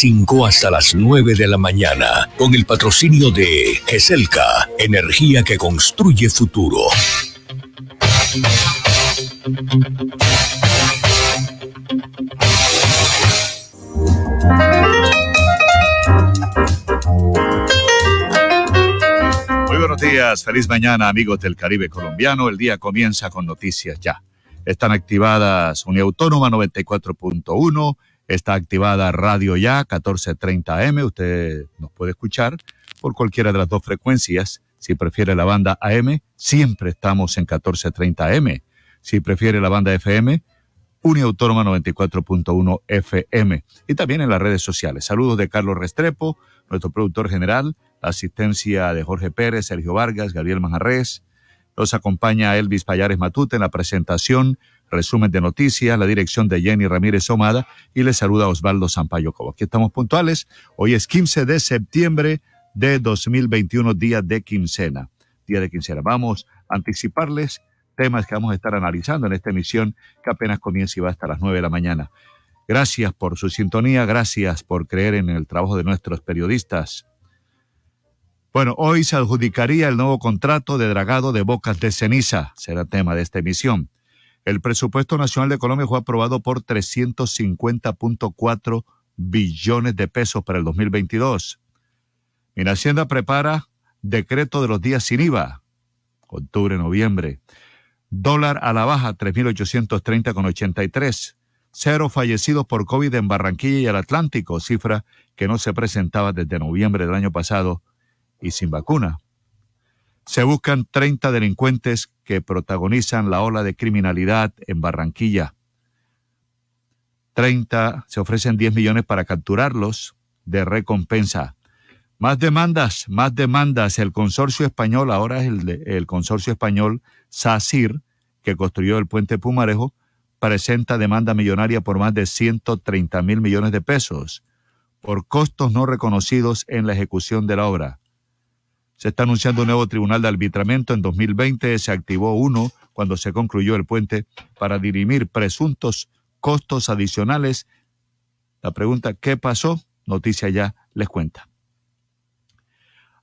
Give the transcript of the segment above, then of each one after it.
5 hasta las 9 de la mañana, con el patrocinio de GESELCA, energía que construye futuro. Muy buenos días, feliz mañana amigos del Caribe colombiano. El día comienza con noticias ya. Están activadas Uniautónoma 94.1, está activada Radio Ya 1430 AM. Usted nos puede escuchar por cualquiera de las dos frecuencias. Si prefiere la banda AM, siempre estamos en 1430 AM. Si prefiere la banda FM, Uniautónoma 94.1 FM. Y también en las redes sociales. Saludos de Carlos Restrepo, nuestro productor general, asistencia de Jorge Pérez, Sergio Vargas, Gabriel Manjarres. Los acompaña Elvis Payares Matute en la presentación, resumen de noticias, la dirección de Jenny Ramírez Omada y les saluda Osvaldo Sampaio Cobo. Aquí estamos puntuales. Hoy es 15 de septiembre de 2021, día de quincena. Día de quincena. Vamos a anticiparles temas que vamos a estar analizando en esta emisión que apenas comienza y va hasta las 9 de la mañana. Gracias por su sintonía, gracias por creer en el trabajo de nuestros periodistas. Bueno, hoy se adjudicaría el nuevo contrato de dragado de bocas de ceniza, será tema de esta emisión. El presupuesto nacional de Colombia fue aprobado por 350.4 billones de pesos para el 2022. Mi Hacienda prepara decreto de los días sin IVA, octubre, noviembre. Dólar a la baja, 3.830,83. Cero fallecidos por COVID en Barranquilla y el Atlántico, cifra que no se presentaba desde noviembre del año pasado y sin vacuna. Se buscan 30 delincuentes que protagonizan la ola de criminalidad en Barranquilla. 30, se ofrecen 10 millones para capturarlos de recompensa. Más demandas, más demandas. El consorcio español, ahora es el, el consorcio español SACIR, que construyó el puente Pumarejo, presenta demanda millonaria por más de 130 mil millones de pesos por costos no reconocidos en la ejecución de la obra. Se está anunciando un nuevo tribunal de arbitramiento. En 2020 se activó uno cuando se concluyó el puente para dirimir presuntos costos adicionales. La pregunta, ¿qué pasó? Noticia ya les cuenta.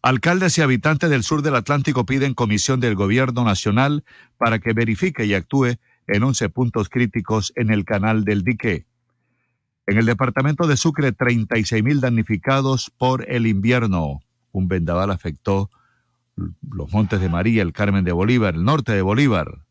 Alcaldes y habitantes del sur del Atlántico piden comisión del Gobierno Nacional para que verifique y actúe en 11 puntos críticos en el canal del dique. En el departamento de Sucre, 36 mil damnificados por el invierno. Un vendaval afectó los Montes de María, el Carmen de Bolívar, el norte de Bolívar.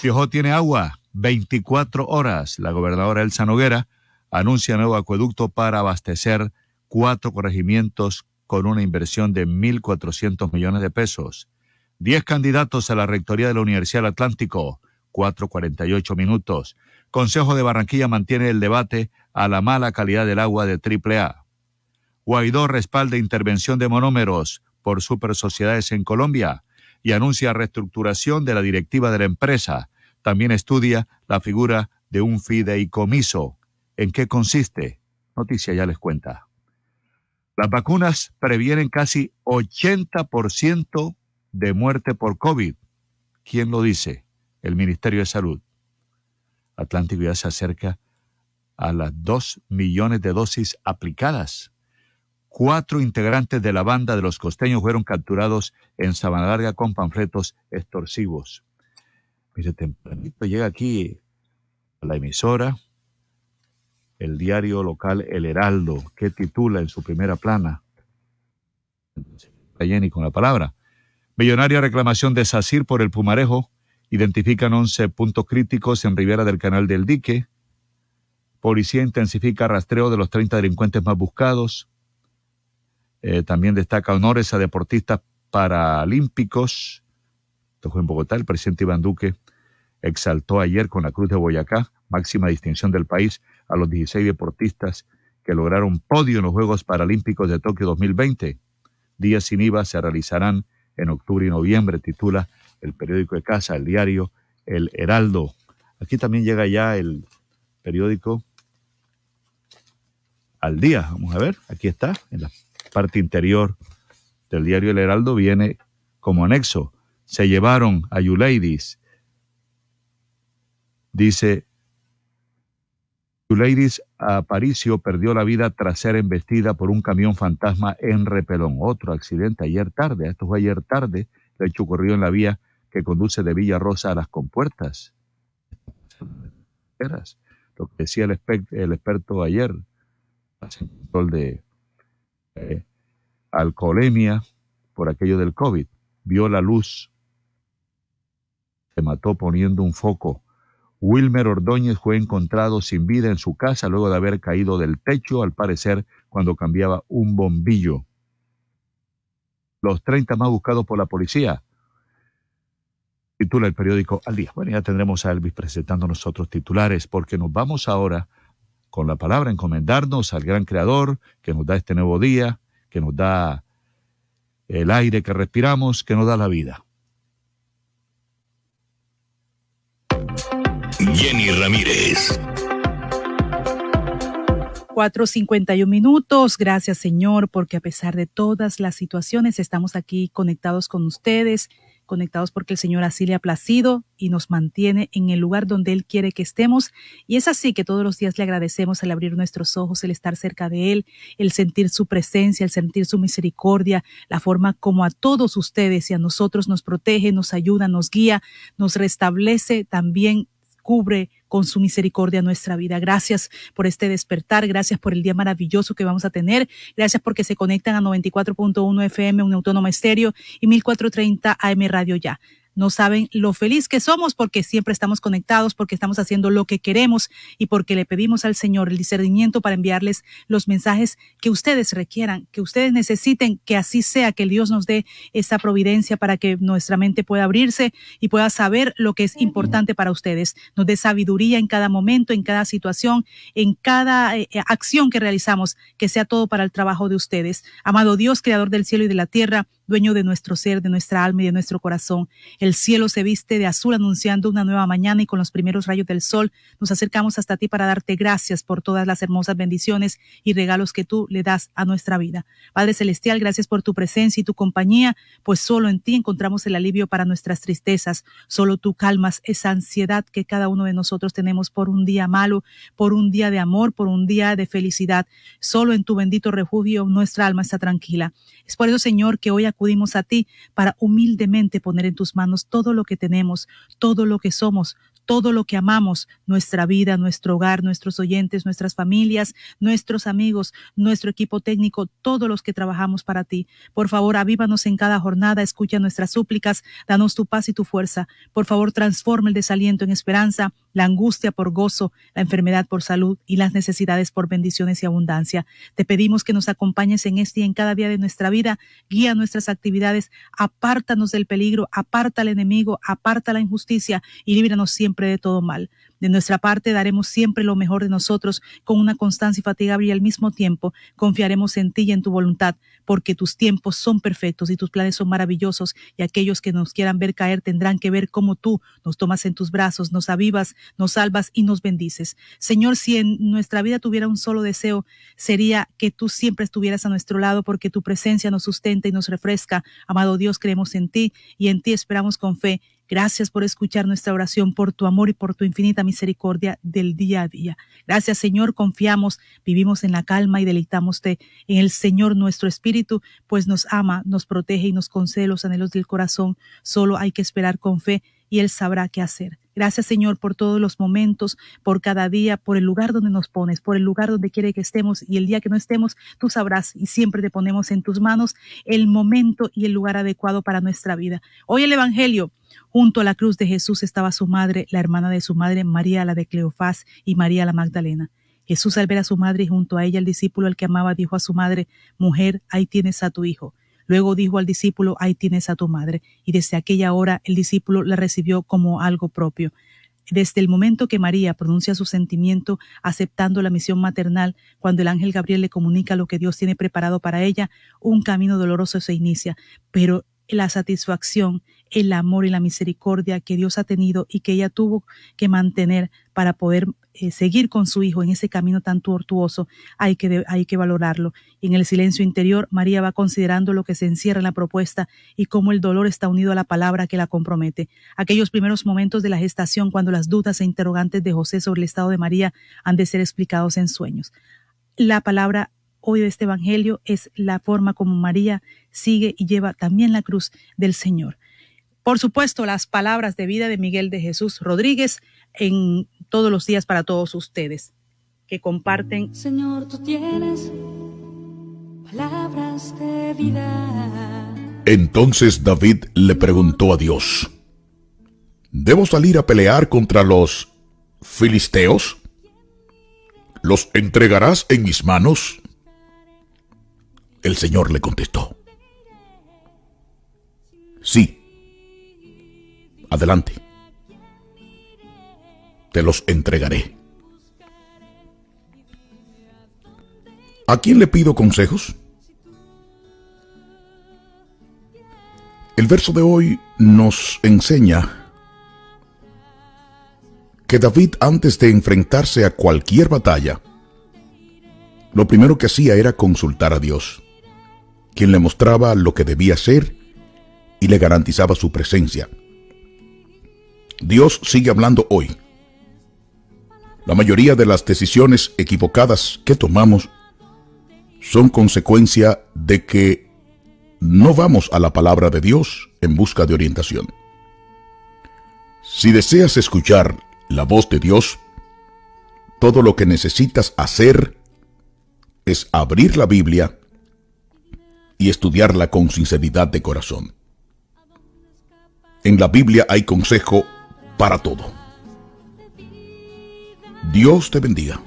Piojó tiene agua 24 horas. La gobernadora Elsa Noguera anuncia nuevo acueducto para abastecer cuatro corregimientos con una inversión de 1.400 millones de pesos. Diez candidatos a la rectoría de la Universidad del Atlántico, 4.48 minutos. Consejo de Barranquilla mantiene el debate a la mala calidad del agua de AAA. Guaidó respalda intervención de monómeros por super sociedades en Colombia y anuncia reestructuración de la directiva de la empresa. También estudia la figura de un fideicomiso. ¿En qué consiste? Noticia ya les cuenta. Las vacunas previenen casi 80% de muerte por COVID. ¿Quién lo dice? El Ministerio de Salud. Atlántico ya se acerca a las 2 millones de dosis aplicadas. Cuatro integrantes de la banda de los costeños fueron capturados en Sabana Larga con panfletos extorsivos. Mire, tempranito llega aquí a la emisora el diario local El Heraldo, que titula en su primera plana, Jenny con la palabra, Millonaria reclamación de SACIR por el Pumarejo, identifican 11 puntos críticos en Ribera del Canal del Dique, Policía intensifica rastreo de los 30 delincuentes más buscados, eh, también destaca honores a deportistas paralímpicos, esto fue en Bogotá, el presidente Iván Duque exaltó ayer con la Cruz de Boyacá, máxima distinción del país, a los 16 deportistas que lograron podio en los Juegos Paralímpicos de Tokio 2020. Días sin IVA se realizarán en octubre y noviembre, titula el periódico de casa, el diario El Heraldo. Aquí también llega ya el periódico Al Día. Vamos a ver, aquí está, en la parte interior del diario El Heraldo viene como anexo. Se llevaron a You Ladies. Dice Ladies Aparicio perdió la vida tras ser embestida por un camión fantasma en Repelón. Otro accidente ayer tarde, esto fue ayer tarde, el hecho ocurrió en la vía que conduce de Villa Rosa a las compuertas. Lo que decía el, el experto ayer, control de eh, alcoholemia por aquello del COVID, vio la luz, se mató poniendo un foco Wilmer Ordóñez fue encontrado sin vida en su casa luego de haber caído del techo, al parecer, cuando cambiaba un bombillo. Los 30 más buscados por la policía. Titula el periódico Al Día. Bueno, ya tendremos a Elvis presentando nosotros titulares, porque nos vamos ahora con la palabra encomendarnos al gran creador que nos da este nuevo día, que nos da el aire que respiramos, que nos da la vida. Jenny Ramírez. 4.51 minutos. Gracias Señor, porque a pesar de todas las situaciones estamos aquí conectados con ustedes, conectados porque el Señor así le ha placido y nos mantiene en el lugar donde Él quiere que estemos. Y es así que todos los días le agradecemos al abrir nuestros ojos, el estar cerca de Él, el sentir su presencia, el sentir su misericordia, la forma como a todos ustedes y a nosotros nos protege, nos ayuda, nos guía, nos restablece también cubre con su misericordia nuestra vida. Gracias por este despertar, gracias por el día maravilloso que vamos a tener, gracias porque se conectan a 94.1 FM, un autónoma estéreo y 1430 AM Radio Ya no saben lo feliz que somos porque siempre estamos conectados, porque estamos haciendo lo que queremos y porque le pedimos al Señor el discernimiento para enviarles los mensajes que ustedes requieran, que ustedes necesiten, que así sea, que Dios nos dé esa providencia para que nuestra mente pueda abrirse y pueda saber lo que es importante para ustedes. Nos dé sabiduría en cada momento, en cada situación, en cada eh, eh, acción que realizamos, que sea todo para el trabajo de ustedes. Amado Dios, creador del cielo y de la tierra, dueño de nuestro ser, de nuestra alma y de nuestro corazón. El cielo se viste de azul anunciando una nueva mañana y con los primeros rayos del sol nos acercamos hasta ti para darte gracias por todas las hermosas bendiciones y regalos que tú le das a nuestra vida. Padre Celestial, gracias por tu presencia y tu compañía, pues solo en ti encontramos el alivio para nuestras tristezas. Solo tú calmas esa ansiedad que cada uno de nosotros tenemos por un día malo, por un día de amor, por un día de felicidad. Solo en tu bendito refugio nuestra alma está tranquila. Es por eso, Señor, que hoy acudimos a ti para humildemente poner en tus manos todo lo que tenemos, todo lo que somos, todo lo que amamos, nuestra vida, nuestro hogar, nuestros oyentes, nuestras familias, nuestros amigos, nuestro equipo técnico, todos los que trabajamos para ti. Por favor, avívanos en cada jornada, escucha nuestras súplicas, danos tu paz y tu fuerza. Por favor, transforma el desaliento en esperanza, la angustia por gozo, la enfermedad por salud y las necesidades por bendiciones y abundancia. Te pedimos que nos acompañes en este y en cada día de nuestra vida, guía nuestras actividades, apártanos del peligro, aparta al enemigo, aparta la injusticia y líbranos siempre de todo mal. De nuestra parte daremos siempre lo mejor de nosotros con una constancia infatigable y al mismo tiempo confiaremos en ti y en tu voluntad, porque tus tiempos son perfectos y tus planes son maravillosos y aquellos que nos quieran ver caer tendrán que ver cómo tú nos tomas en tus brazos, nos avivas, nos salvas y nos bendices. Señor, si en nuestra vida tuviera un solo deseo, sería que tú siempre estuvieras a nuestro lado porque tu presencia nos sustenta y nos refresca. Amado Dios, creemos en ti y en ti esperamos con fe Gracias por escuchar nuestra oración, por tu amor y por tu infinita misericordia del día a día. Gracias, Señor, confiamos, vivimos en la calma y deleitamos en el Señor nuestro espíritu, pues nos ama, nos protege y nos concede los anhelos del corazón. Solo hay que esperar con fe y Él sabrá qué hacer. Gracias Señor por todos los momentos, por cada día, por el lugar donde nos pones, por el lugar donde quiere que estemos y el día que no estemos, tú sabrás y siempre te ponemos en tus manos el momento y el lugar adecuado para nuestra vida. Hoy el Evangelio, junto a la cruz de Jesús estaba su madre, la hermana de su madre, María la de Cleofás y María la Magdalena. Jesús al ver a su madre y junto a ella el discípulo al que amaba dijo a su madre, Mujer, ahí tienes a tu hijo. Luego dijo al discípulo, ahí tienes a tu madre. Y desde aquella hora el discípulo la recibió como algo propio. Desde el momento que María pronuncia su sentimiento aceptando la misión maternal, cuando el ángel Gabriel le comunica lo que Dios tiene preparado para ella, un camino doloroso se inicia, pero la satisfacción, el amor y la misericordia que Dios ha tenido y que ella tuvo que mantener para poder eh, seguir con su hijo en ese camino tan tortuoso, hay que, hay que valorarlo. Y en el silencio interior, María va considerando lo que se encierra en la propuesta y cómo el dolor está unido a la palabra que la compromete. Aquellos primeros momentos de la gestación, cuando las dudas e interrogantes de José sobre el estado de María han de ser explicados en sueños. La palabra hoy de este Evangelio es la forma como María sigue y lleva también la cruz del Señor. Por supuesto, las palabras de vida de Miguel de Jesús Rodríguez en todos los días para todos ustedes que comparten. Señor, tú tienes palabras de vida. Entonces David le preguntó a Dios, ¿debo salir a pelear contra los filisteos? ¿Los entregarás en mis manos? El Señor le contestó, sí, adelante, te los entregaré. ¿A quién le pido consejos? El verso de hoy nos enseña que David antes de enfrentarse a cualquier batalla, lo primero que hacía era consultar a Dios, quien le mostraba lo que debía hacer y le garantizaba su presencia. Dios sigue hablando hoy. La mayoría de las decisiones equivocadas que tomamos son consecuencia de que no vamos a la palabra de Dios en busca de orientación. Si deseas escuchar la voz de Dios, todo lo que necesitas hacer es abrir la Biblia y estudiarla con sinceridad de corazón. En la Biblia hay consejo para todo. Dios te bendiga.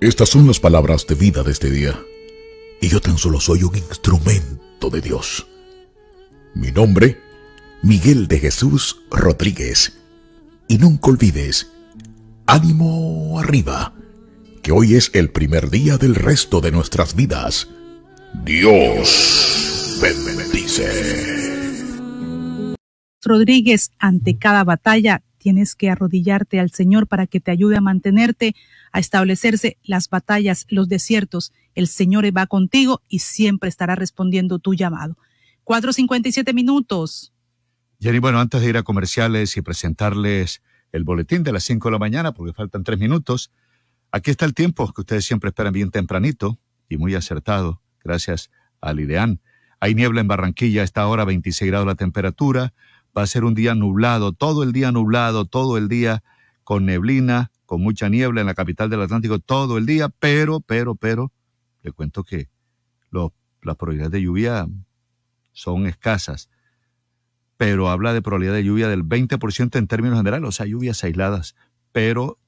Estas son las palabras de vida de este día. Y yo tan solo soy un instrumento de Dios. Mi nombre, Miguel de Jesús Rodríguez. Y nunca olvides, ánimo arriba, que hoy es el primer día del resto de nuestras vidas. Dios bendice. Rodríguez, ante cada batalla tienes que arrodillarte al Señor para que te ayude a mantenerte, a establecerse las batallas, los desiertos. El Señor va contigo y siempre estará respondiendo tu llamado. 4.57 minutos. Jenny, bueno, antes de ir a comerciales y presentarles el boletín de las 5 de la mañana, porque faltan tres minutos, aquí está el tiempo que ustedes siempre esperan bien tempranito y muy acertado, gracias al IDEAN. Hay niebla en Barranquilla, está ahora 26 grados la temperatura, va a ser un día nublado, todo el día nublado, todo el día con neblina, con mucha niebla en la capital del Atlántico, todo el día, pero, pero, pero, le cuento que las probabilidades de lluvia son escasas, pero habla de probabilidad de lluvia del 20% en términos generales, o sea, lluvias aisladas, pero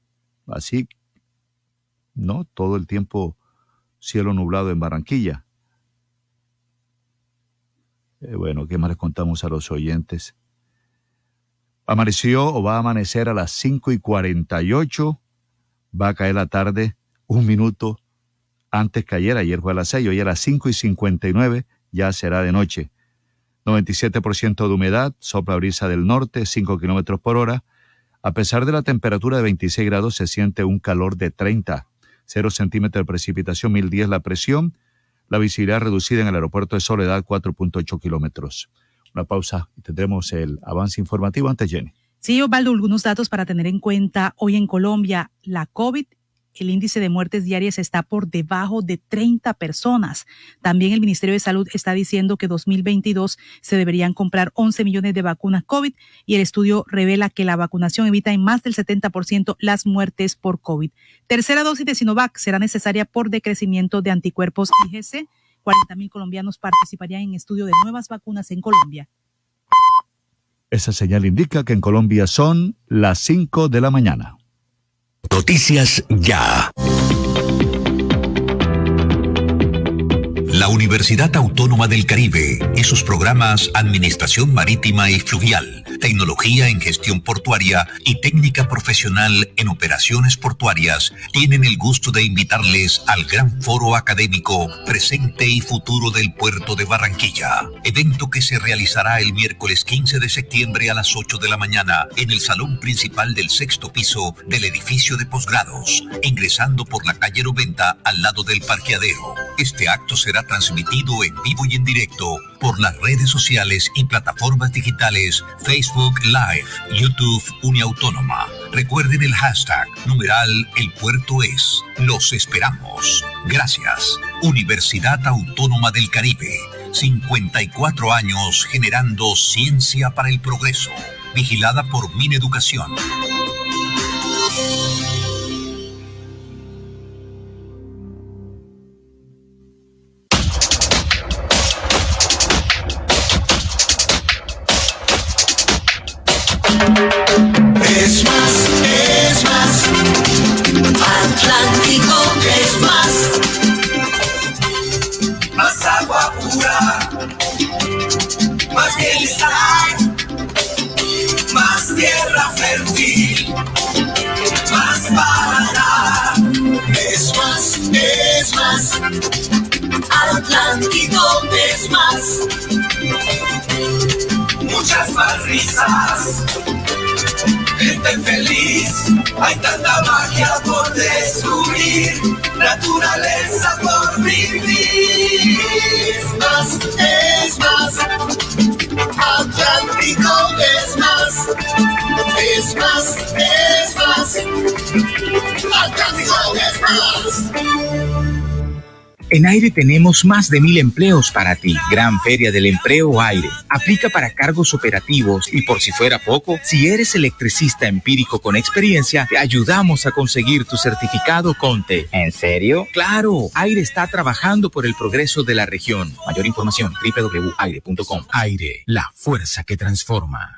así, ¿no? Todo el tiempo cielo nublado en Barranquilla. Eh, bueno, ¿qué más les contamos a los oyentes? Amaneció o va a amanecer a las 5 y 48. Va a caer la tarde un minuto antes que ayer. Ayer fue a las 6, hoy a las 5 y 59 ya será de noche. 97% de humedad, sopla brisa del norte, 5 kilómetros por hora. A pesar de la temperatura de 26 grados, se siente un calor de 30. 0 centímetros de precipitación, 1010 la presión. La visibilidad reducida en el aeropuerto de Soledad, 4.8 kilómetros una pausa y tendremos el avance informativo ante Jenny. Sí, Osvaldo, algunos datos para tener en cuenta. Hoy en Colombia, la COVID el índice de muertes diarias está por debajo de 30 personas. También el Ministerio de Salud está diciendo que 2022 se deberían comprar 11 millones de vacunas COVID y el estudio revela que la vacunación evita en más del 70% las muertes por COVID. Tercera dosis de Sinovac será necesaria por decrecimiento de anticuerpos IgC 40 mil colombianos participarían en estudio de nuevas vacunas en Colombia. Esa señal indica que en Colombia son las 5 de la mañana. Noticias ya. La Universidad Autónoma del Caribe y sus programas Administración Marítima y Fluvial tecnología en gestión portuaria y técnica profesional en operaciones portuarias, tienen el gusto de invitarles al gran foro académico Presente y Futuro del Puerto de Barranquilla, evento que se realizará el miércoles 15 de septiembre a las 8 de la mañana en el salón principal del sexto piso del edificio de posgrados, ingresando por la calle 90 al lado del parqueadero. Este acto será transmitido en vivo y en directo por las redes sociales y plataformas digitales Facebook Live, YouTube Uniautónoma. Recuerden el hashtag numeral El Puerto es. Los esperamos. Gracias. Universidad Autónoma del Caribe. 54 años generando ciencia para el progreso. Vigilada por Mineducación. Atlántico es más. Muchas más risas gente feliz. Hay tanta magia por descubrir, naturaleza por vivir. Es más, es más, Atlántico es más, es más, es más, Atlántico es más. En Aire tenemos más de mil empleos para ti. Gran Feria del Empleo Aire. Aplica para cargos operativos y por si fuera poco, si eres electricista empírico con experiencia, te ayudamos a conseguir tu certificado CONTE. ¿En serio? Claro, Aire está trabajando por el progreso de la región. Mayor información www.aire.com. Aire, la fuerza que transforma.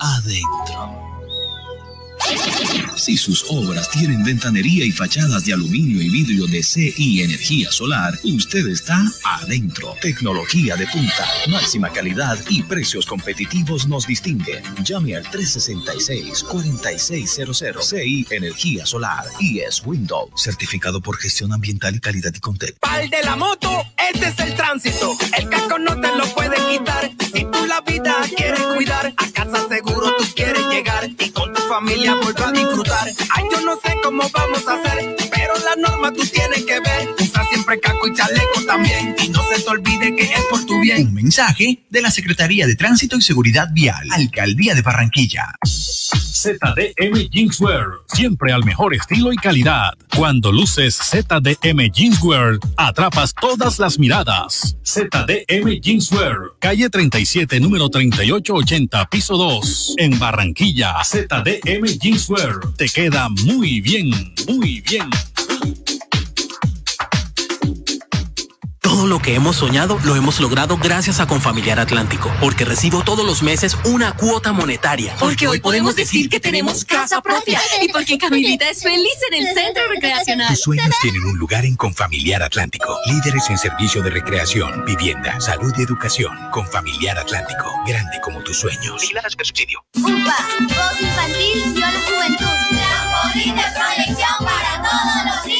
Adentro. Si sus obras tienen ventanería y fachadas de aluminio y vidrio de CI Energía Solar, usted está adentro. Tecnología de punta, máxima calidad y precios competitivos nos distinguen. Llame al 366-4600 CI Energía Solar y es Windows, certificado por gestión ambiental y calidad y Contec. Pal de la moto, este es el tránsito. El casco no te lo puede quitar. Si tú la vida quieres cuidar, familia vuelva a disfrutar. Ay, yo no sé cómo vamos a hacer, pero la norma tú tienes que ver. Siempre casco y chaleco también. Y no se te olvide que es por tu bien. Un mensaje de la Secretaría de Tránsito y Seguridad Vial, Alcaldía de Barranquilla. ZDM Jeanswear, siempre al mejor estilo y calidad. Cuando luces ZDM Jeanswear, atrapas todas las miradas. ZDM Jeanswear, calle 37, número 3880, piso 2, en Barranquilla. ZDM Jeanswear, te queda muy bien, muy bien. Todo lo que hemos soñado lo hemos logrado gracias a Confamiliar Atlántico, porque recibo todos los meses una cuota monetaria. Porque hoy podemos decir que tenemos casa propia y porque Camilita es feliz en el centro recreacional. Tus sueños tienen un lugar en Confamiliar Atlántico. Líderes en servicio de recreación, vivienda, salud y educación. Confamiliar Atlántico, grande como tus sueños. Subsidio. UPA, voz infantil, yo la juventud. Trampolín de proyección para todos los niños.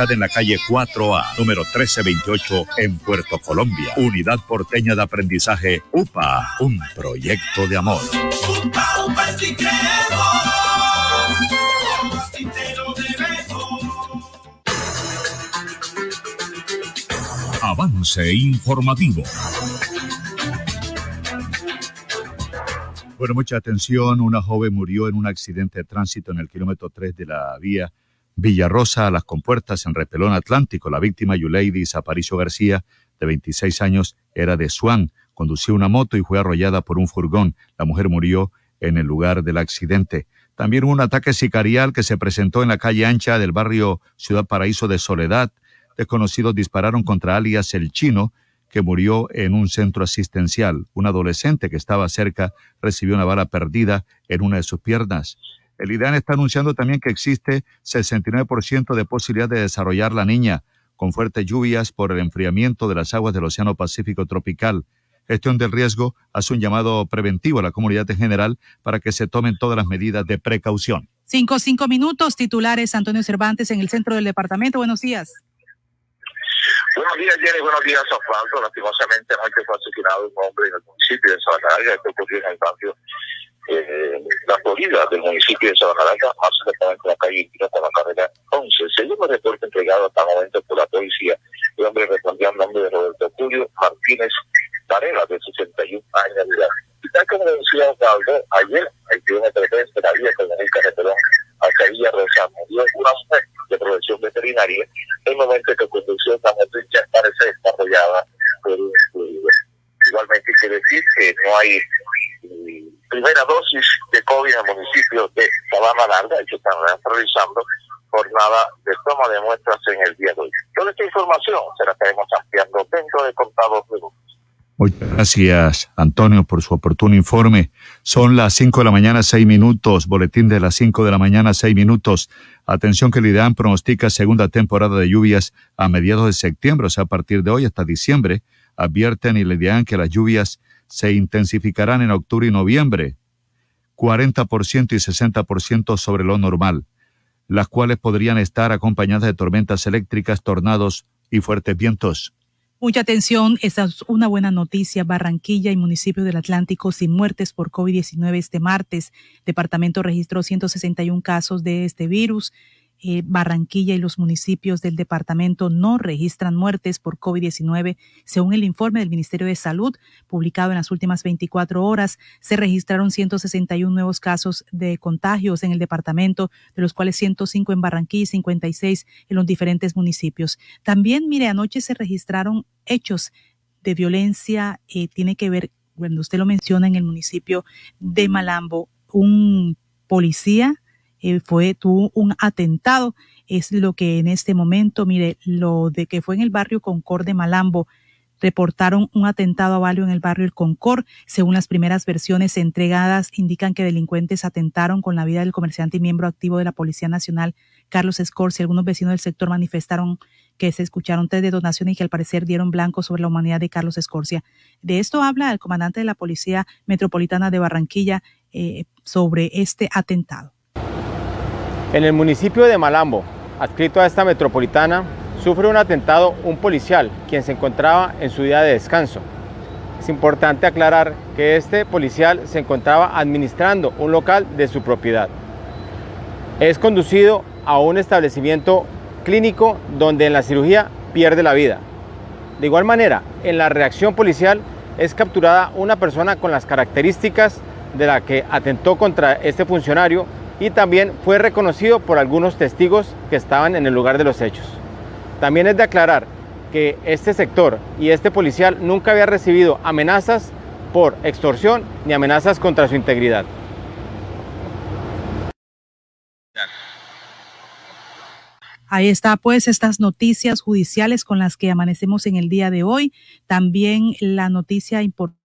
ubicada en la calle 4A, número 1328, en Puerto Colombia. Unidad Porteña de Aprendizaje UPA, un proyecto de amor. Avance informativo. Bueno, mucha atención. Una joven murió en un accidente de tránsito en el kilómetro 3 de la vía Villarrosa a las compuertas en Repelón Atlántico. La víctima, Yuleidis Aparicio García, de 26 años, era de Swan. Conducía una moto y fue arrollada por un furgón. La mujer murió en el lugar del accidente. También hubo un ataque sicarial que se presentó en la calle ancha del barrio Ciudad Paraíso de Soledad. Desconocidos dispararon contra alias El Chino, que murió en un centro asistencial. Un adolescente que estaba cerca recibió una bala perdida en una de sus piernas. El IDEAN está anunciando también que existe 69% de posibilidad de desarrollar la niña, con fuertes lluvias por el enfriamiento de las aguas del Océano Pacífico tropical. Gestión del riesgo hace un llamado preventivo a la comunidad en general para que se tomen todas las medidas de precaución. Cinco, cinco minutos, titulares Antonio Cervantes en el centro del departamento. Buenos días. Buenos días, Jenny. Buenos días, Osvaldo. Lastimosamente, anoche fue asesinado un hombre en el municipio de. Esto ocurrió en el barrio eh, La Florida del municipio de Sabanaga, más exactamente en la calle con la carrera 11. Según el reporte entregado hasta el momento por la policía, el hombre respondía al nombre de Roberto Julio Martínez Varela, de 61 años de edad. Y tal como decía Osvaldo, ayer, el kilómetro 3 de la vía comunica de Perón hacia Villa Rosa, murió una mujer de profesión veterinaria en el momento que conducción esta moto ya parece desarrollada por un Igualmente quiere decir que no hay primera dosis de COVID en el municipio de Sabana Larga y que están realizando jornada de toma de muestras en el día de hoy. Toda esta información se la estaremos ampliando dentro de contados minutos. Muchas gracias, Antonio, por su oportuno informe. Son las 5 de la mañana, 6 minutos. Boletín de las 5 de la mañana, 6 minutos. Atención que el IDEAN pronostica segunda temporada de lluvias a mediados de septiembre, o sea, a partir de hoy hasta diciembre. Advierten y le IDEAN que las lluvias se intensificarán en octubre y noviembre. 40% y 60% sobre lo normal, las cuales podrían estar acompañadas de tormentas eléctricas, tornados y fuertes vientos. Mucha atención, esta es una buena noticia. Barranquilla y municipio del Atlántico sin muertes por COVID-19 este martes. Departamento registró 161 casos de este virus. Eh, Barranquilla y los municipios del departamento no registran muertes por COVID-19. Según el informe del Ministerio de Salud, publicado en las últimas 24 horas, se registraron 161 nuevos casos de contagios en el departamento, de los cuales 105 en Barranquilla y 56 en los diferentes municipios. También, mire, anoche se registraron hechos de violencia, eh, tiene que ver, cuando usted lo menciona, en el municipio de Malambo, un policía eh, fue, tuvo un atentado. Es lo que en este momento, mire, lo de que fue en el barrio Concord de Malambo, reportaron un atentado a Valio en el barrio El Concord. Según las primeras versiones entregadas, indican que delincuentes atentaron con la vida del comerciante y miembro activo de la Policía Nacional, Carlos Escorcia. Algunos vecinos del sector manifestaron que se escucharon tres detonaciones y que al parecer dieron blanco sobre la humanidad de Carlos Escorcia. De esto habla el comandante de la Policía Metropolitana de Barranquilla eh, sobre este atentado. En el municipio de Malambo, adscrito a esta metropolitana, sufre un atentado un policial, quien se encontraba en su día de descanso. Es importante aclarar que este policial se encontraba administrando un local de su propiedad. Es conducido a un establecimiento clínico donde en la cirugía pierde la vida. De igual manera, en la reacción policial es capturada una persona con las características de la que atentó contra este funcionario y también fue reconocido por algunos testigos que estaban en el lugar de los hechos. También es de aclarar que este sector y este policial nunca había recibido amenazas por extorsión ni amenazas contra su integridad. Ahí está pues estas noticias judiciales con las que amanecemos en el día de hoy. También la noticia importante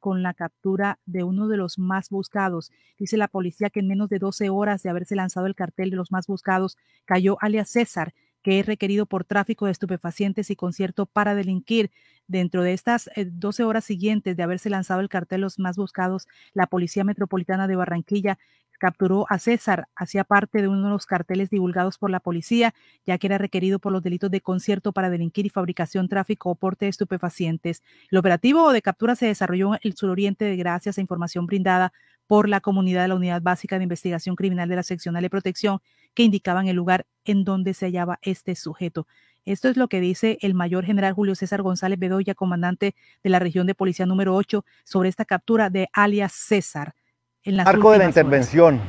con la captura de uno de los más buscados. Dice la policía que en menos de 12 horas de haberse lanzado el cartel de los más buscados, cayó alias César, que es requerido por tráfico de estupefacientes y concierto para delinquir. Dentro de estas 12 eh, horas siguientes de haberse lanzado el cartel Los Más Buscados, la Policía Metropolitana de Barranquilla capturó a César, hacía parte de uno de los carteles divulgados por la policía, ya que era requerido por los delitos de concierto para delinquir y fabricación, tráfico o porte de estupefacientes. El operativo de captura se desarrolló en el suroriente de gracias a información brindada por la comunidad de la Unidad Básica de Investigación Criminal de la Seccional de Protección, que indicaban el lugar en donde se hallaba este sujeto. Esto es lo que dice el mayor general Julio César González Bedoya, comandante de la región de policía número 8, sobre esta captura de alias César. En las Arco de la intervención.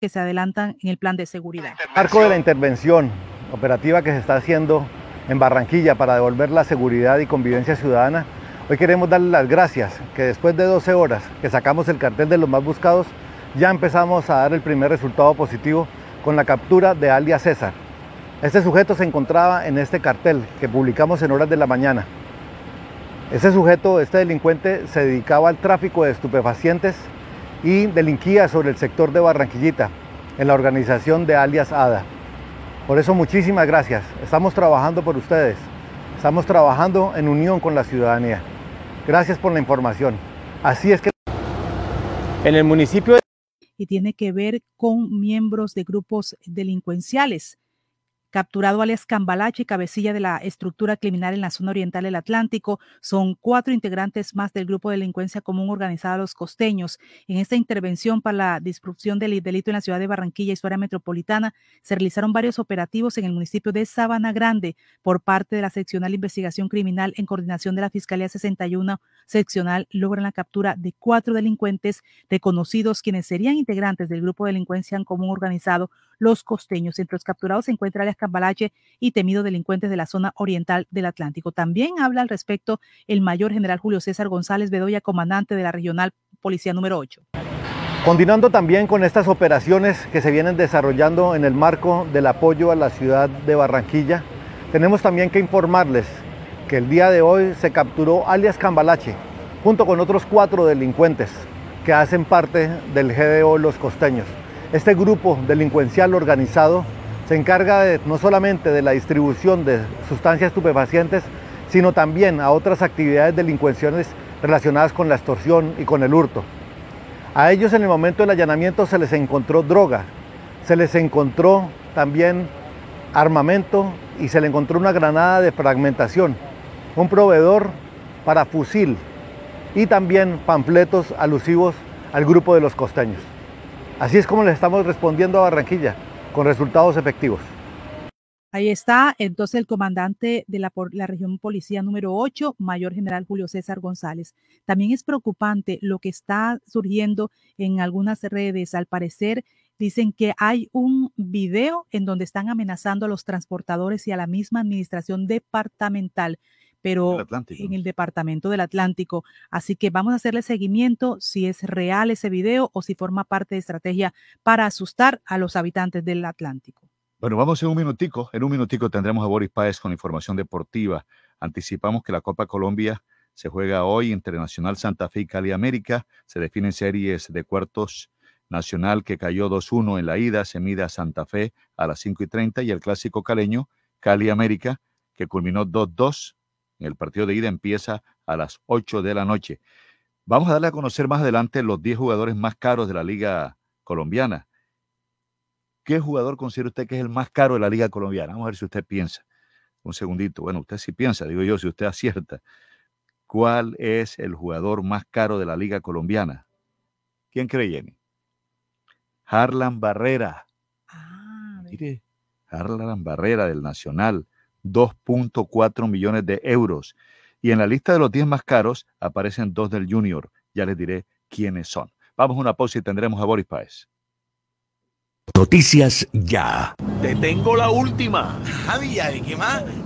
Que se adelantan en el plan de seguridad. Arco de la intervención operativa que se está haciendo en Barranquilla para devolver la seguridad y convivencia ciudadana Hoy queremos darle las gracias que después de 12 horas que sacamos el cartel de los más buscados, ya empezamos a dar el primer resultado positivo con la captura de alias César. Este sujeto se encontraba en este cartel que publicamos en horas de la mañana. Este sujeto, este delincuente, se dedicaba al tráfico de estupefacientes y delinquía sobre el sector de Barranquillita, en la organización de alias ADA. Por eso muchísimas gracias. Estamos trabajando por ustedes. Estamos trabajando en unión con la ciudadanía. Gracias por la información. Así es que... En el municipio... De... Y tiene que ver con miembros de grupos delincuenciales capturado alias Cambalache, cabecilla de la estructura criminal en la zona oriental del Atlántico. Son cuatro integrantes más del grupo de delincuencia común organizada Los Costeños. En esta intervención para la disrupción del delito en la ciudad de Barranquilla y su área metropolitana, se realizaron varios operativos en el municipio de Sabana Grande por parte de la seccional investigación criminal en coordinación de la Fiscalía 61 seccional. Logran la captura de cuatro delincuentes reconocidos quienes serían integrantes del grupo de delincuencia en común organizado Los Costeños. Entre los capturados se encuentra alias Cambalache y temidos delincuentes de la zona oriental del Atlántico. También habla al respecto el mayor general Julio César González Bedoya, comandante de la Regional Policía número 8. Continuando también con estas operaciones que se vienen desarrollando en el marco del apoyo a la ciudad de Barranquilla, tenemos también que informarles que el día de hoy se capturó alias Cambalache junto con otros cuatro delincuentes que hacen parte del GDO Los Costeños. Este grupo delincuencial organizado se encarga no solamente de la distribución de sustancias estupefacientes, sino también a otras actividades delincuenciales relacionadas con la extorsión y con el hurto. A ellos en el momento del allanamiento se les encontró droga, se les encontró también armamento y se les encontró una granada de fragmentación, un proveedor para fusil y también panfletos alusivos al grupo de los costeños. Así es como les estamos respondiendo a Barranquilla con resultados efectivos. Ahí está entonces el comandante de la, la, región policía número 8, mayor general Julio César González. También es preocupante lo que está surgiendo en algunas redes. Al parecer dicen que hay un video en donde están amenazando a los transportadores y a la misma administración departamental pero en el departamento del Atlántico. Así que vamos a hacerle seguimiento si es real ese video o si forma parte de estrategia para asustar a los habitantes del Atlántico. Bueno, vamos en un minutico. En un minutico tendremos a Boris Páez con información deportiva. Anticipamos que la Copa Colombia se juega hoy Internacional Santa Fe y Cali América. Se definen series de cuartos Nacional que cayó 2-1 en la ida, se mide a Santa Fe a las 5 y 30 y el clásico caleño Cali América que culminó 2-2 el partido de ida empieza a las 8 de la noche. Vamos a darle a conocer más adelante los 10 jugadores más caros de la Liga Colombiana. ¿Qué jugador considera usted que es el más caro de la Liga Colombiana? Vamos a ver si usted piensa. Un segundito. Bueno, usted sí piensa, digo yo, si usted acierta. ¿Cuál es el jugador más caro de la Liga Colombiana? ¿Quién cree, Jenny? Harlan Barrera. Ah, Mire, Harlan Barrera del Nacional 2.4 millones de euros. Y en la lista de los 10 más caros aparecen dos del Junior. Ya les diré quiénes son. Vamos a una pausa y tendremos a Boris Páez. Noticias ya. Te tengo la última. Javi, ¿de qué más?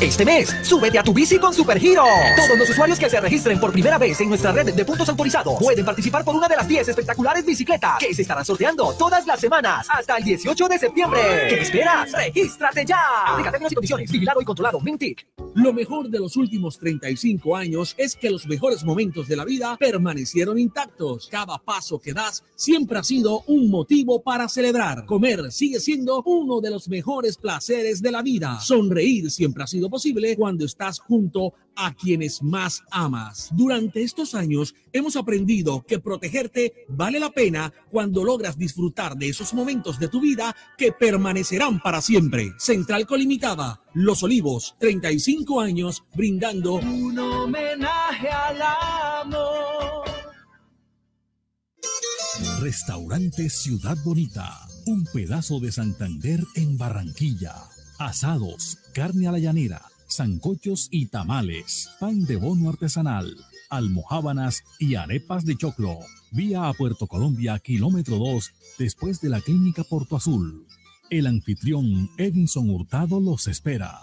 Este mes, súbete a tu bici con Supergiro. Todos los usuarios que se registren por primera vez en nuestra red de puntos autorizados pueden participar por una de las 10 espectaculares bicicletas que se estarán sorteando todas las semanas hasta el 18 de septiembre. ¿Qué esperas? ¡Regístrate ya! Aplica términos condiciones. Vigilado y controlado. Mintic. Lo mejor de los últimos 35 años es que los mejores momentos de la vida permanecieron intactos. Cada paso que das siempre ha sido un motivo para celebrar. Comer sigue siendo uno de los mejores placeres de la vida. Sonreír siempre ha sido posible cuando estás junto a quienes más amas. Durante estos años hemos aprendido que protegerte vale la pena cuando logras disfrutar de esos momentos de tu vida que permanecerán para siempre. Central Colimitada, Los Olivos, 35 años brindando un homenaje al amor. Restaurante Ciudad Bonita, un pedazo de Santander en Barranquilla. Asados, carne a la llanera, zancochos y tamales, pan de bono artesanal, almohábanas y arepas de choclo. Vía a Puerto Colombia, kilómetro 2, después de la clínica Porto Azul. El anfitrión Edinson Hurtado los espera.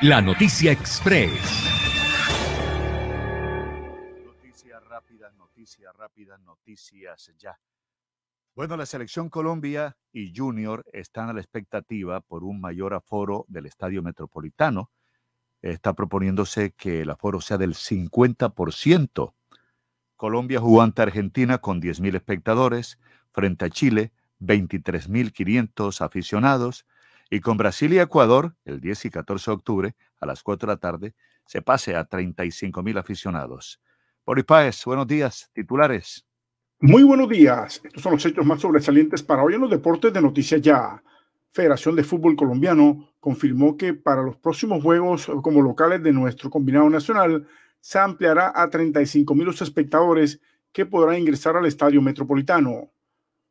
La noticia express. Noticias rápidas, noticias rápidas, noticias ya. Bueno, la selección Colombia y Junior están a la expectativa por un mayor aforo del Estadio Metropolitano. Está proponiéndose que el aforo sea del 50%. Colombia jugó ante Argentina con 10.000 espectadores, frente a Chile 23.500 aficionados y con Brasil y Ecuador el 10 y 14 de octubre a las 4 de la tarde se pase a 35.000 aficionados. Boris Páez, buenos días, titulares. Muy buenos días. Estos son los hechos más sobresalientes para hoy en los deportes de Noticias Ya. Federación de Fútbol Colombiano confirmó que para los próximos juegos como locales de nuestro combinado nacional se ampliará a 35 mil espectadores que podrán ingresar al estadio metropolitano.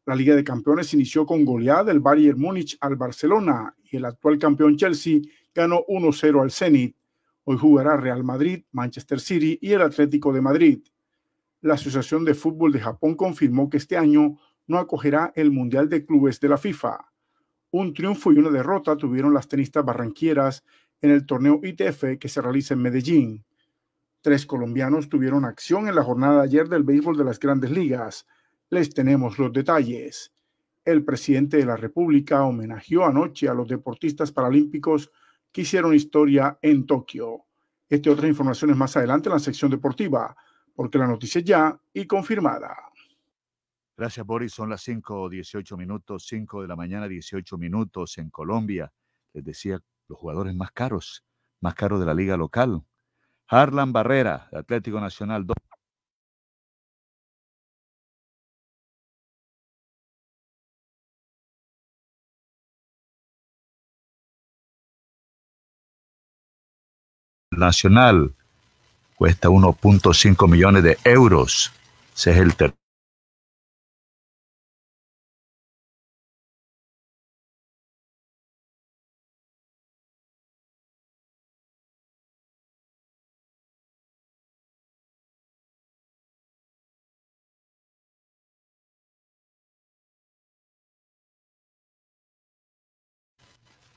La Liga de Campeones inició con goleada del Bayern Múnich al Barcelona y el actual campeón Chelsea ganó 1-0 al Zenit. Hoy jugará Real Madrid, Manchester City y el Atlético de Madrid la Asociación de Fútbol de Japón confirmó que este año no acogerá el Mundial de Clubes de la FIFA. Un triunfo y una derrota tuvieron las tenistas barranquieras en el torneo ITF que se realiza en Medellín. Tres colombianos tuvieron acción en la jornada de ayer del béisbol de las grandes ligas. Les tenemos los detalles. El presidente de la República homenajeó anoche a los deportistas paralímpicos que hicieron historia en Tokio. Este y otras informaciones más adelante en la sección deportiva porque la noticia ya y confirmada. Gracias, Boris. Son las 5.18 minutos, 5 de la mañana, 18 minutos en Colombia. Les decía, los jugadores más caros, más caros de la liga local. Harlan Barrera, Atlético Nacional. Nacional, cuesta 1.5 millones de euros. Ese es el tercer.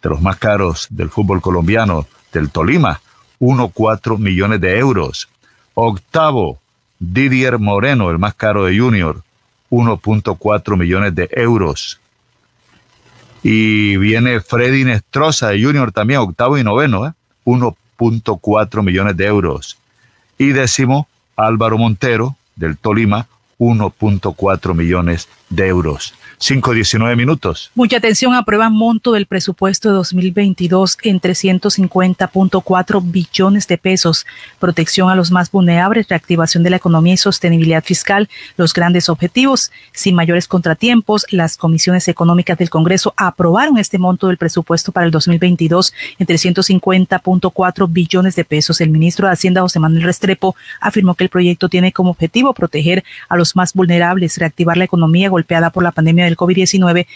de los más caros del fútbol colombiano, del Tolima, 1,4 millones de euros. Octavo, Didier Moreno, el más caro de Junior, 1.4 millones de euros. Y viene Freddy Nestroza de Junior también, octavo y noveno, ¿eh? 1.4 millones de euros. Y décimo, Álvaro Montero del Tolima, 1.4 millones de euros. 5.19 minutos. Mucha atención, aprueba monto del presupuesto de 2022 en 350.4 billones de pesos. Protección a los más vulnerables, reactivación de la economía y sostenibilidad fiscal, los grandes objetivos. Sin mayores contratiempos, las comisiones económicas del Congreso aprobaron este monto del presupuesto para el 2022 en 350.4 billones de pesos. El ministro de Hacienda, José Manuel Restrepo, afirmó que el proyecto tiene como objetivo proteger a los más vulnerables, reactivar la economía golpeada por la pandemia del COVID-19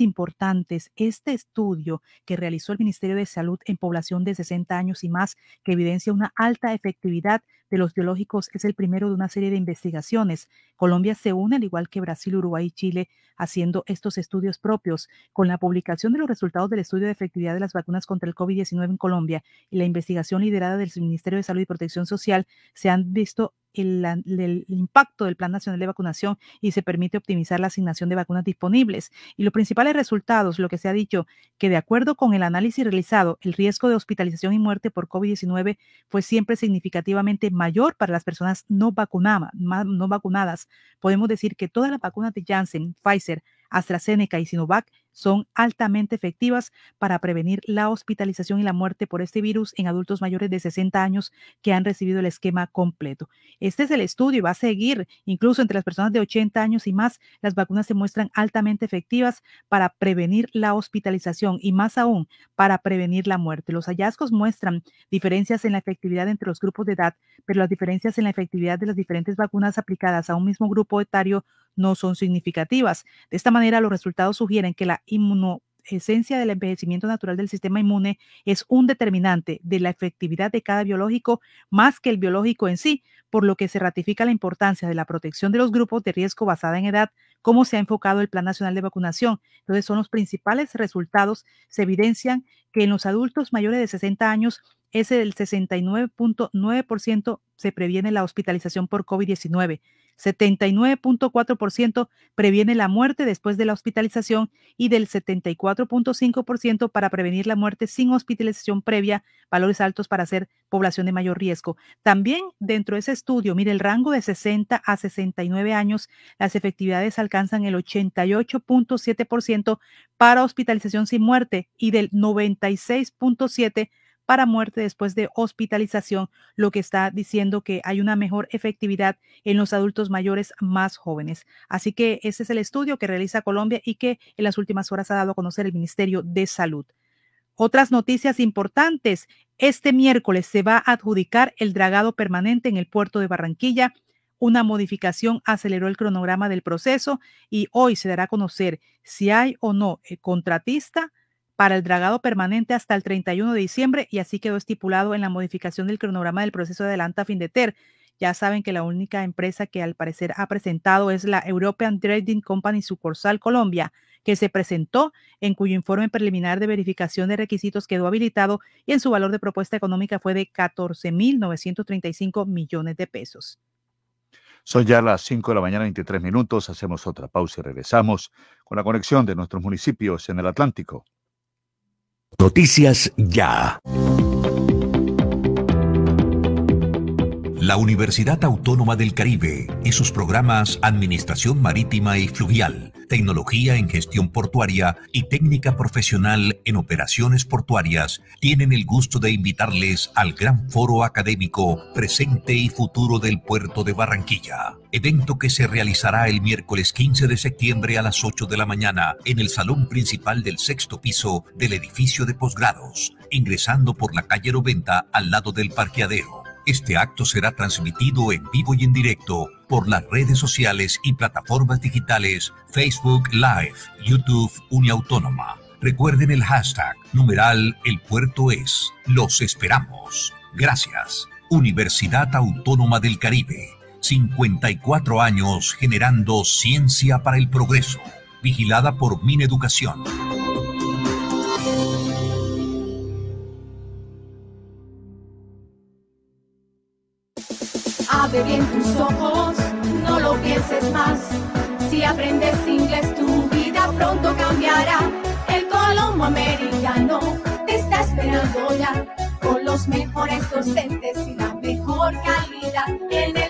importantes este estudio que realizó el Ministerio de Salud en población de 60 años y más, que evidencia una alta efectividad de los biológicos, es el primero de una serie de investigaciones. Colombia se une, al igual que Brasil, Uruguay y Chile, haciendo estos estudios propios. Con la publicación de los resultados del estudio de efectividad de las vacunas contra el COVID-19 en Colombia y la investigación liderada del Ministerio de Salud y Protección Social, se han visto el, impacto del Plan Nacional de Vacunación y se permite optimizar la asignación de vacunas disponibles. Y los principales resultados, lo que se ha dicho, que de acuerdo con el análisis realizado, el riesgo de hospitalización y muerte por COVID-19 fue siempre significativamente mayor para las personas no, vacunadas, no vacunadas. Podemos decir que todas las vacunas de Janssen, Pfizer, AstraZeneca y Sinovac son altamente efectivas para prevenir la hospitalización y la muerte por este virus en adultos mayores de 60 años que han recibido el esquema completo. Este es el estudio y va a seguir, incluso entre las personas de 80 años y más, las vacunas se muestran altamente efectivas para prevenir la hospitalización y más aún para prevenir la muerte. Los hallazgos muestran diferencias en la efectividad entre los grupos de edad, pero las diferencias en la efectividad de las diferentes vacunas aplicadas a un mismo grupo etario no son significativas. De esta manera, los resultados sugieren que la inmunoesencia del envejecimiento natural del sistema inmune es un determinante de la efectividad de cada biológico más que el biológico en sí, por lo que se ratifica la importancia de la protección de los grupos de riesgo basada en edad, como se ha enfocado el Plan Nacional de Vacunación. Entonces, son los principales resultados. Se evidencian que en los adultos mayores de 60 años es el 69.9% se previene la hospitalización por COVID-19. 79.4% previene la muerte después de la hospitalización y del 74.5% para prevenir la muerte sin hospitalización previa, valores altos para ser población de mayor riesgo. También dentro de ese estudio, mire, el rango de 60 a 69 años, las efectividades alcanzan el 88.7% para hospitalización sin muerte y del 96.7% para muerte después de hospitalización, lo que está diciendo que hay una mejor efectividad en los adultos mayores más jóvenes. Así que ese es el estudio que realiza Colombia y que en las últimas horas ha dado a conocer el Ministerio de Salud. Otras noticias importantes. Este miércoles se va a adjudicar el dragado permanente en el puerto de Barranquilla. Una modificación aceleró el cronograma del proceso y hoy se dará a conocer si hay o no el contratista para el dragado permanente hasta el 31 de diciembre y así quedó estipulado en la modificación del cronograma del proceso de adelanta fin de TER. Ya saben que la única empresa que al parecer ha presentado es la European Trading Company Sucursal Colombia, que se presentó, en cuyo informe preliminar de verificación de requisitos quedó habilitado y en su valor de propuesta económica fue de 14.935 millones de pesos. Son ya las 5 de la mañana, 23 minutos. Hacemos otra pausa y regresamos con la conexión de nuestros municipios en el Atlántico. Noticias Ya. La Universidad Autónoma del Caribe y sus programas Administración Marítima y Fluvial, Tecnología en Gestión Portuaria y Técnica Profesional en Operaciones Portuarias tienen el gusto de invitarles al gran foro académico Presente y Futuro del Puerto de Barranquilla, evento que se realizará el miércoles 15 de septiembre a las 8 de la mañana en el salón principal del sexto piso del edificio de posgrados, ingresando por la calle Roventa al lado del parqueadero. Este acto será transmitido en vivo y en directo por las redes sociales y plataformas digitales Facebook Live, YouTube Uniautónoma. Recuerden el hashtag numeral El Puerto es. Los esperamos. Gracias. Universidad Autónoma del Caribe. 54 años generando ciencia para el progreso. Vigilada por Mineducación. Abre bien tus ojos, no lo pienses más. Si aprendes inglés, tu vida pronto cambiará. El Colombo Americano te está esperando ya. Con los mejores docentes y la mejor calidad. En el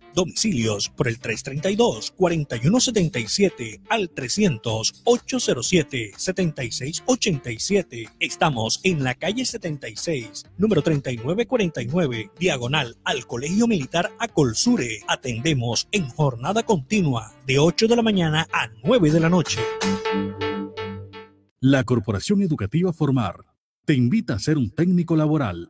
Domicilios por el 332-4177 al 300-807-7687. Estamos en la calle 76, número 3949, diagonal al Colegio Militar Acolsure. Atendemos en jornada continua de 8 de la mañana a 9 de la noche. La Corporación Educativa Formar te invita a ser un técnico laboral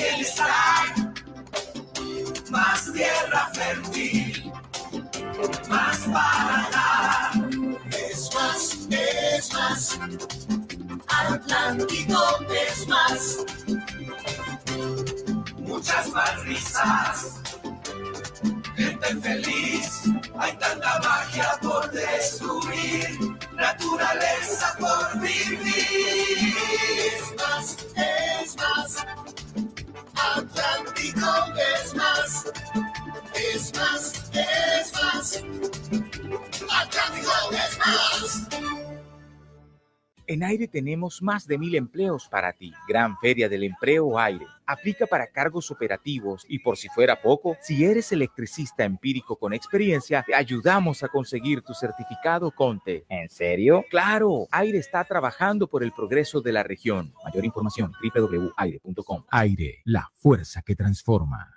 Bienestar. Más tierra fértil. Más para dar. Es más, es más. Atlántico es más. Muchas más risas gente feliz. Hay tanta magia por descubrir, naturaleza por vivir. Es más, es más. Atlántico es más. Es más, es más. Atlántico es más. En Aire tenemos más de mil empleos para ti. Gran Feria del Empleo Aire. Aplica para cargos operativos y por si fuera poco, si eres electricista empírico con experiencia, te ayudamos a conseguir tu certificado CONTE. ¿En serio? Claro, Aire está trabajando por el progreso de la región. Mayor información www.aire.com. Aire, la fuerza que transforma.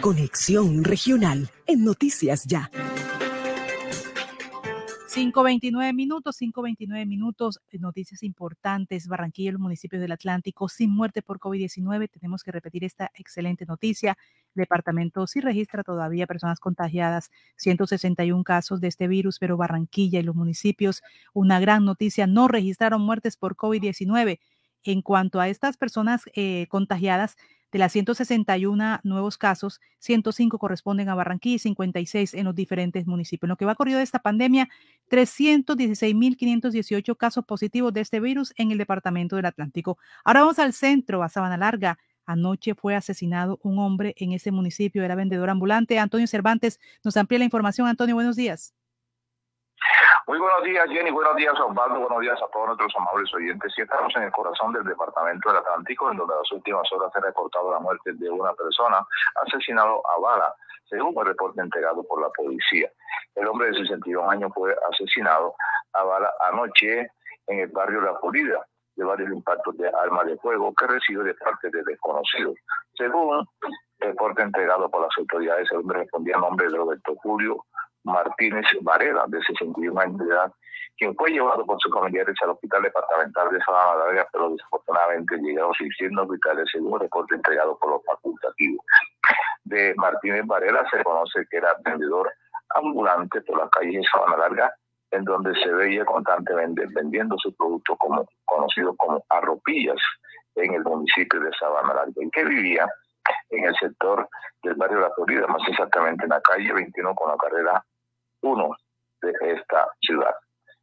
Conexión Regional en Noticias Ya. 529 minutos, 529 minutos, eh, noticias importantes, Barranquilla los municipios del Atlántico sin muerte por COVID-19. Tenemos que repetir esta excelente noticia. El departamento sí registra todavía personas contagiadas, 161 casos de este virus, pero Barranquilla y los municipios, una gran noticia, no registraron muertes por COVID-19. En cuanto a estas personas eh, contagiadas, de las 161 nuevos casos, 105 corresponden a Barranquilla y 56 en los diferentes municipios. En lo que va corrido de esta pandemia, 316.518 casos positivos de este virus en el departamento del Atlántico. Ahora vamos al centro, a Sabana Larga. Anoche fue asesinado un hombre en ese municipio, era vendedor ambulante. Antonio Cervantes nos amplía la información. Antonio, buenos días. Muy buenos días, Jenny. Buenos días, Osvaldo. Buenos días a todos nuestros amables oyentes. Y estamos en el corazón del Departamento del Atlántico, en donde las últimas horas se ha reportado la muerte de una persona asesinado a bala, según el reporte entregado por la policía. El hombre de 61 años fue asesinado a bala anoche en el barrio La Pulida de varios impactos de arma de fuego que recibe de parte de desconocidos. Según el reporte entregado por las autoridades, el hombre respondía a nombre de Roberto Julio Martínez Varela, de 61 años de edad, quien fue llevado por sus familiares al Hospital Departamental de Sabana Larga, pero desafortunadamente llegaron sin signos vitales según el reporte entregado por los facultativos. De Martínez Varela se conoce que era vendedor ambulante por las calles de Sabana Larga, en donde se veía constantemente vendiendo sus productos como conocidos como arropillas en el municipio de Sabana Larga, en que vivía en el sector del barrio la Florida, más exactamente en la calle 21 con la carrera 1 de esta ciudad.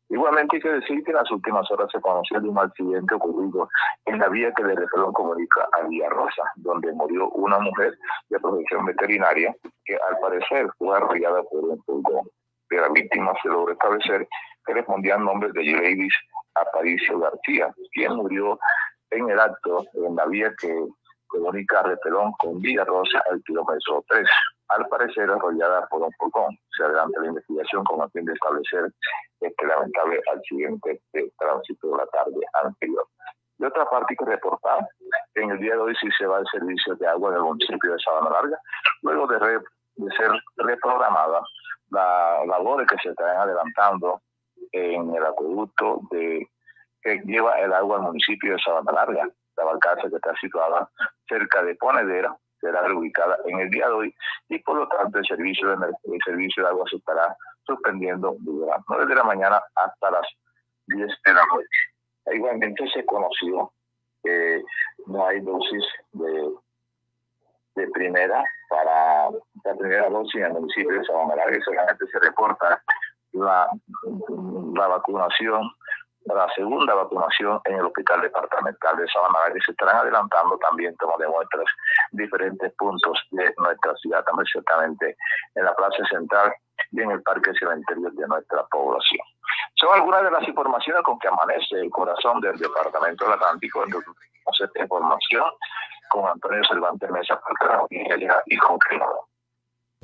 Igualmente hay que decir que en las últimas horas se conoció de un accidente ocurrido en la vía que de Reflón comunica a Villa Rosa, donde murió una mujer de protección veterinaria que al parecer fue arrollada por un pulgón. De la víctima se logró establecer que respondían nombres de Ladies Aparicio García, quien murió en el acto en la vía que comunica Repelón con Villa Rosa al kilómetro 3, al parecer arrollada por un pulgón. Se adelanta la investigación con el fin de establecer este lamentable accidente de tránsito de la tarde anterior. De otra parte, que reportar en el día de hoy sí se va el servicio de agua en el municipio de Sabana Larga, luego de, ser reprogramada la labores que se están adelantando en el acueducto de que lleva el agua al municipio de Sabana Larga la barcaza que está situada cerca de Ponedera será reubicada en el día de hoy y por lo tanto el servicio de, el servicio de agua se estará suspendiendo desde las 9 de la mañana hasta las 10 de la noche. Igualmente se conoció que no hay dosis de, de primera para la primera dosis en el municipio de y solamente se reporta la, la vacunación la segunda vacunación en el Hospital Departamental de Sabana y se estarán adelantando también toma de muestras diferentes puntos de nuestra ciudad, también ciertamente en la Plaza Central y en el Parque Cementerio de nuestra población. Son algunas de las informaciones con que amanece el corazón del Departamento del Atlántico, en esta información con Antonio Cervantes Mesa, y con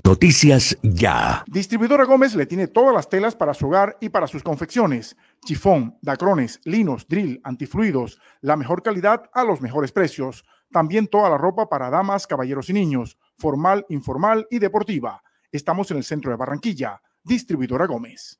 Noticias Ya. Distribuidora Gómez le tiene todas las telas para su hogar y para sus confecciones. Chifón, dacrones, linos, drill, antifluidos, la mejor calidad a los mejores precios. También toda la ropa para damas, caballeros y niños, formal, informal y deportiva. Estamos en el centro de Barranquilla. Distribuidora Gómez.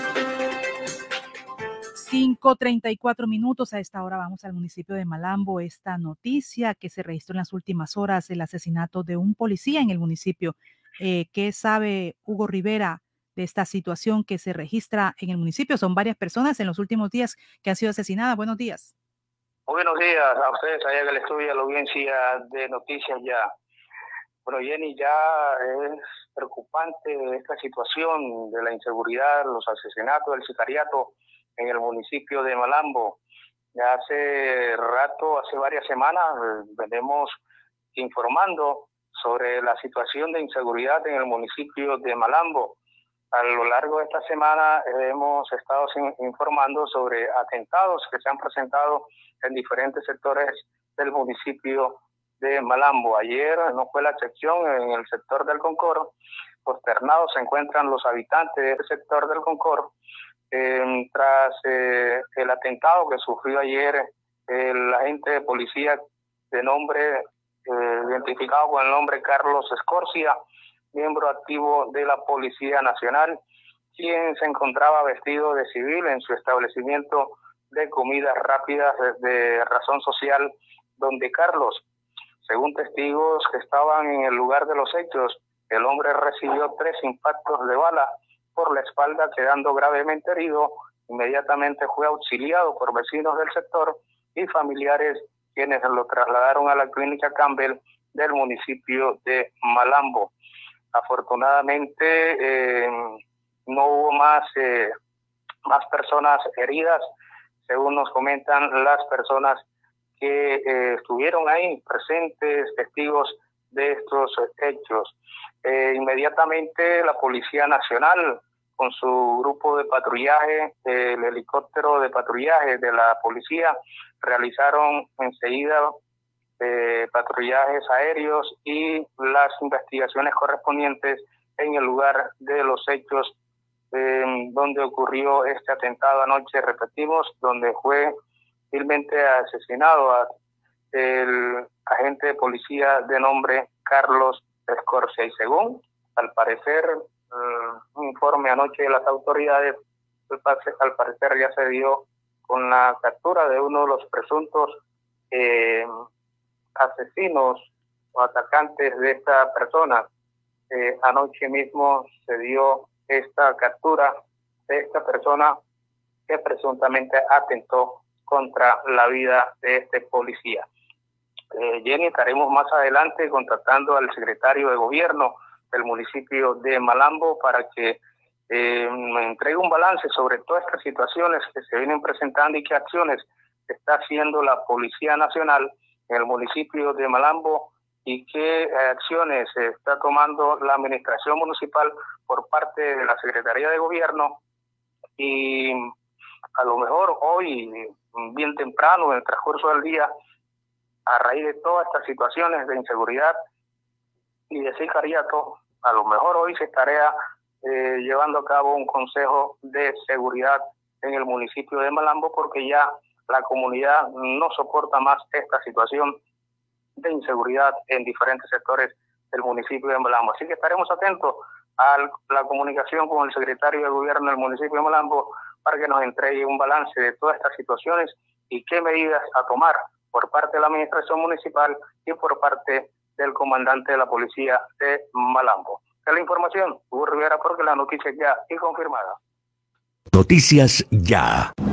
5.34 minutos. A esta hora vamos al municipio de Malambo. Esta noticia que se registró en las últimas horas, el asesinato de un policía en el municipio. Eh, ¿Qué sabe Hugo Rivera de esta situación que se registra en el municipio? Son varias personas en los últimos días que han sido asesinadas. Buenos días. Buenos días a ustedes allá que le estudia la audiencia de Noticias Ya. Bueno, Jenny, ya es preocupante esta situación de la inseguridad, los asesinatos, el sicariato en el municipio de Malambo. Ya hace rato, hace varias semanas, venimos informando sobre la situación de inseguridad en el municipio de Malambo. A lo largo de esta semana hemos estado informando sobre atentados que se han presentado en diferentes sectores del municipio de Malambo. Ayer no fue la excepción en el sector del Concord. Posternados se encuentran los habitantes del sector del Concord eh, tras eh, el atentado que sufrió ayer el agente de policía de nombre eh, identificado con el nombre Carlos Escorcia, miembro activo de la Policía Nacional, quien se encontraba vestido de civil en su establecimiento de comidas rápidas de razón social, donde Carlos, según testigos que estaban en el lugar de los hechos, el hombre recibió tres impactos de bala por la espalda, quedando gravemente herido. Inmediatamente fue auxiliado por vecinos del sector y familiares quienes lo trasladaron a la clínica Campbell del municipio de Malambo. Afortunadamente eh, no hubo más, eh, más personas heridas, según nos comentan las personas que eh, estuvieron ahí presentes, testigos de estos hechos. Eh, inmediatamente la Policía Nacional, con su grupo de patrullaje, el helicóptero de patrullaje de la policía, realizaron enseguida eh, patrullajes aéreos y las investigaciones correspondientes en el lugar de los hechos donde ocurrió este atentado anoche, repetimos, donde fue vilmente asesinado a el agente de policía de nombre Carlos Y según, al parecer, mm, un informe anoche de las autoridades, al parecer ya se dio con la captura de uno de los presuntos eh, asesinos o atacantes de esta persona. Eh, anoche mismo se dio esta captura de esta persona que presuntamente atentó contra la vida de este policía. Eh, Jenny, estaremos más adelante contactando al secretario de gobierno del municipio de Malambo para que eh, me entregue un balance sobre todas estas situaciones que se vienen presentando y qué acciones está haciendo la Policía Nacional en el municipio de Malambo y qué acciones está tomando la administración municipal por parte de la Secretaría de Gobierno. Y a lo mejor hoy, bien temprano, en el transcurso del día, a raíz de todas estas situaciones de inseguridad y de sicariato, a lo mejor hoy se estaría eh, llevando a cabo un consejo de seguridad en el municipio de Malambo porque ya la comunidad no soporta más esta situación de inseguridad en diferentes sectores del municipio de Malambo. Así que estaremos atentos a la comunicación con el secretario de gobierno del municipio de Malambo para que nos entregue un balance de todas estas situaciones y qué medidas a tomar por parte de la administración municipal y por parte del comandante de la policía de Malambo. La información, Hugo Rivera, porque la noticia ya es confirmada. Noticias ya.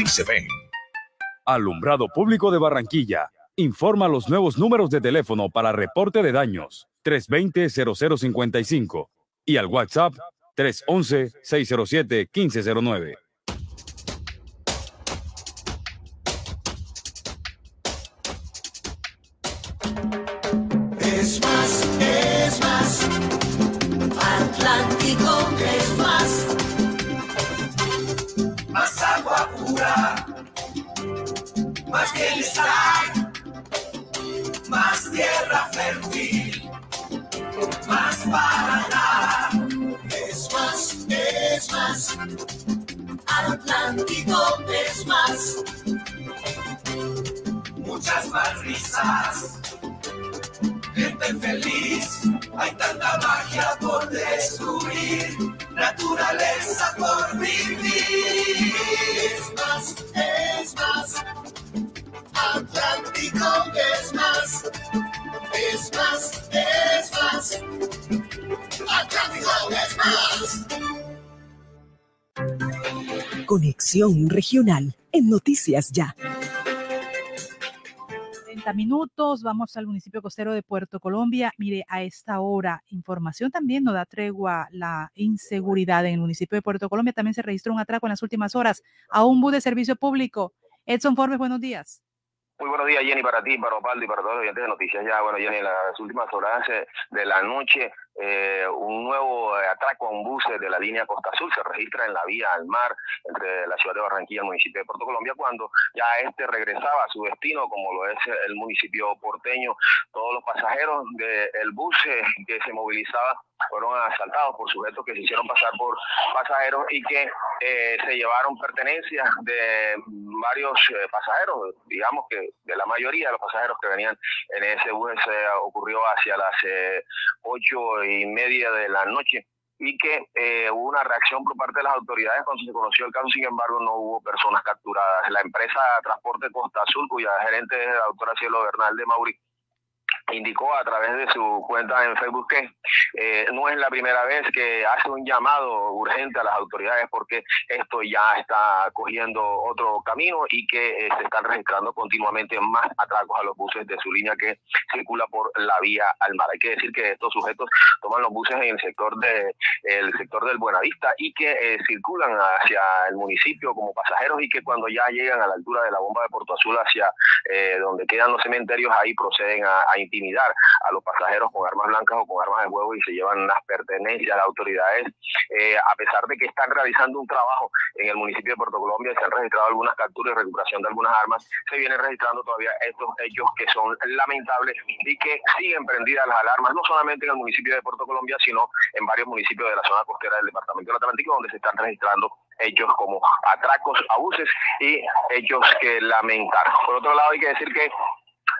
sí se ven. Alumbrado Público de Barranquilla. Informa los nuevos números de teléfono para reporte de daños 320-0055 y al WhatsApp 311-607-1509. Atlántico es más. Muchas más risas gente feliz. Hay tanta magia por descubrir, naturaleza por vivir. Es más, es más. Atlántico es más. Es más, es más. Atlántico es más. Conexión Regional en Noticias Ya. 30 minutos, vamos al municipio costero de Puerto Colombia. Mire, a esta hora, información también nos da tregua la inseguridad en el municipio de Puerto Colombia. También se registró un atraco en las últimas horas a un bus de servicio público. Edson Forbes, buenos días. Muy buenos días, Jenny, para ti, para Opaldo y para todos los oyentes de noticias. Ya, bueno, Jenny, en las últimas horas eh, de la noche, eh, un nuevo eh, atraco a un bus de la línea Costa Azul se registra en la vía al mar entre la ciudad de Barranquilla y el municipio de Puerto Colombia cuando ya este regresaba a su destino, como lo es el municipio porteño. Todos los pasajeros del bus eh, que se movilizaba fueron asaltados por sujetos que se hicieron pasar por pasajeros y que eh, se llevaron pertenencias de varios eh, pasajeros, digamos que de la mayoría de los pasajeros que venían en ese bus se ocurrió hacia las eh, ocho y media de la noche y que eh, hubo una reacción por parte de las autoridades cuando se conoció el caso, sin embargo no hubo personas capturadas. La empresa Transporte Costa Azul, cuya gerente es la doctora Cielo Bernal de Mauri, indicó a través de su cuenta en Facebook que eh, no es la primera vez que hace un llamado urgente a las autoridades porque esto ya está cogiendo otro camino y que eh, se están registrando continuamente más atracos a los buses de su línea que circula por la vía al mar. Hay que decir que estos sujetos toman los buses en el sector de el sector del Buenavista y que eh, circulan hacia el municipio como pasajeros y que cuando ya llegan a la altura de la bomba de Puerto Azul hacia donde quedan los cementerios ahí proceden a, a intimidar a los pasajeros con armas blancas o con armas de fuego y se llevan las pertenencias. Las autoridades, eh, a pesar de que están realizando un trabajo en el municipio de Puerto Colombia, se han registrado algunas capturas y recuperación de algunas armas, se vienen registrando todavía estos hechos que son lamentables y que siguen prendidas las alarmas, no solamente en el municipio de Puerto Colombia, sino en varios municipios de la zona costera del departamento del Atlántico, donde se están registrando hechos como atracos, abuses y hechos que lamentar. Por otro lado, hay que decir que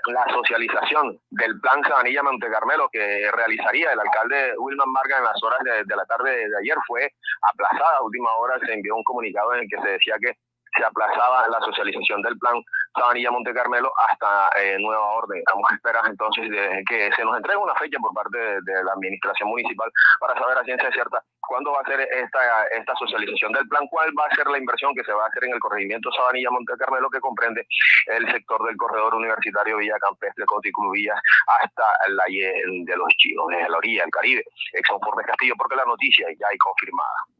la socialización del plan Sabanilla Montecarmelo que realizaría el alcalde Wilman Vargas en las horas de, de la tarde de ayer fue aplazada. A última hora se envió un comunicado en el que se decía que se aplazaba la socialización del plan Sabanilla Monte Carmelo hasta eh, nueva orden. Estamos a esperar entonces de que se nos entregue una fecha por parte de, la administración municipal para saber a ciencia cierta cuándo va a ser esta, esta socialización del plan, cuál va a ser la inversión que se va a hacer en el corregimiento Sabanilla Monte Carmelo que comprende el sector del corredor universitario Villa Campestre, Coticlubillas, hasta la de los chinos, desde la orilla del Caribe, Exxon Forbes Castillo, porque la noticia ya hay confirmada.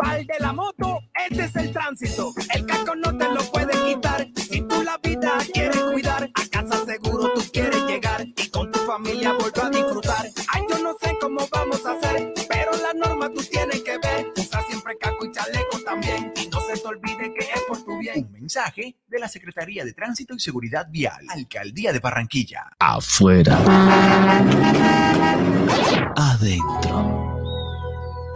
Pal de la moto, este es el tránsito. El casco no te lo puede quitar. Si tú la vida quieres cuidar, a casa seguro tú quieres llegar y con tu familia volver a disfrutar. Ay, yo no sé cómo vamos a hacer, pero la norma tú tienes que ver. Usa siempre casco y chaleco también. Y no se te olvide que es por tu bien. Un mensaje de la Secretaría de Tránsito y Seguridad Vial, Alcaldía de Barranquilla. Afuera. Adentro.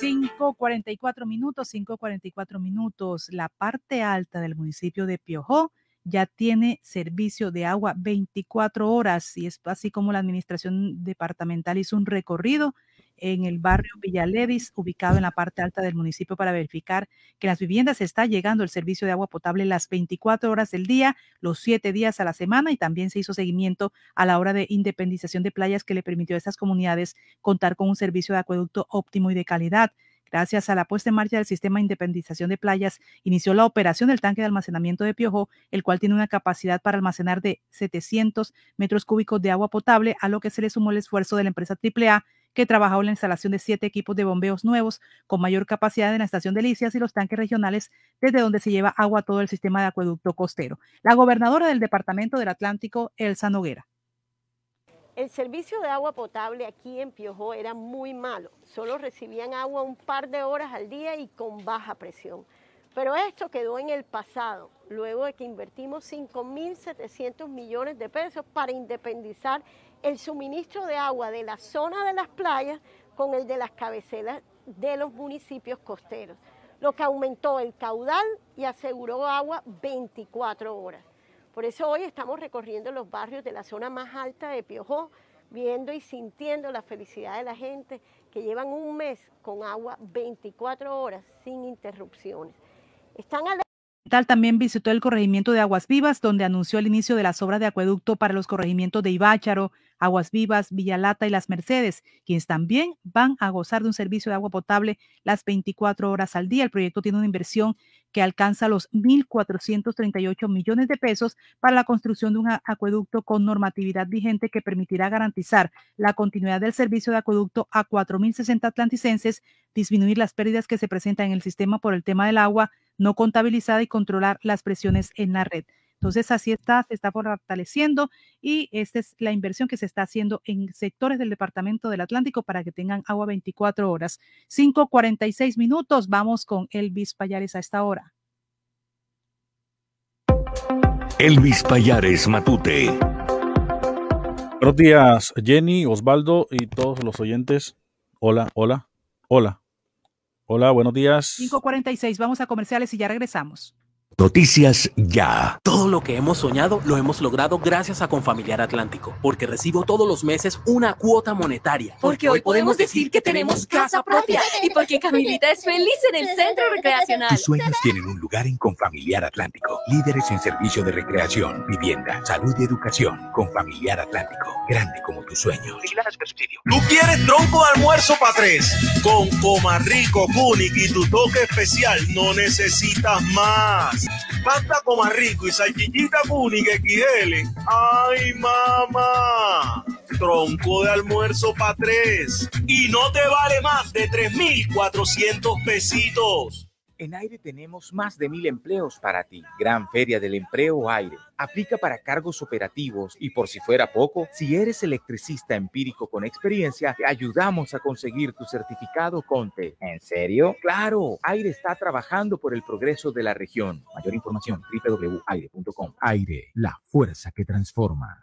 5.44 minutos, 5.44 minutos. La parte alta del municipio de Piojó ya tiene servicio de agua 24 horas y es así como la administración departamental hizo un recorrido en el barrio Villaledis, ubicado en la parte alta del municipio, para verificar que las viviendas está llegando el servicio de agua potable las 24 horas del día, los 7 días a la semana y también se hizo seguimiento a la hora de independización de playas que le permitió a estas comunidades contar con un servicio de acueducto óptimo y de calidad. Gracias a la puesta en marcha del sistema de independización de playas, inició la operación del tanque de almacenamiento de Piojo, el cual tiene una capacidad para almacenar de 700 metros cúbicos de agua potable, a lo que se le sumó el esfuerzo de la empresa AAA que trabajó en la instalación de siete equipos de bombeos nuevos con mayor capacidad en la estación de Licias y los tanques regionales desde donde se lleva agua a todo el sistema de acueducto costero. La gobernadora del Departamento del Atlántico, Elsa Noguera. El servicio de agua potable aquí en Piojó era muy malo. Solo recibían agua un par de horas al día y con baja presión. Pero esto quedó en el pasado, luego de que invertimos 5.700 millones de pesos para independizar el suministro de agua de la zona de las playas con el de las cabeceras de los municipios costeros, lo que aumentó el caudal y aseguró agua 24 horas. Por eso hoy estamos recorriendo los barrios de la zona más alta de Piojó, viendo y sintiendo la felicidad de la gente que llevan un mes con agua 24 horas sin interrupciones. Están también visitó el corregimiento de Aguas Vivas, donde anunció el inicio de las obras de acueducto para los corregimientos de Ibácharo, Aguas Vivas, Villalata y Las Mercedes, quienes también van a gozar de un servicio de agua potable las 24 horas al día. El proyecto tiene una inversión que alcanza los 1.438 millones de pesos para la construcción de un acueducto con normatividad vigente que permitirá garantizar la continuidad del servicio de acueducto a 4.060 atlanticenses, disminuir las pérdidas que se presentan en el sistema por el tema del agua no contabilizada y controlar las presiones en la red. Entonces, así está, se está fortaleciendo y esta es la inversión que se está haciendo en sectores del Departamento del Atlántico para que tengan agua 24 horas. 5.46 minutos, vamos con Elvis Payares a esta hora. Elvis Payares Matute. Buenos días, Jenny, Osvaldo y todos los oyentes. Hola, hola, hola. Hola, buenos días. 5.46, vamos a comerciales y ya regresamos. Noticias Ya. Todo lo que hemos soñado lo hemos logrado gracias a Confamiliar Atlántico, porque recibo todos los meses una cuota monetaria. Porque, hoy podemos decir que tenemos casa propia y porque Camilita es feliz en el centro recreacional. Tus sueños tienen un lugar en Confamiliar Atlántico. Líderes en servicio de recreación, vivienda, salud y educación. Confamiliar Atlántico. Grande como tus sueños. ¿Tú quieres tronco de almuerzo para tres? Con Comarrico, Kunik y tu toque especial no necesitas más. Pasta Comarrico y salchichita Kunik XL. ¡Ay, mamá! Tronco de almuerzo para tres. Y no te vale más de 3,400 pesitos. En Aire tenemos más de mil empleos para ti. Gran Feria del Empleo Aire. Aplica para cargos operativos y por si fuera poco, si eres electricista empírico con experiencia, te ayudamos a conseguir tu certificado CONTE. ¿En serio? Claro, Aire está trabajando por el progreso de la región. Mayor información www.aire.com. Aire, la fuerza que transforma.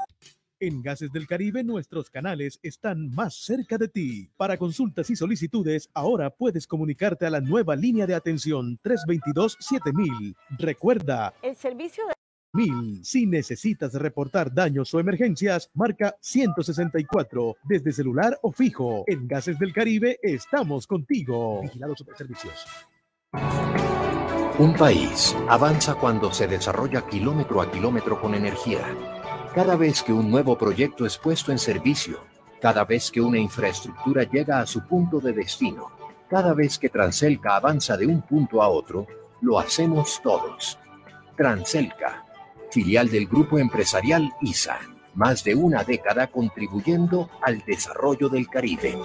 En Gases del Caribe nuestros canales están más cerca de ti. Para consultas y solicitudes, ahora puedes comunicarte a la nueva línea de atención 322-7000. Recuerda, El servicio de... Mil. Si necesitas reportar daños o emergencias, marca 164 desde celular o fijo. En Gases del Caribe estamos contigo. Vigilado Superservicios. Un país avanza cuando se desarrolla kilómetro a kilómetro con energía. Cada vez que un nuevo proyecto es puesto en servicio, cada vez que una infraestructura llega a su punto de destino, cada vez que Transelca avanza de un punto a otro, lo hacemos todos. Transelca, filial del grupo empresarial ISA, más de una década contribuyendo al desarrollo del Caribe.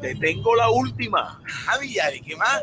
Te tengo la última. Javi, ¿y qué más?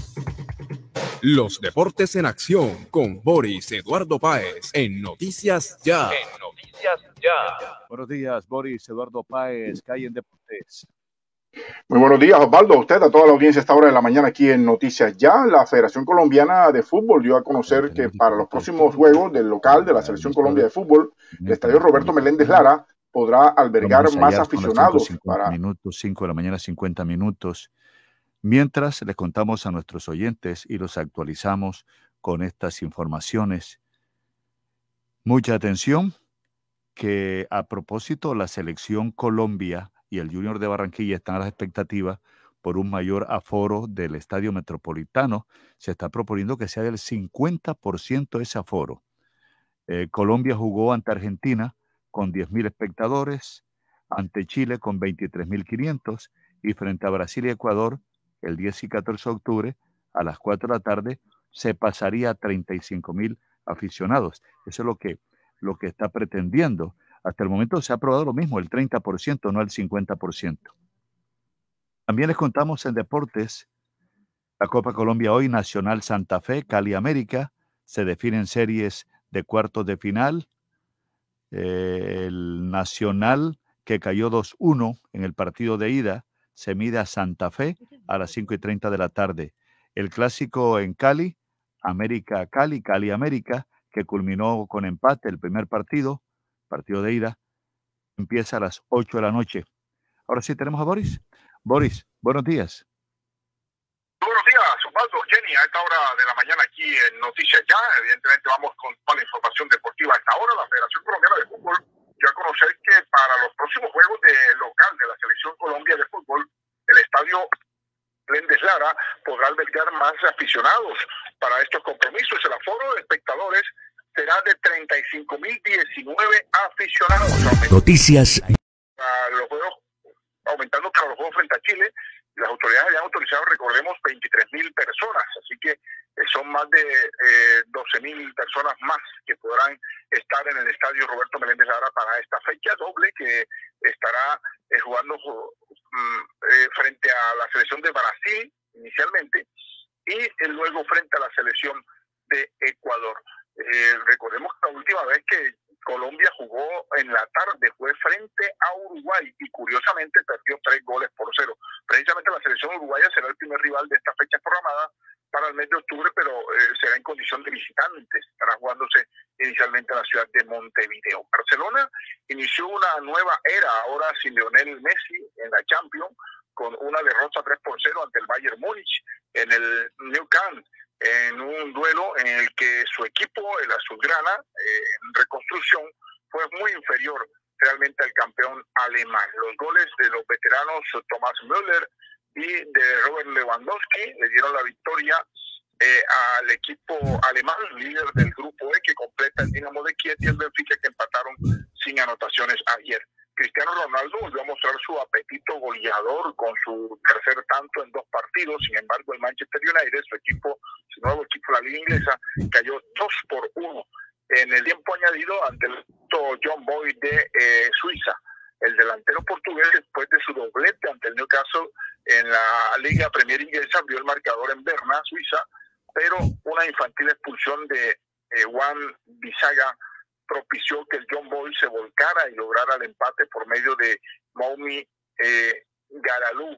Los deportes en acción con Boris Eduardo Páez en Noticias Ya. Noticias Ya. Buenos días, Boris Eduardo Páez, Calle en Deportes. Muy buenos días, Osvaldo. A usted, a toda la audiencia a esta hora de la mañana aquí en Noticias Ya. La Federación Colombiana de Fútbol dio a conocer que para los próximos juegos del local de la Selección Colombia de Fútbol, el estadio Roberto Meléndez Lara podrá albergar más aficionados 5:50 para minutos, 5 de la mañana, 50 minutos. Mientras les contamos a nuestros oyentes y los actualizamos con estas informaciones. Mucha atención que a propósito la selección Colombia y el Junior de Barranquilla están a las expectativas por un mayor aforo del Estadio Metropolitano. Se está proponiendo que sea del 50% ese aforo. Eh, Colombia jugó ante Argentina con 10.000 espectadores, ante Chile con 23.500 y frente a Brasil y Ecuador el 10 y 14 de octubre a las 4 de la tarde se pasaría a 35.000 aficionados. Eso es lo que, lo que está pretendiendo. Hasta el momento se ha aprobado lo mismo, el 30%, no el 50%. También les contamos en deportes la Copa Colombia hoy, Nacional Santa Fe, Cali América, se definen series de cuartos de final. Eh, el Nacional, que cayó 2-1 en el partido de ida, se mide a Santa Fe a las 5 y 30 de la tarde. El clásico en Cali, América Cali, Cali América, que culminó con empate el primer partido, partido de ida, empieza a las 8 de la noche. Ahora sí tenemos a Boris. Boris, buenos días. Buenos días, Osvaldo, Jenny, a esta hora de la mañana aquí en Noticias Ya. Evidentemente vamos con toda la información deportiva a esta hora. La Federación Colombiana de Fútbol dio a conocer que para los próximos juegos de local de la Selección Colombia de Fútbol, el estadio Méndez Lara podrá albergar más aficionados para estos compromisos. El aforo de espectadores será de 35.019 aficionados. Noticias Para los juegos, aumentando para los juegos frente a Chile, las autoridades habían autorizado, recordemos, 23.000 personas, así que eh, son más de eh, 12.000 personas más que podrán estar en el estadio Roberto Meléndez Lara para esta fecha doble que estará eh, jugando mm, eh, frente a la selección de Brasil inicialmente y eh, luego frente a la selección de Ecuador. Eh, recordemos que la última vez que Colombia jugó en la tarde fue frente a Uruguay y curiosamente perdió tres goles por cero. Precisamente la selección uruguaya será el primer rival de esta fecha programada para el mes de octubre, pero eh, será en condición de visitantes. Estará jugándose inicialmente en la ciudad de Montevideo. Barcelona inició una nueva era ahora sin Lionel Messi en la Champions con una derrota 3 por 0 ante el Bayern Múnich en el New Camp en un duelo en el que su equipo, el Azulgrana, eh, en reconstrucción, fue muy inferior realmente al campeón alemán. Los goles de los veteranos Thomas Müller y de Robert Lewandowski le dieron la victoria eh, al equipo alemán, líder del grupo E, que completa el Dinamo de Kiev y el Benfica, que empataron sin anotaciones ayer. Cristiano Ronaldo volvió a mostrar su apetito goleador con su tercer tanto en dos partidos. Sin embargo, el Manchester United, su equipo, su nuevo equipo la liga inglesa, cayó dos por uno en el tiempo añadido ante el John Boy de eh, Suiza. El delantero portugués, después de su doblete ante el Newcastle en la Liga Premier Inglesa, abrió el marcador en Berna, Suiza, pero una infantil expulsión de eh, Juan Bisaga propició que el John Boy se volcara y lograra el empate por medio de Maumi eh, Garalú.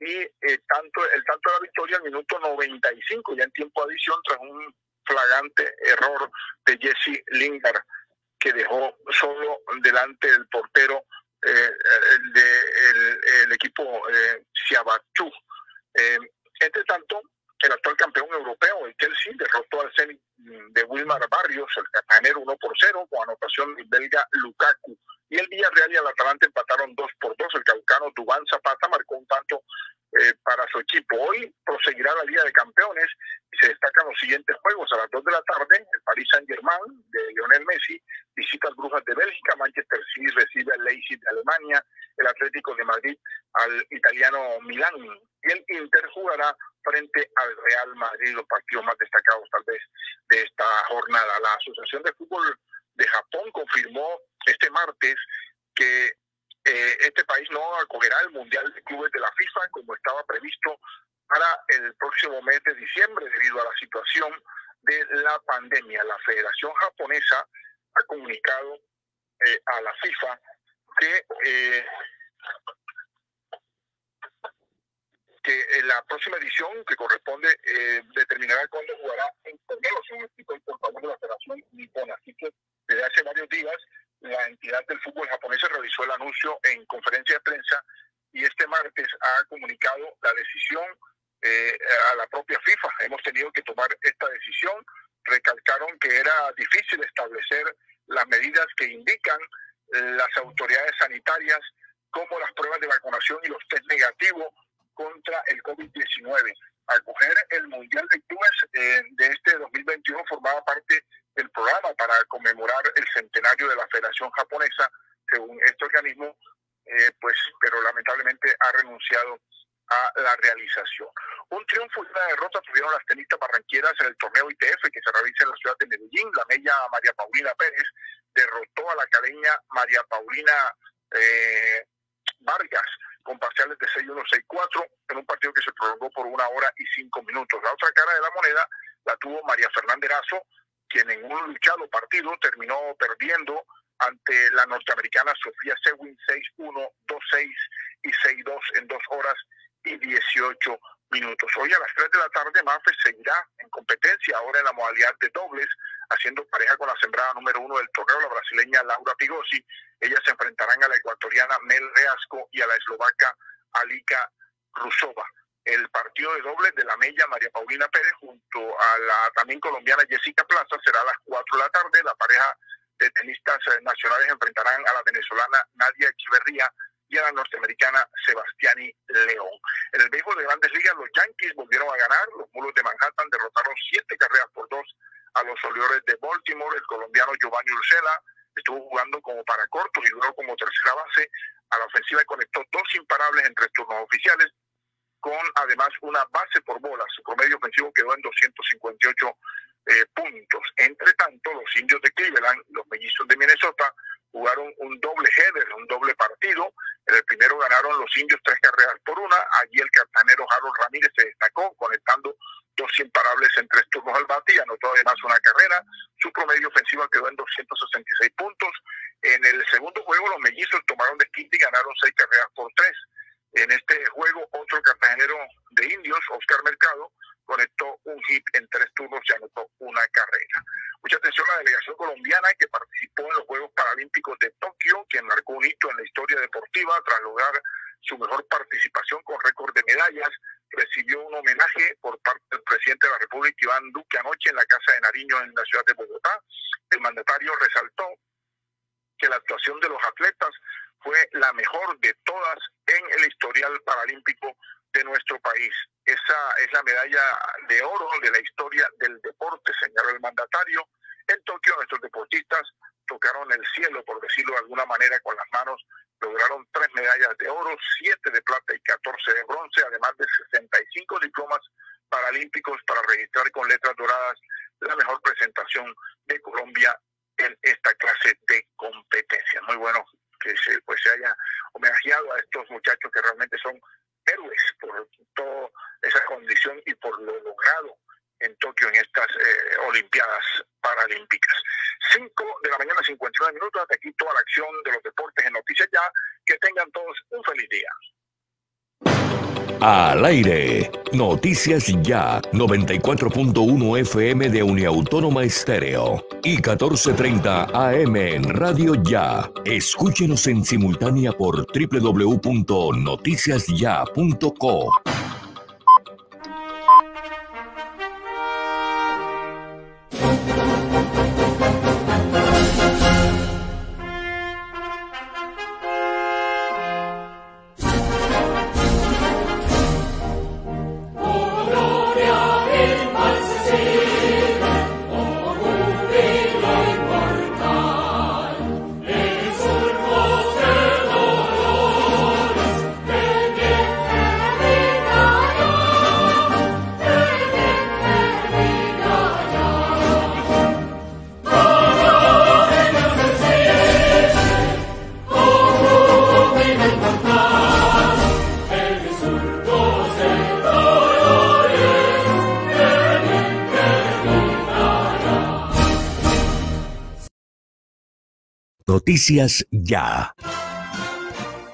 Y eh, tanto el tanto de la victoria al minuto 95, ya en tiempo de adición, tras un flagante error de Jesse Lingard, que dejó solo delante del portero eh, equipo eh, Eh, entre tanto, el actual campeón europeo, el Chelsea, derrotó al Zenit de Wilmar Barrios, el cartagenero 1 por 0, con anotación del belga Lukaku. Y el Villarreal y el Atalanta empataron 2 por 2. El caucano Dubán Zapata marcó un tanto eh, para su equipo. Hoy proseguirá la Liga de Campeones se destacan los siguientes juegos. A las 2 de la tarde, el Paris Saint-Germain de Lionel Messi visita al Brujas de Bélgica, Manchester City recibe al Leipzig de Alemania, el Atlético de Madrid al italiano Milán y el Inter jugará frente al Real Madrid, los partidos más destacados tal vez de esta jornada. La Asociación de Fútbol de Japón confirmó este martes que eh, este país no acogerá el Mundial de Clubes de la FIFA como estaba previsto para el próximo mes de diciembre debido a la situación de la pandemia. La Federación Japonesa ha comunicado eh, a la FIFA que eh, que en la próxima edición, que corresponde, eh, determinará cuándo jugará en según explicó el portavoz de la Federación Nipona. Así que desde hace varios días, la entidad del fútbol japonés realizó el anuncio en conferencia de prensa y este martes ha comunicado la decisión eh, a la propia FIFA. Hemos tenido que tomar esta decisión. Recalcaron que era difícil establecer las medidas que indican las autoridades sanitarias como las pruebas de vacunación y los test negativos contra el COVID-19. Acoger el Mundial de Clubes eh, de este 2021 formaba parte del programa para conmemorar el centenario de la Federación Japonesa, según este organismo, eh, pues, pero lamentablemente ha renunciado a la realización. Un triunfo y una derrota tuvieron las tenistas barranqueras en el torneo ITF que se realiza en la ciudad de Medellín. La mella María Paulina Pérez derrotó a la caleña María Paulina eh, Vargas con parciales de 6-1, 6-4 en un partido que se prolongó por una hora y cinco minutos. La otra cara de la moneda la tuvo María Fernández Razo, quien en un luchado partido terminó perdiendo ante la norteamericana Sofía Sewin 6-1, 2-6 y 6-2 en dos horas y 18 minutos. Hoy a las 3 de la tarde, Mafe seguirá en competencia ahora en la modalidad de dobles, haciendo pareja con la sembrada número uno del torneo, la brasileña Laura Pigosi. Ellas se enfrentarán a la ecuatoriana Mel Reasco y a la eslovaca Alika Rusova. El partido de dobles de la Mella María Paulina Pérez junto a la también colombiana Jessica Plaza será a las 4 de la tarde. La pareja de tenistas eh, nacionales enfrentarán a la venezolana Nadia Echeverría y a la norteamericana Sebastiani León. En el béisbol de grandes ligas, los Yankees volvieron a ganar. Los mulos de Manhattan derrotaron siete carreras por dos a los Orioles de Baltimore. El colombiano Giovanni Ursela estuvo jugando como para cortos y luego como tercera base. A la ofensiva conectó dos imparables en tres turnos oficiales, con además una base por bola. Su promedio ofensivo quedó en 258 eh, puntos. Entre tanto, los indios de Cleveland, los mellizos de Minnesota, jugaron un doble header, un doble partido. En el primero ganaron los indios tres carreras por una. Allí el cartanero Harold Ramírez se destacó, conectando dos imparables en tres turnos al bate y anotó además una carrera. Su promedio ofensivo quedó en 266 puntos. En el segundo juego, los mellizos tomaron de quinta y ganaron seis carreras por tres. En este juego, otro cartagenero de indios, Oscar Mercado, conectó un hit en tres turnos y anotó una carrera. Mucha atención a la delegación colombiana que participó en los Juegos Paralímpicos de Tokio, quien marcó un hito en la historia deportiva tras lograr su mejor participación con récord de medallas. Recibió un homenaje por parte del presidente de la República, Iván Duque, anoche en la Casa de Nariño en la ciudad de Bogotá. El mandatario resaltó que la actuación de los atletas fue la mejor de todas en el historial paralímpico de nuestro país. Esa es la medalla de oro de la historia del deporte, señaló el mandatario. En Tokio nuestros deportistas tocaron el cielo, por decirlo de alguna manera, con las manos. Lograron tres medallas de oro, siete de plata y 14 de bronce, además de 65 diplomas paralímpicos para registrar con letras doradas la mejor presentación de Colombia en esta clase de competencia. Muy bueno que se, pues, se haya homenajeado a estos muchachos que realmente son héroes por toda esa condición y por lo logrado en Tokio en estas eh, Olimpiadas Paralímpicas. 5 de la mañana, 59 minutos. Hasta aquí toda la acción de los deportes en Noticias Ya. Que tengan todos un feliz día. Al aire. Noticias Ya. 94.1 FM de Uniautónoma Estéreo. Y 14.30 AM en Radio Ya. Escúchenos en simultánea por www.noticiasya.co. Noticias Ya.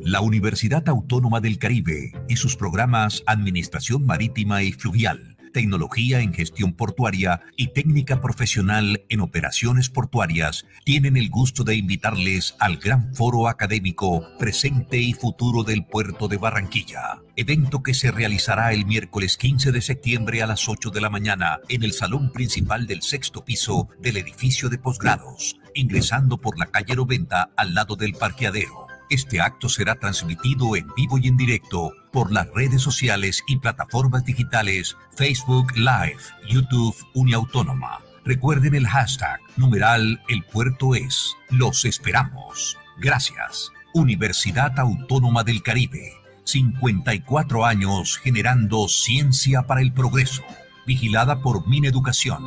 La Universidad Autónoma del Caribe y sus programas Administración Marítima y Fluvial, Tecnología en Gestión Portuaria y Técnica Profesional en Operaciones Portuarias tienen el gusto de invitarles al gran foro académico Presente y Futuro del Puerto de Barranquilla, evento que se realizará el miércoles 15 de septiembre a las 8 de la mañana en el salón principal del sexto piso del edificio de posgrados ingresando por la calle Roventa al lado del parqueadero. Este acto será transmitido en vivo y en directo por las redes sociales y plataformas digitales Facebook Live, YouTube Uniautónoma. Recuerden el hashtag numeral El Puerto es. Los esperamos. Gracias. Universidad Autónoma del Caribe. 54 años generando ciencia para el progreso. Vigilada por Mineducación.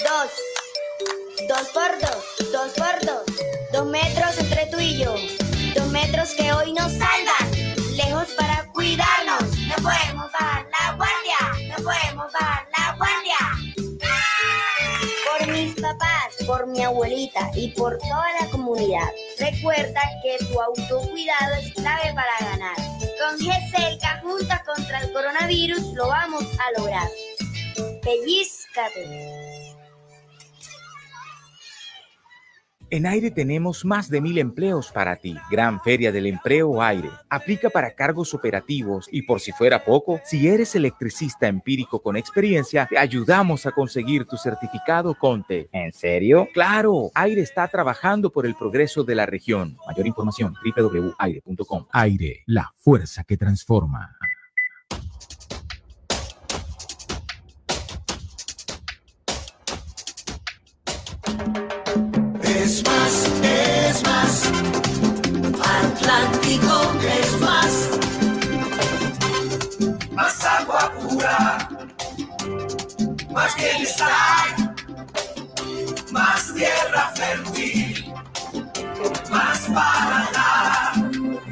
Dos. Dos por dos. Dos por dos. Dos metros entre tú y yo. Dos metros que hoy nos salvan. Lejos para cuidarnos. No podemos bajar la guardia. No podemos bajar la guardia. Por mis papás, por mi abuelita y por toda la comunidad. Recuerda que tu autocuidado es clave para ganar. Con GESELCA juntas contra el coronavirus lo vamos a lograr. Pellizcate. En Aire tenemos más de mil empleos para ti. Gran Feria del Empleo Aire. Aplica para cargos operativos y por si fuera poco, si eres electricista empírico con experiencia, te ayudamos a conseguir tu certificado CONTE. ¿En serio? Claro, Aire está trabajando por el progreso de la región. Mayor información www.aire.com. Aire, la fuerza que transforma.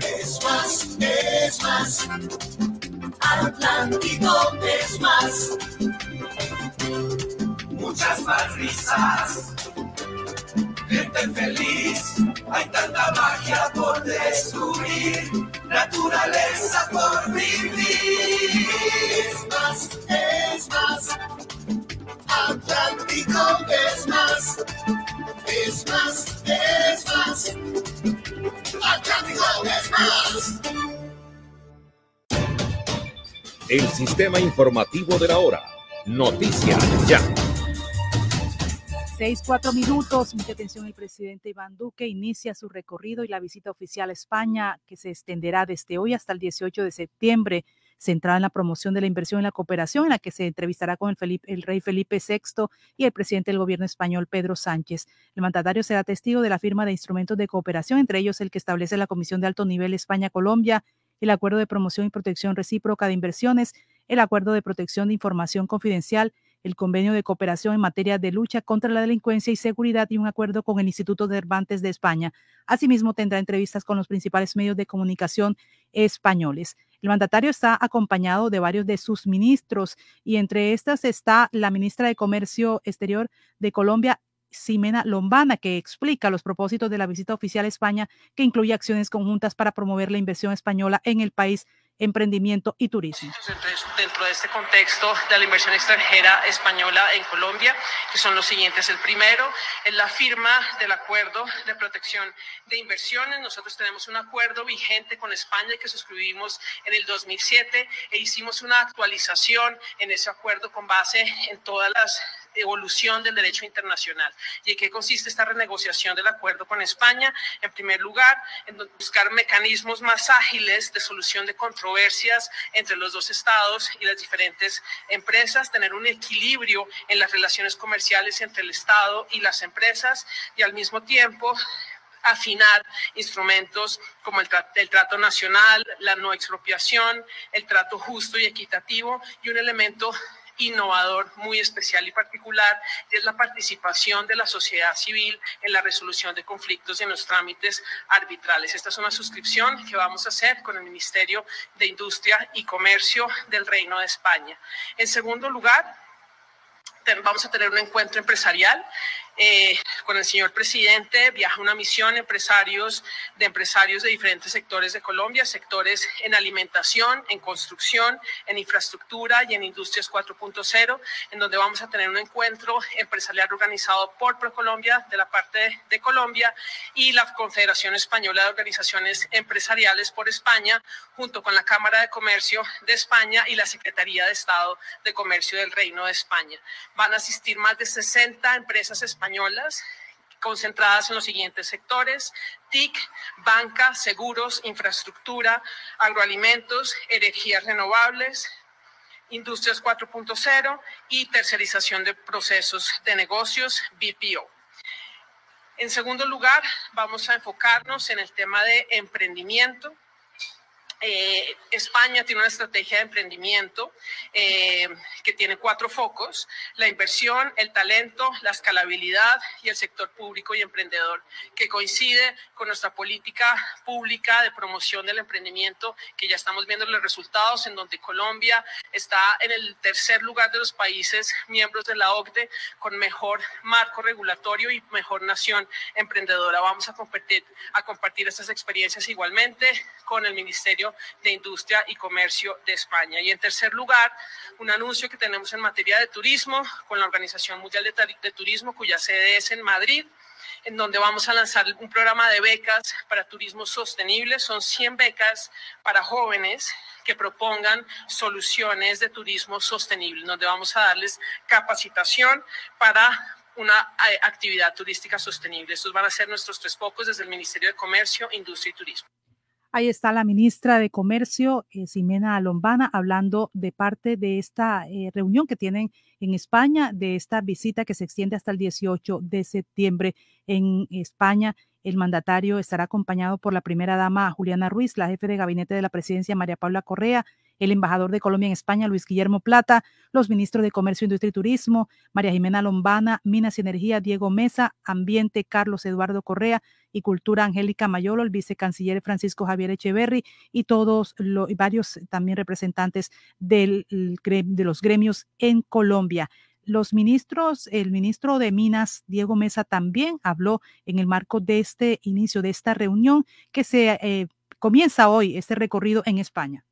Es más, es más. Atlántico es más. Muchas más risas. Gente feliz. Hay tanta magia por descubrir. Naturaleza por vivir. Es más, es más. Atlántico es más. Es más, es más. Atlántico es más. El sistema informativo de la hora. Noticias ya. Seis, cuatro minutos. Mucha atención. El presidente Iván Duque inicia su recorrido y la visita oficial a España, que se extenderá desde hoy hasta el 18 de septiembre, centrada en la promoción de la inversión y la cooperación, en la que se entrevistará con el, rey Felipe VI y el presidente del gobierno español, Pedro Sánchez. El mandatario será testigo de la firma de instrumentos de cooperación, entre ellos el que establece la Comisión de Alto Nivel España-Colombia, el Acuerdo de Promoción y Protección Recíproca de Inversiones, el Acuerdo de Protección de Información Confidencial, el Convenio de Cooperación en materia de lucha contra la delincuencia y seguridad y un acuerdo con el Instituto de Cervantes de España. Asimismo, tendrá entrevistas con los principales medios de comunicación españoles. El mandatario está acompañado de varios de sus ministros y entre estas está la ministra de Comercio Exterior de Colombia, Ximena Lombana, que explica los propósitos de la visita oficial a España, que incluye acciones conjuntas para promover la inversión española en el país emprendimiento y turismo. Dentro de este contexto de la inversión extranjera española en Colombia, que son los siguientes. El primero es la firma del acuerdo de protección de inversiones. Nosotros tenemos un acuerdo vigente con España que suscribimos en el 2007 e hicimos una actualización en ese acuerdo con base en todas las evolución del derecho internacional. ¿Y en qué consiste esta renegociación del acuerdo con España? En primer lugar, en buscar mecanismos más ágiles de solución de controversias entre los dos estados y las diferentes empresas, tener un equilibrio en las relaciones comerciales entre el Estado y las empresas y al mismo tiempo afinar instrumentos como el, el, trato nacional, la no expropiación, el trato justo y equitativo y un elemento innovador muy especial y particular, y es la participación de la sociedad civil en la resolución de conflictos en los trámites arbitrales. Esta es una suscripción que vamos a hacer con el Ministerio de Industria y Comercio del Reino de España. En segundo lugar, vamos a tener un encuentro empresarial eh, con el señor presidente, viaja una misión empresarios de empresarios de diferentes sectores de Colombia, sectores en alimentación, en construcción, en infraestructura y en industrias 4.0, en donde vamos a tener un encuentro empresarial organizado por ProColombia de la parte de Colombia y la Confederación Española de Organizaciones Empresariales por España, junto con la Cámara de Comercio de España y la Secretaría de Estado de Comercio del Reino de España. Van a asistir más de 60 empresas españolas españolas concentradas en los siguientes sectores, TIC, banca, seguros, infraestructura, agroalimentos, energías renovables, industrias 4.0 y tercerización de procesos de negocios, BPO. En segundo lugar, vamos a enfocarnos en el tema de emprendimiento. Eh, España tiene una estrategia de emprendimiento eh, que tiene cuatro focos, la inversión, el talento, la escalabilidad y el sector público y emprendedor, que coincide con nuestra política pública de promoción del emprendimiento, que ya estamos viendo los resultados, en donde Colombia está en el tercer lugar de los países miembros de la OCDE con mejor marco regulatorio y mejor nación emprendedora. Vamos a compartir, a compartir estas experiencias igualmente con el Ministerio de Industria y Comercio de España. Y en tercer lugar, un anuncio que tenemos en materia de turismo con la Organización Mundial de, Turismo, cuya sede es en Madrid en donde vamos a lanzar un programa de becas para turismo sostenible. Son 100 becas para jóvenes que propongan soluciones de turismo sostenible, donde vamos a darles capacitación para una eh, actividad turística sostenible. Estos van a ser nuestros tres focos desde el Ministerio de Comercio, Industria y Turismo. Ahí está la ministra de Comercio, eh, Ximena Lombana, hablando de parte de esta eh, reunión que tienen en España, de esta visita que se extiende hasta el 18 de septiembre en España. El mandatario estará acompañado por la primera dama Juliana Ruiz, la jefe de gabinete de la presidencia María Paula Correa, el embajador de Colombia en España Luis Guillermo Plata, los ministros de Comercio, Industria y Turismo, María Jimena Lombana, Minas y Energía Diego Mesa, Ambiente Carlos Eduardo Correa y Cultura Angélica Mayolo, el vicecanciller Francisco Javier Echeverry y todos los varios también representantes del, de los gremios en Colombia. Los ministros, el ministro de Minas, Diego Mesa, también habló en el marco de este inicio de esta reunión que se eh, comienza hoy, este recorrido en España.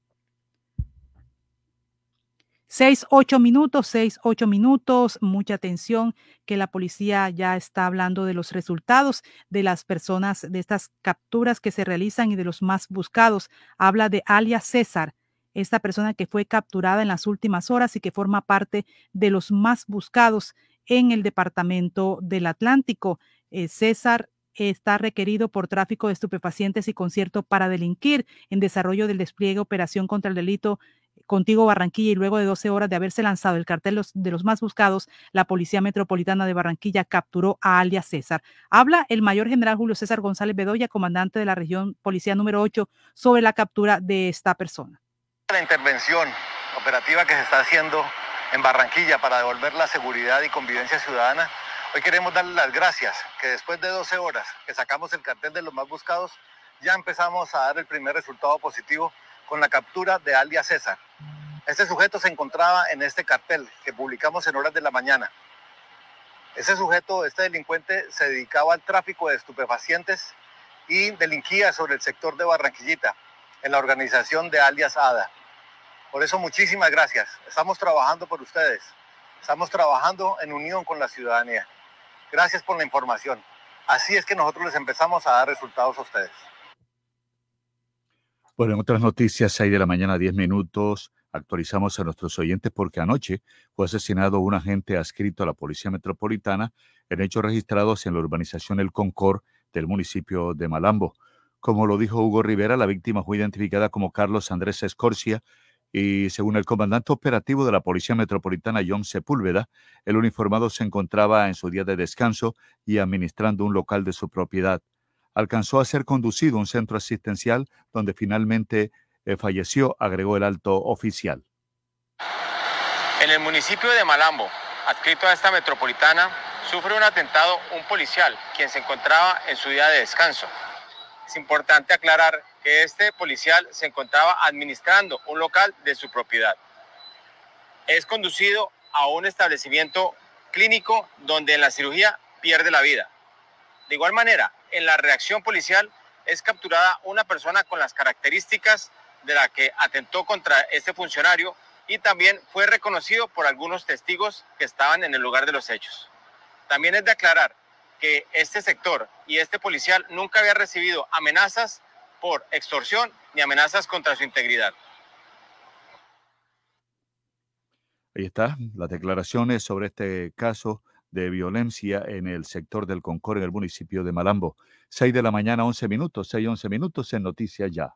Seis, ocho minutos, seis, ocho minutos. Mucha atención que la policía ya está hablando de los resultados de las personas, de estas capturas que se realizan y de los más buscados. Habla de Alia César, esta persona que fue capturada en las últimas horas y que forma parte de los más buscados en el departamento del Atlántico. Eh, César está requerido por tráfico de estupefacientes y concierto para delinquir en desarrollo del despliegue Operación contra el Delito Contigo Barranquilla y luego de 12 horas de haberse lanzado el cartel de los más buscados, la Policía Metropolitana de Barranquilla capturó a alias César. Habla el mayor general Julio César González Bedoya, comandante de la región Policía número 8, sobre la captura de esta persona. La intervención operativa que se está haciendo en Barranquilla para devolver la seguridad y convivencia ciudadana, hoy queremos darle las gracias que después de 12 horas que sacamos el cartel de los más buscados, ya empezamos a dar el primer resultado positivo con la captura de alias César. Este sujeto se encontraba en este cartel que publicamos en horas de la mañana. Ese sujeto, este delincuente, se dedicaba al tráfico de estupefacientes y delinquía sobre el sector de Barranquillita, en la organización de alias ADA. Por eso muchísimas gracias. Estamos trabajando por ustedes. Estamos trabajando en unión con la ciudadanía. Gracias por la información. Así es que nosotros les empezamos a dar resultados a ustedes. Bueno, en otras noticias, 6 de la mañana, 10 minutos, actualizamos a nuestros oyentes porque anoche fue asesinado un agente adscrito a la Policía Metropolitana en hechos registrados en la urbanización El Concord del municipio de Malambo. Como lo dijo Hugo Rivera, la víctima fue identificada como Carlos Andrés Escorcia y según el comandante operativo de la Policía Metropolitana, John Sepúlveda, el uniformado se encontraba en su día de descanso y administrando un local de su propiedad alcanzó a ser conducido a un centro asistencial donde finalmente eh, falleció, agregó el alto oficial. En el municipio de Malambo, adscrito a esta metropolitana, sufre un atentado un policial, quien se encontraba en su día de descanso. Es importante aclarar que este policial se encontraba administrando un local de su propiedad. Es conducido a un establecimiento clínico donde en la cirugía pierde la vida. De igual manera, en la reacción policial es capturada una persona con las características de la que atentó contra este funcionario y también fue reconocido por algunos testigos que estaban en el lugar de los hechos. También es de aclarar que este sector y este policial nunca había recibido amenazas por extorsión ni amenazas contra su integridad. Ahí está, las declaraciones sobre este caso de violencia en el sector del Concord en el municipio de Malambo. 6 de la mañana, 11 minutos, 6, 11 minutos en Noticias Ya.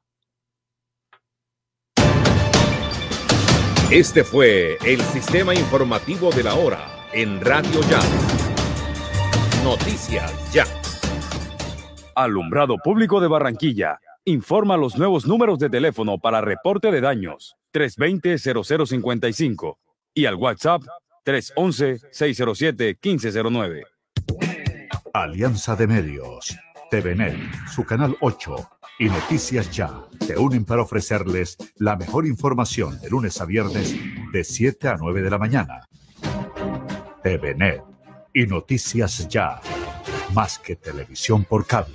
Este fue el sistema informativo de la hora en Radio Ya. Noticias Ya. Alumbrado Público de Barranquilla. Informa los nuevos números de teléfono para reporte de daños 320-0055 y al WhatsApp 311-607-1509. Alianza de Medios, TVNet, su canal 8 y Noticias Ya te unen para ofrecerles la mejor información de lunes a viernes de 7 a 9 de la mañana. TVNet y Noticias Ya, más que televisión por cable.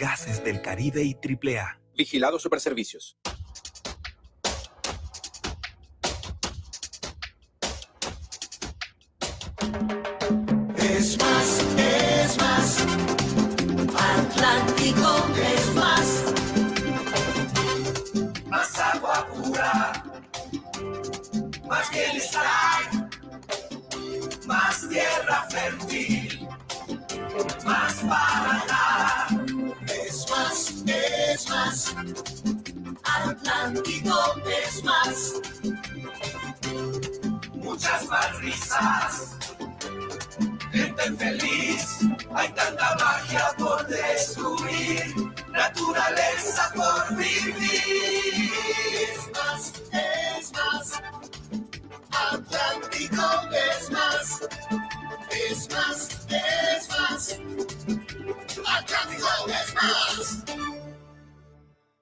Gases del Caribe y AAA. Vigilado Superservicios. Es más, es más. Atlántico es más. Más agua pura. Más bienestar. Más tierra fértil. Más para es más. Atlántico es más. Muchas más risas. Gente feliz, hay tanta magia por descubrir, naturaleza por vivir. Es más, es más, Atlántico es más, es más, es más, Atlántico es más.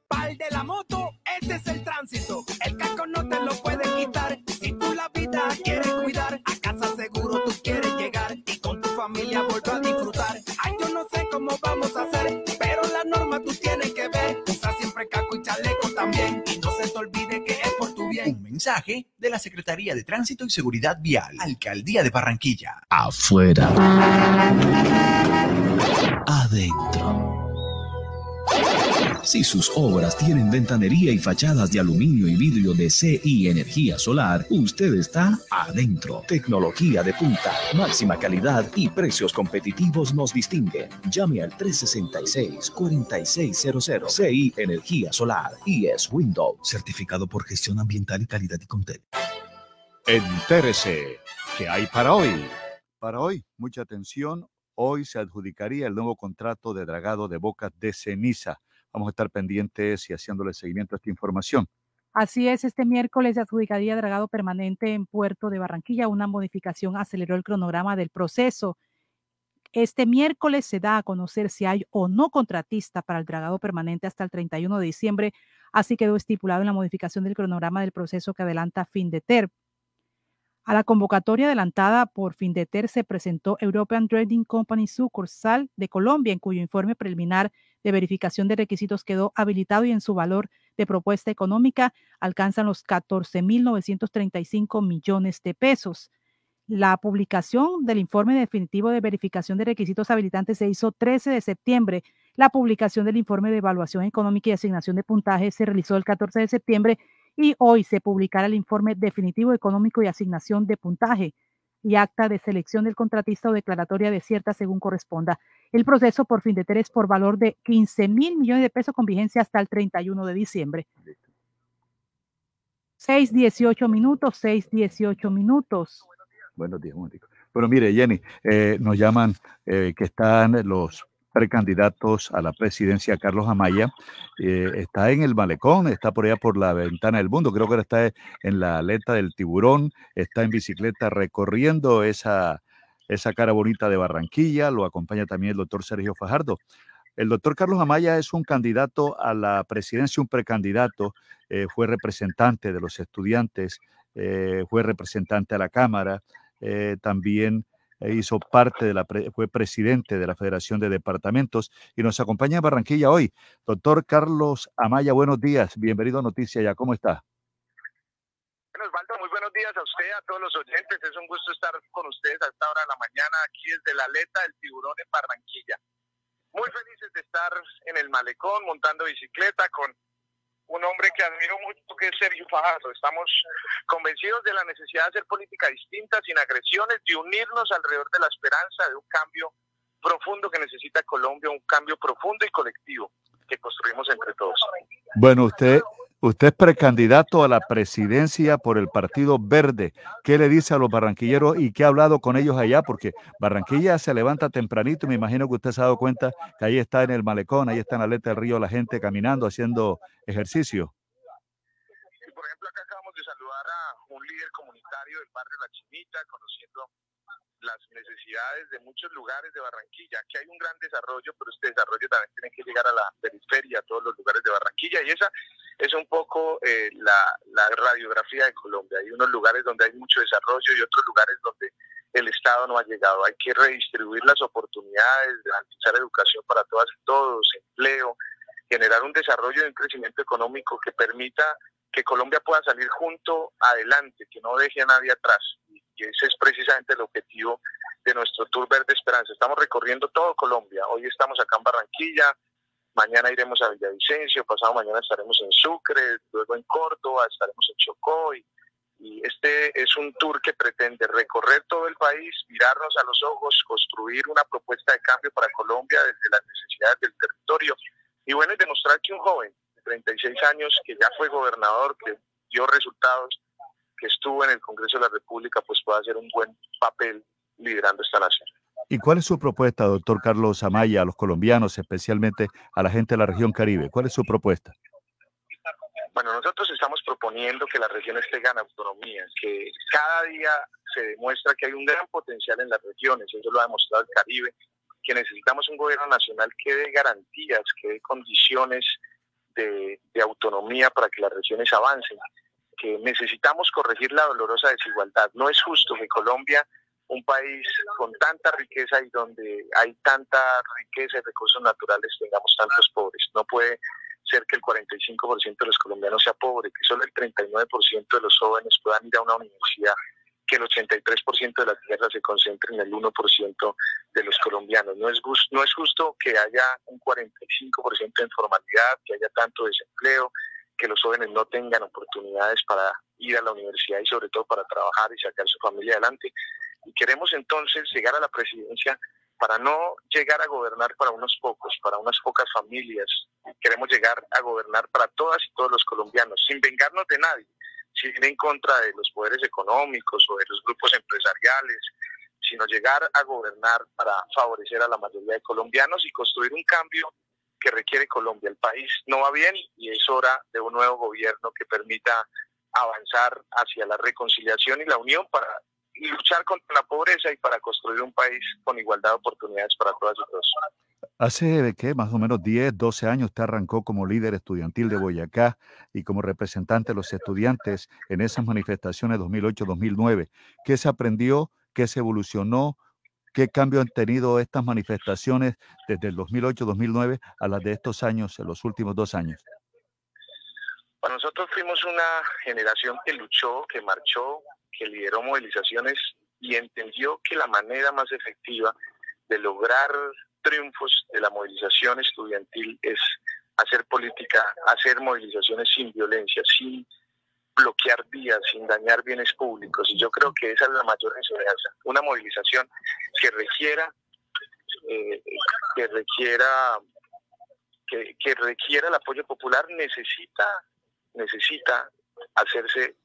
Pal de la moto, este es el tránsito. El casco no te lo puede quitar. Si tú la vida quieres cuidar, a casa seguro tú quieres llegar y con tu familia volver a disfrutar. Ay, yo no sé cómo vamos a hacer, pero la norma tú tienes que ver. Usa siempre casco y chaleco también. Y no se te olvide que es por tu bien. Un mensaje de la Secretaría de Tránsito y Seguridad Vial, Alcaldía de Barranquilla. Afuera. Adentro. Si sus obras tienen ventanería y fachadas de aluminio y vidrio de CI Energía Solar, usted está adentro. Tecnología de punta, máxima calidad y precios competitivos nos distinguen. Llame al 366-4600 CI Energía Solar y es Windows, certificado por gestión ambiental y calidad y Contel. Entérese, ¿qué hay para hoy? Para hoy, mucha atención, hoy se adjudicaría el nuevo contrato de dragado de bocas de ceniza. Vamos a estar pendientes y haciéndole seguimiento a esta información. Así es, este miércoles se adjudicaría dragado permanente en Puerto de Barranquilla. Una modificación aceleró el cronograma del proceso. Este miércoles se da a conocer si hay o no contratista para el dragado permanente hasta el 31 de diciembre. Así quedó estipulado en la modificación del cronograma del proceso que adelanta FinDeter. A la convocatoria adelantada por FinDeter se presentó European Trading Company sucursal de Colombia, en cuyo informe preliminar de verificación de requisitos quedó habilitado y en su valor de propuesta económica alcanzan los 14.935 millones de pesos. La publicación del informe definitivo de verificación de requisitos habilitantes se hizo 13 de septiembre. La publicación del informe de evaluación económica y asignación de puntaje se realizó el 14 de septiembre y hoy se publicará el informe definitivo económico y asignación de puntaje y acta de selección del contratista o declaratoria desierta según corresponda. El proceso por fin de tres por valor de 15 mil millones de pesos con vigencia hasta el 31 de diciembre. 6, 18 minutos, 6, 18 minutos. Buenos días, un Bueno, mire, Jenny, eh, nos llaman eh, que están los precandidatos a la presidencia, Carlos Amaya. Eh, está en el malecón, está por allá por la ventana del mundo, creo que ahora está en la aleta del tiburón, está en bicicleta recorriendo esa, esa cara bonita de Barranquilla, lo acompaña también el doctor Sergio Fajardo. El doctor Carlos Amaya es un candidato a la presidencia, un precandidato, eh, fue representante de los estudiantes, eh, fue representante a la Cámara, también e hizo parte de la, fue presidente de la Federación de Departamentos y nos acompaña en Barranquilla hoy. Doctor Carlos Amaya, buenos días, bienvenido a Noticias Ya, ¿cómo está? Osvaldo, muy buenos días a usted, a todos los oyentes. Es un gusto estar con ustedes a esta hora de la mañana aquí desde la aleta del tiburón en Barranquilla. muy felices de estar en el malecón montando bicicleta con un hombre que admiro mucho, que es Sergio Fajardo. Estamos convencidos de la necesidad de hacer política distinta, sin agresiones, de unirnos alrededor de la esperanza de un cambio profundo que necesita Colombia, un cambio profundo y colectivo que construimos entre todos. Bueno, usted, usted es precandidato a la presidencia por el Partido Verde. ¿Qué le dice a los barranquilleros y qué ha hablado con ellos allá? Porque Barranquilla se levanta tempranito y me imagino que usted se ha dado cuenta que ahí está en el malecón, ahí está en la aleta del río la gente caminando, haciendo ejercicio. Por ejemplo, acá acabamos de saludar a un líder comunitario del barrio La Chinita, conociendo las necesidades de muchos lugares de Barranquilla. Aquí hay un gran desarrollo, pero este desarrollo también tiene que llegar a la periferia, a todos los lugares de Barranquilla. Y esa es un poco eh, la, radiografía de Colombia. Hay unos lugares donde hay mucho desarrollo y otros lugares donde el Estado no ha llegado. Hay que redistribuir las oportunidades, garantizar educación para todas y todos, empleo, generar un desarrollo y un crecimiento económico que permita que Colombia pueda salir junto adelante, que no deje a nadie atrás. Ese es precisamente el objetivo de nuestro Tour Verde Esperanza. Estamos recorriendo todo Colombia. Hoy estamos acá en Barranquilla, mañana iremos a Villavicencio, pasado mañana estaremos en Sucre, luego en Córdoba, estaremos en Chocó. Y, y este es un tour que pretende recorrer todo el país, mirarnos a los ojos, construir una propuesta de cambio para Colombia desde las necesidades del territorio. Y bueno, y demostrar que un joven 36 años, que ya fue gobernador, que dio resultados, que estuvo en el Congreso de la República, pues pueda hacer un buen papel liderando esta nación. ¿Y cuál es su propuesta, doctor Carlos Amaya, a los colombianos, especialmente a la gente de la región Caribe? ¿Cuál es su propuesta? Bueno, nosotros estamos proponiendo que la región esté en autonomía, que cada día se demuestra que hay un gran potencial en las regiones, eso lo ha demostrado el Caribe, que necesitamos un gobierno nacional que dé garantías, que dé condiciones de, autonomía para que las regiones avancen, que necesitamos corregir la dolorosa desigualdad. No es justo que Colombia, un país con tanta riqueza y donde hay tanta riqueza y recursos naturales, tengamos tantos pobres. No puede ser que el 45% de los colombianos sea pobre, que solo el 39% de los jóvenes puedan ir a una universidad que el 83% de la tierra se concentre en el 1% de los colombianos. No es, no es justo que haya un 45% de informalidad, que haya tanto desempleo, que los jóvenes no tengan oportunidades para ir a la universidad y sobre todo para trabajar y sacar su familia adelante. Y queremos entonces llegar a la presidencia para no llegar a gobernar para unos pocos, para unas pocas familias. Queremos llegar a gobernar para todas y todos los colombianos, sin vengarnos de nadie sin ir en contra de los poderes económicos o de los grupos empresariales, sino llegar a gobernar para favorecer a la mayoría de colombianos y construir un cambio que requiere Colombia. El país no va bien y es hora de un nuevo gobierno que permita avanzar hacia la reconciliación y la unión para luchar contra la pobreza y para construir un país con igualdad de oportunidades para todas y todos. Hace más o menos 10, 12 años usted arrancó como líder estudiantil de Boyacá y como representante de los estudiantes en esas manifestaciones 2008-2009. ¿Qué se aprendió? ¿Qué se evolucionó? ¿Qué cambio han tenido estas manifestaciones desde el 2008-2009 a las de estos años, en los últimos dos años? Para nosotros fuimos una generación que luchó, que marchó, que lideró movilizaciones y entendió que la manera más efectiva de lograr triunfos de la movilización estudiantil es hacer política, hacer movilizaciones sin violencia, sin bloquear vías, sin dañar bienes públicos. Y yo creo que esa es la mayor enseñanza. Una movilización que requiera, eh, que requiera, que, que requiera el apoyo popular necesita, necesita hacerse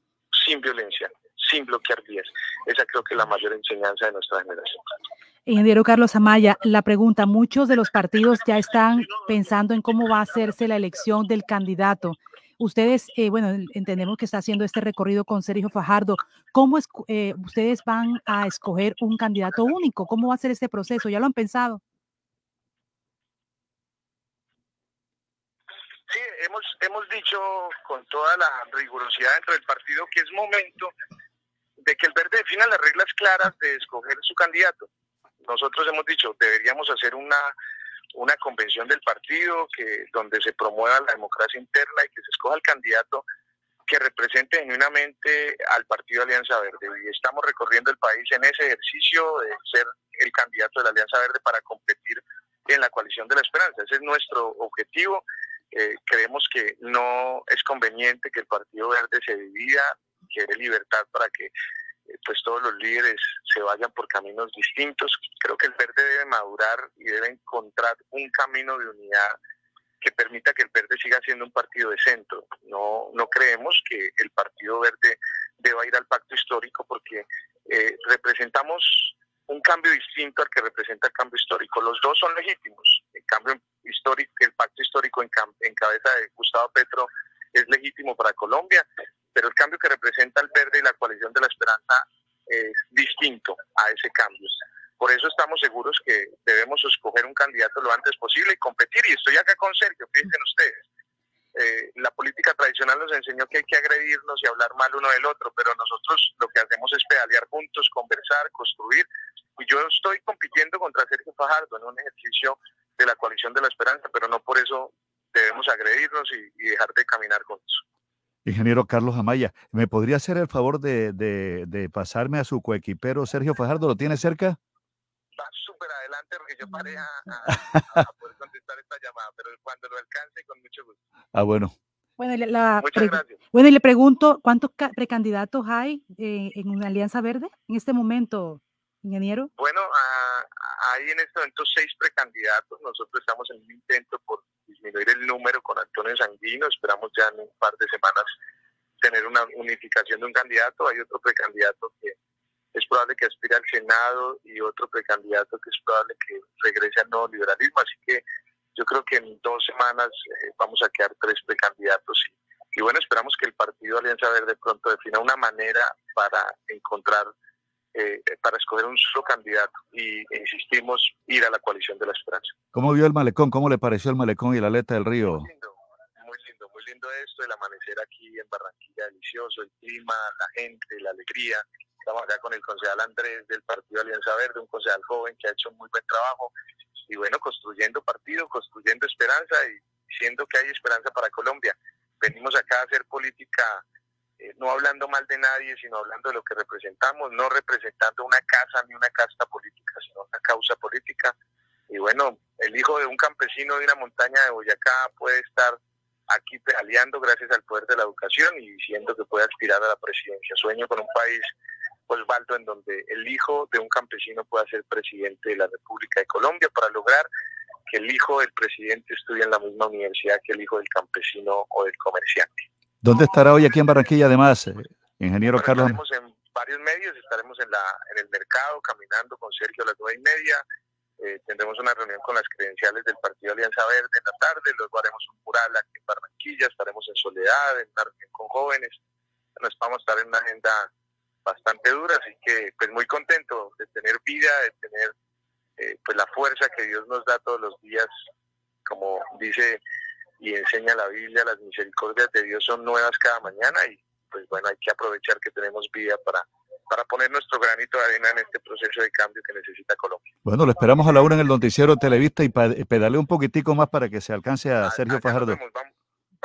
sin violencia, sin bloquear vías. Esa creo que es la mayor enseñanza de nuestra generación. Ingeniero Carlos Amaya, la pregunta, muchos de los partidos ya están pensando en cómo va a hacerse la elección del candidato. Ustedes, eh, bueno, entendemos que está haciendo este recorrido con Sergio Fajardo. ¿Cómo es, eh, ustedes van a escoger un candidato único? ¿Cómo va a ser este proceso? ¿Ya lo han pensado? Sí, hemos, hemos dicho con toda la rigurosidad dentro del partido que es momento de que el verde defina las reglas claras de escoger su candidato. Nosotros hemos dicho, deberíamos hacer una, una convención del partido que donde se promueva la democracia interna y que se escoja el candidato que represente genuinamente al partido Alianza Verde. Y estamos recorriendo el país en ese ejercicio de ser el candidato de la Alianza Verde para competir en la coalición de la esperanza. Ese es nuestro objetivo. Eh, creemos que no es conveniente que el Partido Verde se divida, que dé libertad para que pues todos los líderes se vayan por caminos distintos. Creo que el Verde debe madurar y debe encontrar un camino de unidad que permita que el Verde siga siendo un partido de centro. No, no creemos que el Partido Verde deba ir al pacto histórico porque eh, representamos un cambio distinto al que representa el cambio histórico. Los dos son legítimos. El cambio histórico, el pacto histórico en, en cabeza de Gustavo Petro es legítimo para Colombia, pero el cambio que representa el verde y la coalición de la esperanza es distinto a ese cambio. Por eso estamos seguros que debemos escoger un candidato lo antes posible y competir. Y estoy acá con Sergio, fíjense ustedes. Eh, la política tradicional nos enseñó que hay que agredirnos y hablar mal uno del otro, pero nosotros lo que hacemos es pedalear juntos, conversar, construir. Y yo estoy compitiendo contra Sergio Fajardo en un ejercicio de la coalición de la esperanza, pero no por eso debemos agredirnos y, dejar de caminar juntos. Ingeniero Carlos Amaya, ¿me podría hacer el favor de, de pasarme a su coequipero Sergio Fajardo? ¿Lo tiene cerca? va súper adelante porque yo paré a, poder contestar esta llamada, pero cuando lo alcance, con mucho gusto. Ah, bueno. Bueno, la, Muchas gracias. Bueno, y le pregunto, ¿cuántos precandidatos hay eh, en una Alianza Verde en este momento, ingeniero? Bueno, hay en este momento seis precandidatos. Nosotros estamos en un intento por disminuir el número con Antonio Sanguino. Esperamos ya en un par de semanas tener una unificación de un candidato. Hay otro precandidato que es probable que aspire al Senado y otro precandidato que es probable que regrese al nuevo liberalismo. Así que yo creo que en dos semanas eh, vamos a quedar tres precandidatos y, bueno, esperamos que el partido Alianza Verde pronto defina una manera para encontrar, eh, para escoger un solo candidato y insistimos ir a la coalición de la esperanza. ¿Cómo vio el malecón? ¿Cómo le pareció el malecón y la aleta del río? Muy lindo, muy lindo, muy lindo esto, el amanecer aquí en Barranquilla delicioso, el clima, la gente, la alegría. Estamos acá con el concejal Andrés del Partido Alianza Verde, un concejal joven que ha hecho un muy buen trabajo y bueno, construyendo partido, construyendo esperanza y diciendo que hay esperanza para Colombia. Venimos acá a hacer política eh, no hablando mal de nadie, sino hablando de lo que representamos, no representando una casa ni una casta política, sino una causa política. Y bueno, el hijo de un campesino de una montaña de Boyacá puede estar aquí pedaleando gracias al poder de la educación y diciendo que puede aspirar a la presidencia. Sueño con un país Osvaldo, en donde el hijo de un campesino pueda ser presidente de la República de Colombia para lograr que el hijo del presidente estudie en la misma universidad que el hijo del campesino o del comerciante. ¿Dónde estará hoy aquí en Barranquilla además, eh, ingeniero Carlos? Estaremos en varios medios, estaremos en, la, en el mercado caminando con Sergio a las nueve y media, eh, tendremos una reunión con las credenciales del Partido Alianza Verde en la tarde, luego haremos un mural aquí en Barranquilla, estaremos en Soledad, en una reunión con jóvenes, nos vamos a estar en una agenda bastante dura, así que pues muy contento de tener vida, de tener eh, pues la fuerza que Dios nos da todos los días, como dice y enseña la Biblia, las misericordias de Dios son nuevas cada mañana y pues bueno, hay que aprovechar que tenemos vida para, para poner nuestro granito de arena en este proceso de cambio que necesita Colombia. Bueno, lo esperamos a la una en el noticiero Televista y pedale un poquitico más para que se alcance a, Sergio Fajardo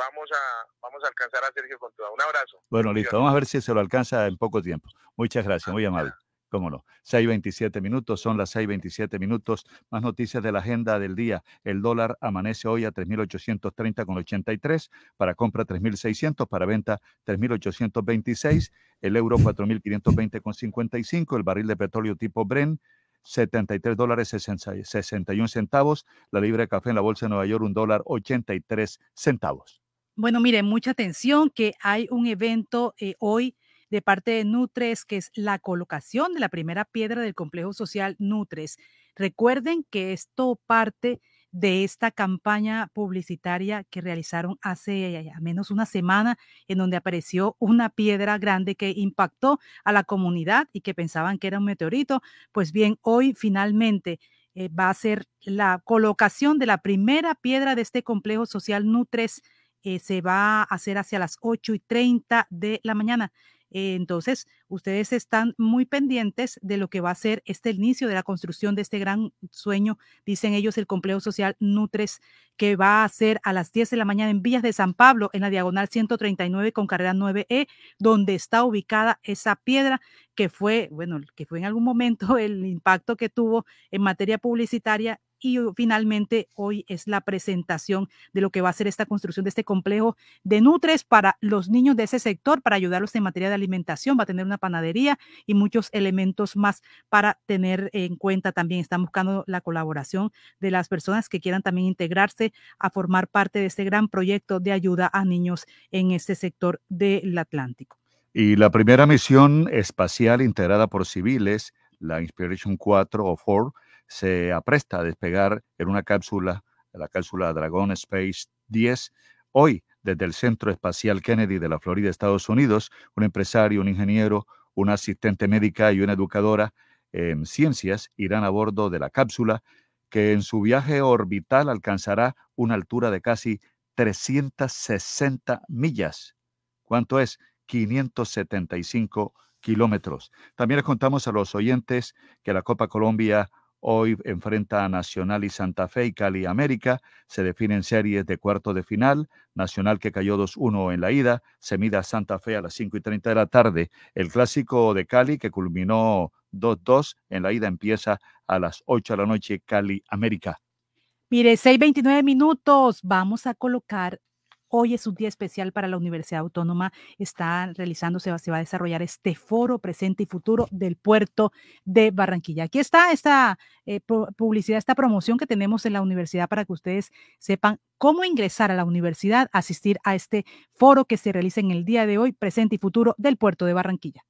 vamos a, vamos a alcanzar a Sergio con todo. Un abrazo. Bueno, listo. Vamos a ver si se lo alcanza en poco tiempo. Muchas gracias, muy amable. Cómo no. 6.27 minutos, son las 6.27 minutos. Más noticias de la agenda del día. El dólar amanece hoy a 3.830 con 83, para compra 3.600, para venta 3.826, el euro 4.520 con 55, el barril de petróleo tipo Bren 73 dólares 61 centavos, la libra de café en la bolsa de Nueva York un dólar 83 centavos. Bueno, miren, mucha atención que hay un evento eh, hoy de parte de Nutres, que es la colocación de la primera piedra del complejo social Nutres. Recuerden que esto parte de esta campaña publicitaria que realizaron hace al menos una semana, en donde apareció una piedra grande que impactó a la comunidad y que pensaban que era un meteorito. Pues bien, hoy finalmente eh, va a ser la colocación de la primera piedra de este complejo social Nutres eh, se va a hacer hacia las 8 y 30 de la mañana. Eh, entonces, ustedes están muy pendientes de lo que va a ser este inicio de la construcción de este gran sueño, dicen ellos, el complejo social Nutres, que va a ser a las 10 de la mañana en Villas de San Pablo, en la diagonal 139 con carrera 9E, donde está ubicada esa piedra que fue, bueno, que fue en algún momento el impacto que tuvo en materia publicitaria y finalmente hoy es la presentación de lo que va a ser esta construcción de este complejo de Nutres para los niños de ese sector, para ayudarlos en materia de alimentación. Va a tener una panadería y muchos elementos más para tener en cuenta también. Están buscando la colaboración de las personas que quieran también integrarse a formar parte de este gran proyecto de ayuda a niños en este sector del Atlántico. Y la primera misión espacial integrada por civiles, la Inspiration 4 o 4, se apresta a despegar en una cápsula, la cápsula Dragon Space 10, hoy desde el Centro Espacial Kennedy de la Florida, Estados Unidos, un empresario, un ingeniero, una asistente médica y una educadora en ciencias irán a bordo de la cápsula que en su viaje orbital alcanzará una altura de casi 360 millas. ¿Cuánto es? 575 kilómetros. También les contamos a los oyentes que la Copa Colombia Hoy enfrenta a Nacional y Santa Fe y Cali América. Se definen series de cuarto de final. Nacional que cayó 2-1 en la ida. Se mida Santa Fe a las 5 y 30 de la tarde. El clásico de Cali que culminó 2-2 en la ida empieza a las 8 de la noche. Cali América. Mire, 6:29 minutos. Vamos a colocar Hoy es un día especial para la Universidad Autónoma. Está realizándose, se va a desarrollar este foro presente y futuro del puerto de Barranquilla. Aquí está esta eh, publicidad, esta promoción que tenemos en la universidad para que ustedes sepan cómo ingresar a la universidad, asistir a este foro que se realiza en el día de hoy, presente y futuro del puerto de Barranquilla.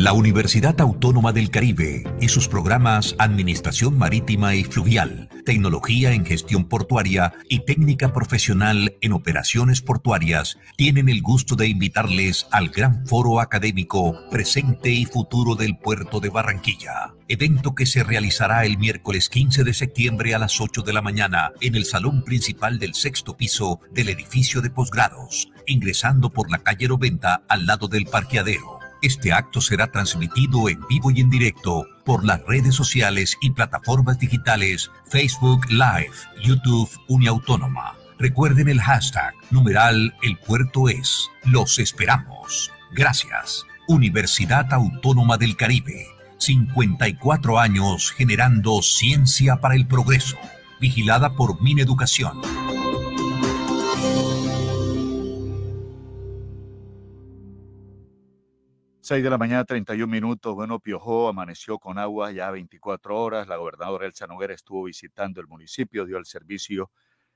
La Universidad Autónoma del Caribe y sus programas Administración Marítima y Fluvial, Tecnología en Gestión Portuaria y Técnica Profesional en Operaciones Portuarias tienen el gusto de invitarles al gran foro académico Presente y Futuro del Puerto de Barranquilla, evento que se realizará el miércoles 15 de septiembre a las 8 de la mañana en el salón principal del sexto piso del edificio de posgrados, ingresando por la calle Roventa al lado del parqueadero. Este acto será transmitido en vivo y en directo por las redes sociales y plataformas digitales Facebook Live, YouTube Uniautónoma. Recuerden el hashtag numeral El Puerto es. Los esperamos. Gracias. Universidad Autónoma del Caribe. 54 años generando ciencia para el progreso. Vigilada por Mineducación. 6 de la mañana, 31 minutos. Bueno, Piojó amaneció con agua ya 24 horas. La gobernadora Elsa Noguera estuvo visitando el municipio, dio el servicio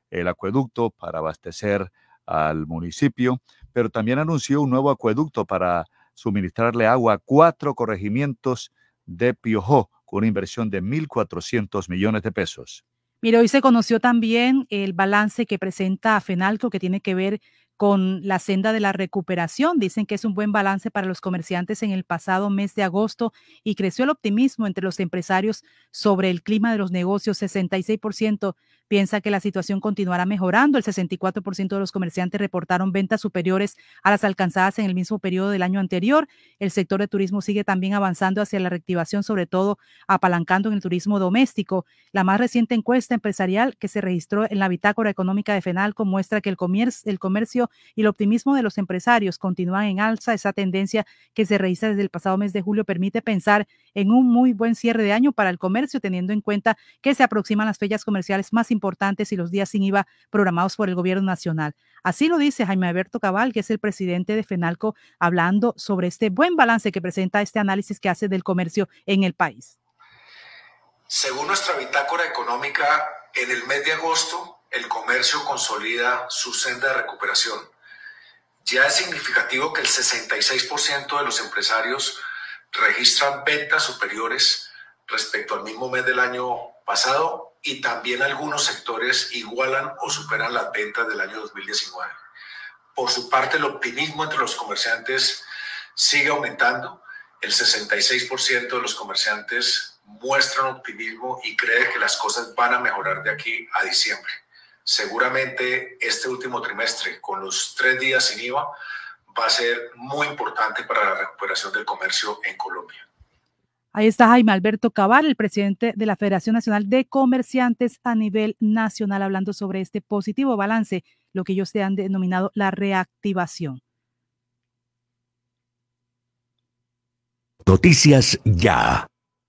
el acueducto para abastecer al municipio, pero también anunció un nuevo acueducto para suministrarle agua a cuatro corregimientos de Piojó, con una inversión de 1.400 millones de pesos. Mira, hoy se conoció también el balance que presenta FENALCO que tiene que ver con la senda de la recuperación. Dicen que es un buen balance para los comerciantes en el pasado mes de agosto y creció el optimismo entre los empresarios sobre el clima de los negocios. 66% piensa que la situación continuará mejorando. El 64% de los comerciantes reportaron ventas superiores a las alcanzadas en el mismo periodo del año anterior. El sector de turismo sigue también avanzando hacia la reactivación, sobre todo apalancando en el turismo doméstico. La más reciente encuesta empresarial que se registró en la bitácora económica de FENALCO muestra que el comercio, y el optimismo de los empresarios continúan en alza. Esa tendencia que se registra desde el pasado mes de julio permite pensar en un muy buen cierre de año para el comercio, teniendo en cuenta que se aproximan las fechas comerciales más importantes y los días sin IVA programados por el gobierno nacional. Así lo dice Jaime Alberto Cabal, que es el presidente de FENALCO, hablando sobre este buen balance que presenta este análisis que hace del comercio en el país. Según nuestra bitácora económica, en el mes de agosto el comercio consolida su senda de recuperación. Ya es significativo que el 66% de los empresarios registran ventas superiores respecto al mismo mes del año pasado y también algunos sectores igualan o superan las ventas del año 2019. Por su parte, el optimismo entre los comerciantes sigue aumentando. El 66% de los comerciantes muestran optimismo y cree que las cosas van a mejorar de aquí a diciembre. Seguramente este último trimestre, con los tres días sin IVA, va a ser muy importante para la recuperación del comercio en Colombia. Ahí está Jaime Alberto Cabal, el presidente de la Federación Nacional de Comerciantes a nivel nacional, hablando sobre este positivo balance, lo que ellos se han denominado la reactivación. Noticias ya.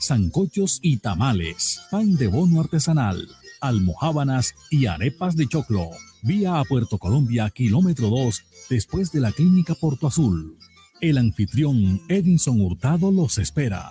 sancochos y tamales, pan de bono artesanal, almohábanas y arepas de choclo. Vía a Puerto Colombia, kilómetro 2, después de la clínica Porto Azul. El anfitrión Edinson Hurtado los espera.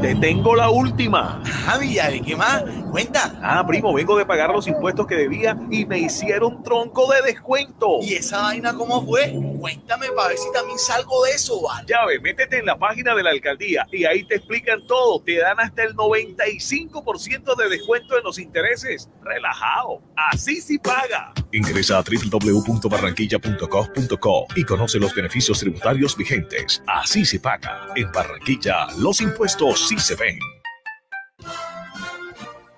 Te tengo la última. Villar, ¿qué más? Cuenta. Ah, primo, vengo de pagar los impuestos que debía y me hicieron tronco de descuento. ¿Y esa vaina cómo fue? Cuéntame para ver si también salgo de eso, ¿vale? Ya ve, métete en la página de la alcaldía y ahí te explican todo. Te dan hasta el 95% de descuento en los intereses. Relajado. Así sí paga. Ingresa a www.barranquilla.gov.co y conoce los beneficios tributarios vigentes. Así se paga. En Barranquilla, los impuestos sí se ven.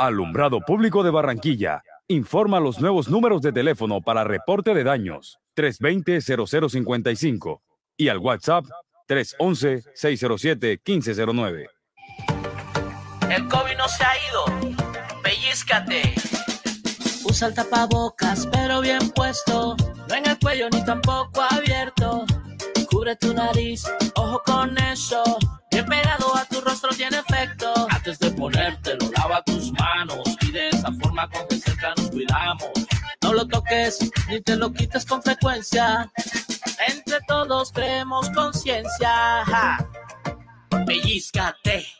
Alumbrado Público de Barranquilla. Informa los nuevos números de teléfono para reporte de daños 320-0055 y al WhatsApp 311-607-1509. El COVID no se ha ido. Pellizcate. Usa el tapabocas, pero bien puesto. No en el cuello ni tampoco abierto. Cubre tu nariz, ojo con eso. Bien pegado a tu rostro tiene efecto. Antes de ponértelo, Y de esa forma con que cerca nos cuidamos. No lo toques ni te lo quites con frecuencia. Entre todos creemos conciencia. Pellizcate.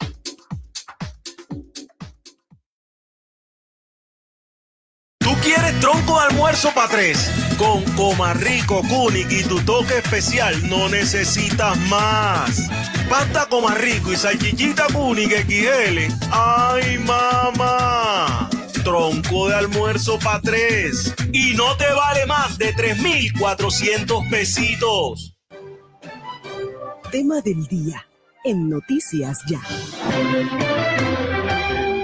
Quieres tronco de almuerzo para tres? Con Comarrico, Kunik y tu toque especial no necesitas más. Pasta Comarrico y salchichita Kunik XL. ¡Ay, mamá! Tronco de almuerzo para tres. Y no te vale más de 3,400 pesitos. Tema del día en Noticias Ya.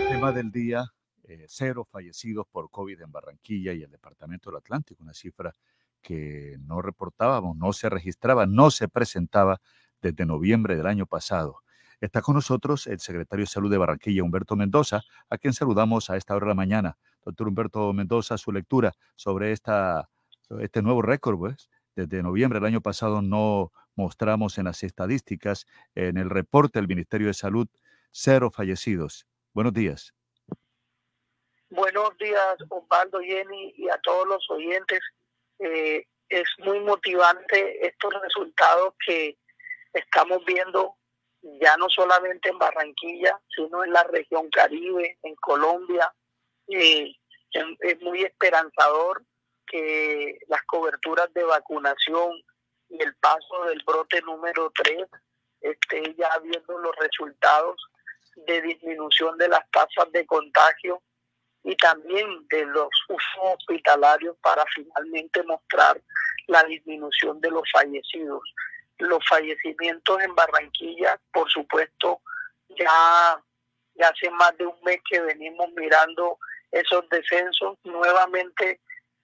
Tema del día, eh, cero fallecidos por COVID en Barranquilla y el Departamento del Atlántico, una cifra que no reportábamos, no se registraba, no se presentaba desde noviembre del año pasado. Está con nosotros el secretario de Salud de Barranquilla, Humberto Mendoza, a quien saludamos a esta hora de la mañana. Doctor Humberto Mendoza, su lectura sobre esta, este nuevo récord, pues, desde noviembre del año pasado no mostramos en las estadísticas, en el reporte del Ministerio de Salud, cero fallecidos. Buenos días. Buenos días, Osvaldo, Jenny y a todos los oyentes. Eh, es muy motivante estos resultados que estamos viendo ya no solamente en Barranquilla, sino en la región Caribe, en Colombia. Eh, es, muy esperanzador que las coberturas de vacunación y el paso del brote número 3 esté ya viendo los resultados de disminución de las tasas de contagio y también de los usos hospitalarios para finalmente mostrar la disminución de los fallecidos. Los fallecimientos en Barranquilla, por supuesto, ya, ya hace más de un mes que venimos mirando esos descensos. Nuevamente,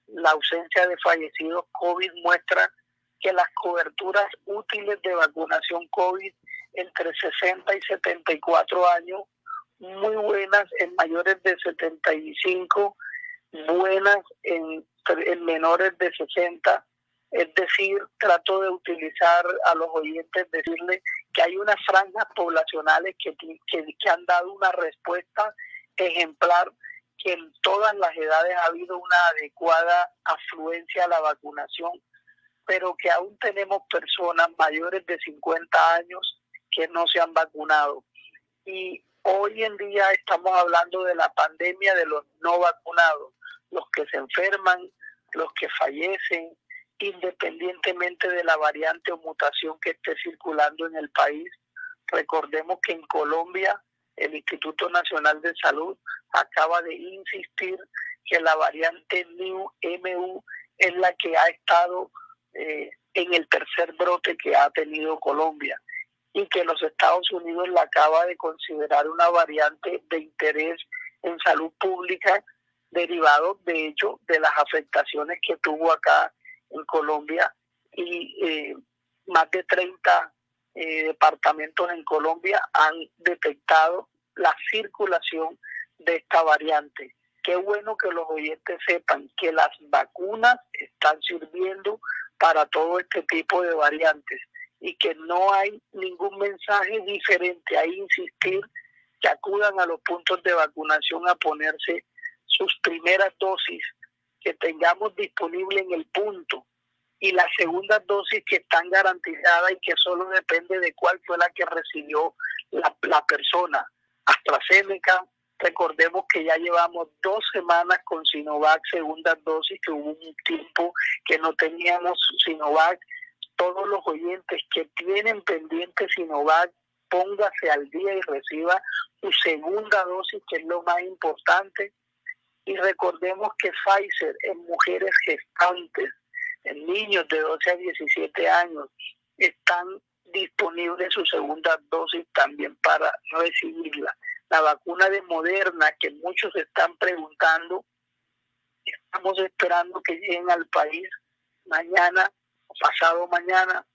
la ausencia de fallecidos COVID muestra que las coberturas útiles de vacunación COVID entre 60 y 74 años muy buenas en mayores de 75 buenas en, en menores de 60 es decir, trato de utilizar a los oyentes, decirles que hay unas franjas poblacionales que, que, han dado una respuesta ejemplar, que en todas las edades ha habido una adecuada afluencia a la vacunación, pero que aún tenemos personas mayores de 50 años que no se han vacunado. Y hoy en día estamos hablando de la pandemia de los no vacunados, los que se enferman, los que fallecen, independientemente de la variante o mutación que esté circulando en el país. Recordemos que en Colombia el Instituto Nacional de Salud acaba de insistir que la variante New MU es la que ha estado eh, en el tercer brote que ha tenido Colombia y que los Estados Unidos la acaba de considerar una variante de interés en salud pública derivado de hecho de las afectaciones que tuvo acá en Colombia y eh, más de 30 eh, departamentos en Colombia han detectado la circulación de esta variante. Qué bueno que los oyentes sepan que las vacunas están sirviendo para todo este tipo de variantes y que no hay ningún mensaje diferente a insistir que acudan a los puntos de vacunación a ponerse sus primeras dosis que tengamos disponible en el punto y las segundas dosis que están garantizadas y que solo depende de cuál fue la que recibió la, la persona. AstraZeneca, recordemos que ya llevamos dos semanas con Sinovac, segundas dosis, que hubo un tiempo que no teníamos Sinovac. Todos los oyentes que tienen pendiente Sinovac, póngase al día y reciba su segunda dosis, que es lo más importante y recordemos que Pfizer en mujeres gestantes, en niños de 12 a 17 años, están disponibles su segunda dosis también para recibirla. La vacuna de Moderna, que muchos están preguntando, estamos esperando que lleguen al país mañana pasado mañana.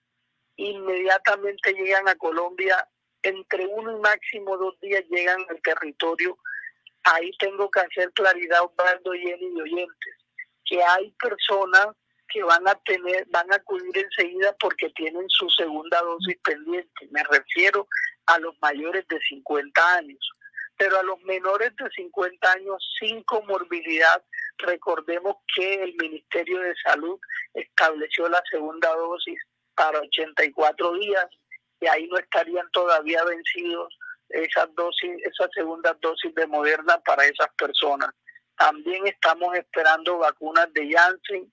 Inmediatamente llegan a Colombia, entre uno y máximo dos días llegan al territorio ahí tengo que hacer claridad, Osvaldo, y y oyentes, que hay personas que van a tener, van a acudir enseguida porque tienen su segunda dosis pendiente. Me refiero a los mayores de 50 años. Pero a los menores de 50 años sin comorbilidad, recordemos que el Ministerio de Salud estableció la segunda dosis para 84 días y ahí no estarían todavía vencidos esas dosis, esas segundas dosis de Moderna para esas personas. También estamos esperando vacunas de Janssen.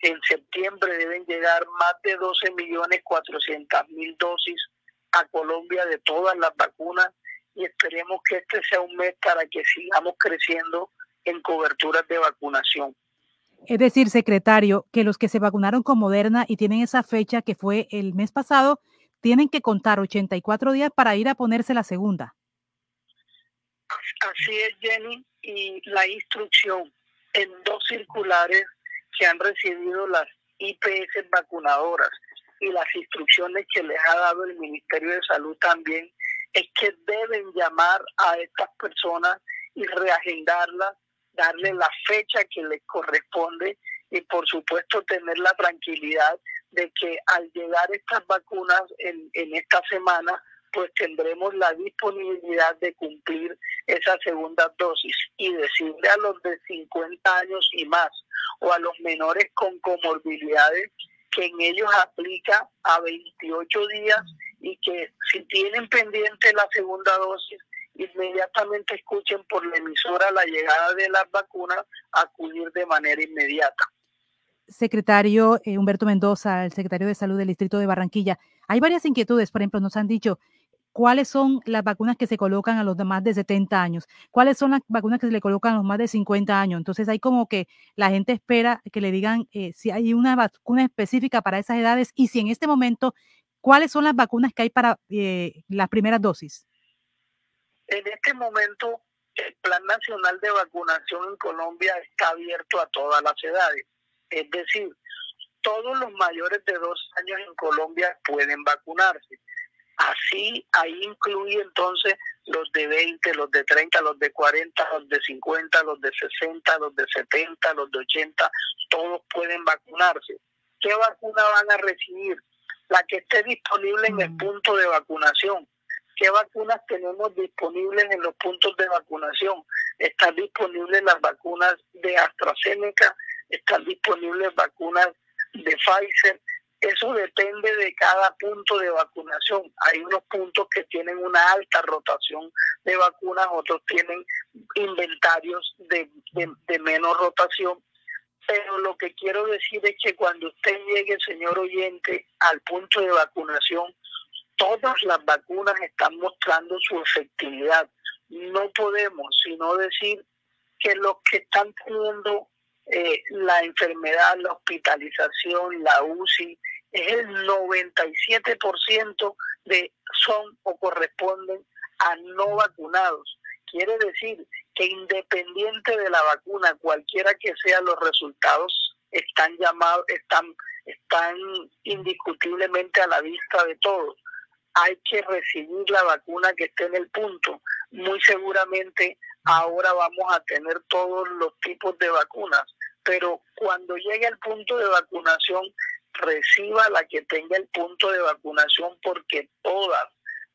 En septiembre deben llegar más de 12 millones 400 mil dosis a Colombia de todas las vacunas y esperemos que este sea un mes para que sigamos creciendo en coberturas de vacunación. Es decir, secretario, que los que se vacunaron con Moderna y tienen esa fecha que fue el mes pasado, tienen que contar 84 días para ir a ponerse la segunda. Así es, Jenny, y la instrucción en dos circulares que han recibido las IPS vacunadoras y las instrucciones que les ha dado el Ministerio de Salud también es que deben llamar a estas personas y reagendarlas, darle la fecha que les corresponde y por supuesto tener la tranquilidad de que al llegar estas vacunas en, en esta semana, pues tendremos la disponibilidad de cumplir esa segunda dosis y decirle a los de 50 años y más o a los menores con comorbilidades que en ellos aplica a 28 días y que si tienen pendiente la segunda dosis, inmediatamente escuchen por la emisora la llegada de las vacunas, acudir de manera inmediata secretario eh, Humberto Mendoza, el secretario de Salud del Distrito de Barranquilla. Hay varias inquietudes, por ejemplo, nos han dicho cuáles son las vacunas que se colocan a los de más de 70 años, cuáles son las vacunas que se le colocan a los más de 50 años. Entonces hay como que la gente espera que le digan eh, si hay una vacuna específica para esas edades y si en este momento, cuáles son las vacunas que hay para eh, las primeras dosis. En este momento, el Plan Nacional de Vacunación en Colombia está abierto a todas las edades es decir, todos los mayores de dos años en Colombia pueden vacunarse. Así, ahí incluye entonces los de 20, los de 30, los de 40, los de 50, los de 60, los de 70, los de 80, todos pueden vacunarse. ¿Qué vacuna van a recibir? La que esté disponible en el mm. punto de vacunación. ¿Qué vacunas tenemos disponibles en los puntos de vacunación? Están disponibles las vacunas de AstraZeneca, están disponibles vacunas de Pfizer, eso depende de cada punto de vacunación. Hay unos puntos que tienen una alta rotación de vacunas, otros tienen inventarios de, de, menos rotación. Pero lo que quiero decir es que cuando usted llegue, señor oyente, al punto de vacunación, todas las vacunas están mostrando su efectividad. No podemos sino decir que los que están teniendo eh, la enfermedad, la hospitalización, la UCI, es el 97% de son o corresponden a no vacunados. Quiere decir que independiente de la vacuna, cualquiera que sean los resultados, están llamados, están, están indiscutiblemente a la vista de todos. Hay que recibir la vacuna que esté en el punto. Muy seguramente ahora vamos a tener todos los tipos de vacunas pero cuando llegue el punto de vacunación, reciba la que tenga el punto de vacunación porque todas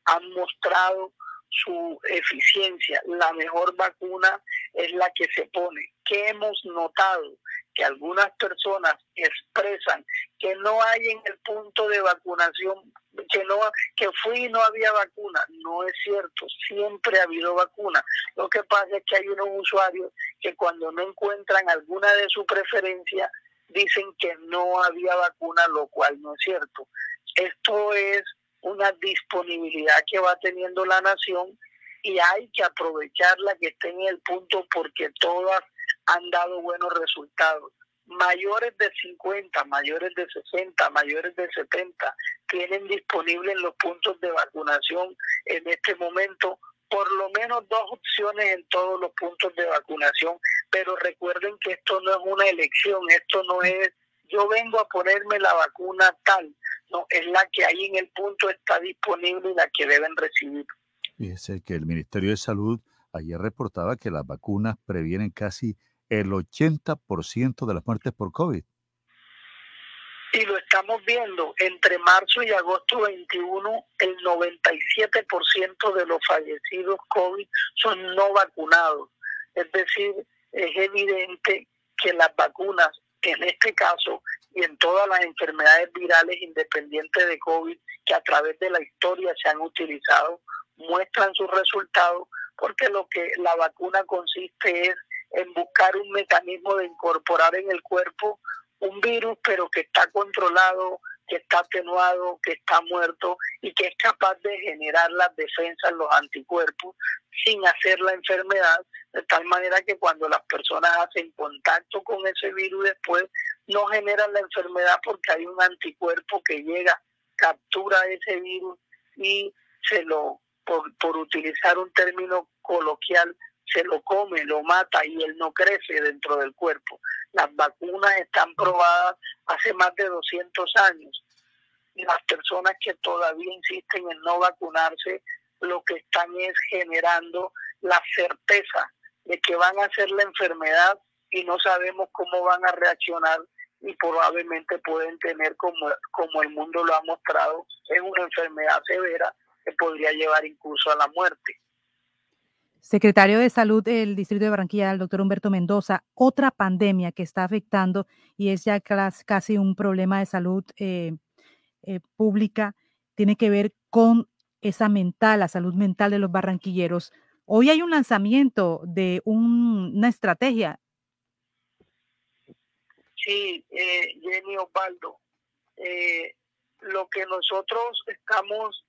han mostrado su eficiencia. La mejor vacuna es la que se pone. ¿Qué hemos notado? Que algunas personas expresan que no hay en el punto de vacunación, que no que fui y no había vacuna. No es cierto, siempre ha habido vacuna. Lo que pasa es que hay unos usuarios que cuando no encuentran alguna de su preferencia, dicen que no había vacuna, lo cual no es cierto. Esto es una disponibilidad que va teniendo la nación y hay que aprovecharla que esté en el punto porque todas han dado buenos resultados. Mayores de 50, mayores de 60, mayores de 70 tienen disponible en los puntos de vacunación en este momento por lo menos dos opciones en todos los puntos de vacunación, pero recuerden que esto no es una elección, esto no es yo vengo a ponerme la vacuna tal, no, es la que ahí en el punto está disponible y la que deben recibir. Fíjese que el Ministerio de Salud ayer reportaba que las vacunas previenen casi el 80% de las muertes por COVID y lo estamos viendo entre marzo y agosto 21, el 97% de los fallecidos COVID son no vacunados. Es decir, es evidente que las vacunas, en este caso y en todas las enfermedades virales independientes de COVID que a través de la historia se han utilizado, muestran sus resultados porque lo que la vacuna consiste es en buscar un mecanismo de incorporar en el cuerpo un virus, pero que está controlado, que está atenuado, que está muerto y que es capaz de generar las defensas, los anticuerpos, sin hacer la enfermedad, de tal manera que cuando las personas hacen contacto con ese virus después, no generan la enfermedad porque hay un anticuerpo que llega, captura ese virus y se lo, por, por utilizar un término coloquial, se lo come, lo mata y él no crece dentro del cuerpo. Las vacunas están probadas hace más de 200 años. Las personas que todavía insisten en no vacunarse, lo que están es generando la certeza de que van a hacer la enfermedad y no sabemos cómo van a reaccionar y probablemente pueden tener, como, como el mundo lo ha mostrado, es una enfermedad severa que podría llevar incluso a la muerte. Secretario de Salud del Distrito de Barranquilla, el doctor Humberto Mendoza, otra pandemia que está afectando y es ya casi un problema de salud eh, eh, pública, tiene que ver con esa mental, la salud mental de los barranquilleros. Hoy hay un lanzamiento de una estrategia. Sí, eh, Jenny Osvaldo, lo que nosotros estamos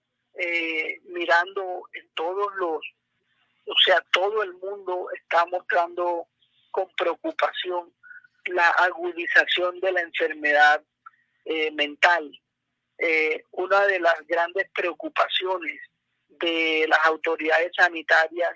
mirando en todos los o sea, todo el mundo está mostrando con preocupación la agudización de la enfermedad eh, mental. Eh, una de las grandes preocupaciones de las autoridades sanitarias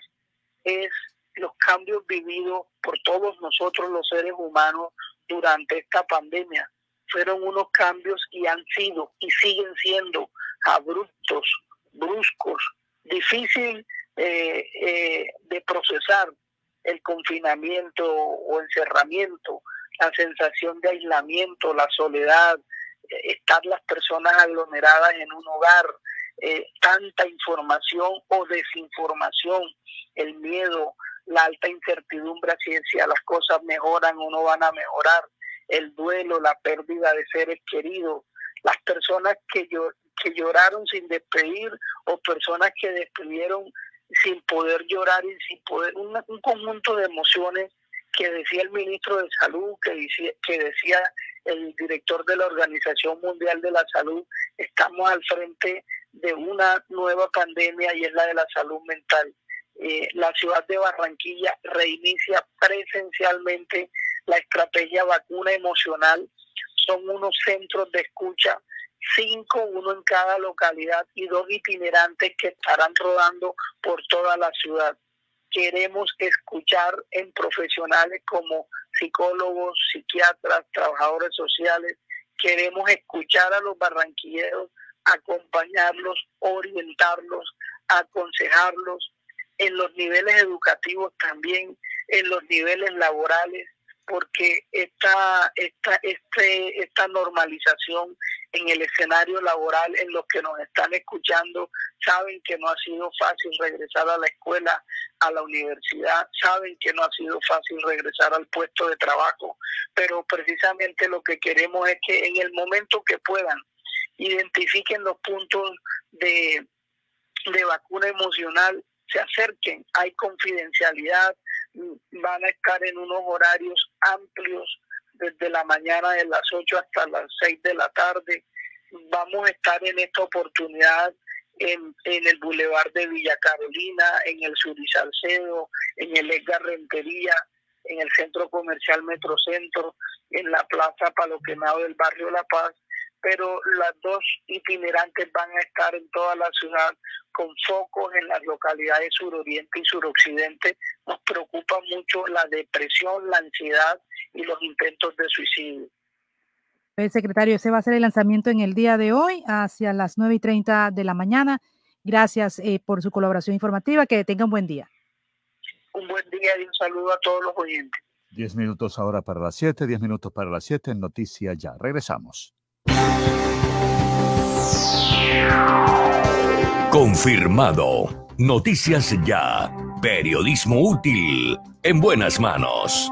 es los cambios vividos por todos nosotros los seres humanos durante esta pandemia. Fueron unos cambios y han sido y siguen siendo abruptos, bruscos, difícil eh, eh, de procesar el confinamiento o encerramiento, la sensación de aislamiento, la soledad, estar las personas aglomeradas en un hogar, tanta información o desinformación, el miedo, la alta incertidumbre si, las cosas mejoran o no van a mejorar, el duelo, la pérdida de seres queridos, las personas que, que lloraron sin despedir o personas que despidieron sin poder llorar y sin poder, un, conjunto de emociones que decía el ministro de Salud, que decía, que decía el director de la Organización Mundial de la Salud, estamos al frente de una nueva pandemia y es la de la salud mental. Eh, la ciudad de Barranquilla reinicia presencialmente la estrategia vacuna emocional. Son unos centros de escucha, cinco, uno en cada localidad y dos itinerantes que estarán rodando por toda la ciudad. Queremos escuchar en profesionales como psicólogos, psiquiatras, trabajadores sociales. Queremos escuchar a los barranquilleros, acompañarlos, orientarlos, aconsejarlos en los niveles educativos también, en los niveles laborales, porque esta, esta, este, esta normalización en el escenario laboral, en los que nos están escuchando, saben que no ha sido fácil regresar a la escuela, a la universidad, saben que no ha sido fácil regresar al puesto de trabajo, pero precisamente lo que queremos es que en el momento que puedan, identifiquen los puntos de, de vacuna emocional se acerquen, hay confidencialidad, van a estar en unos horarios amplios desde la mañana de las 8 hasta las 6 de la tarde. Vamos a estar en esta oportunidad en, el Boulevard de Villa Carolina, en el Sur Salcedo, en el Edgar Rentería, en el Centro Comercial Metrocentro, en la Plaza Paloquenado del Barrio La Paz pero las dos itinerantes van a estar en toda la ciudad con focos en las localidades suroriente y suroccidente. Nos preocupa mucho la depresión, la ansiedad y los intentos de suicidio. El secretario, ese va a ser el lanzamiento en el día de hoy, hacia las 9 y 30 de la mañana. Gracias eh, por su colaboración informativa. Que tenga un buen día. Un buen día y un saludo a todos los oyentes. Diez minutos ahora para las siete, diez minutos para las siete en Noticias Ya. Regresamos. Confirmado. Noticias Ya. Periodismo útil. En buenas manos.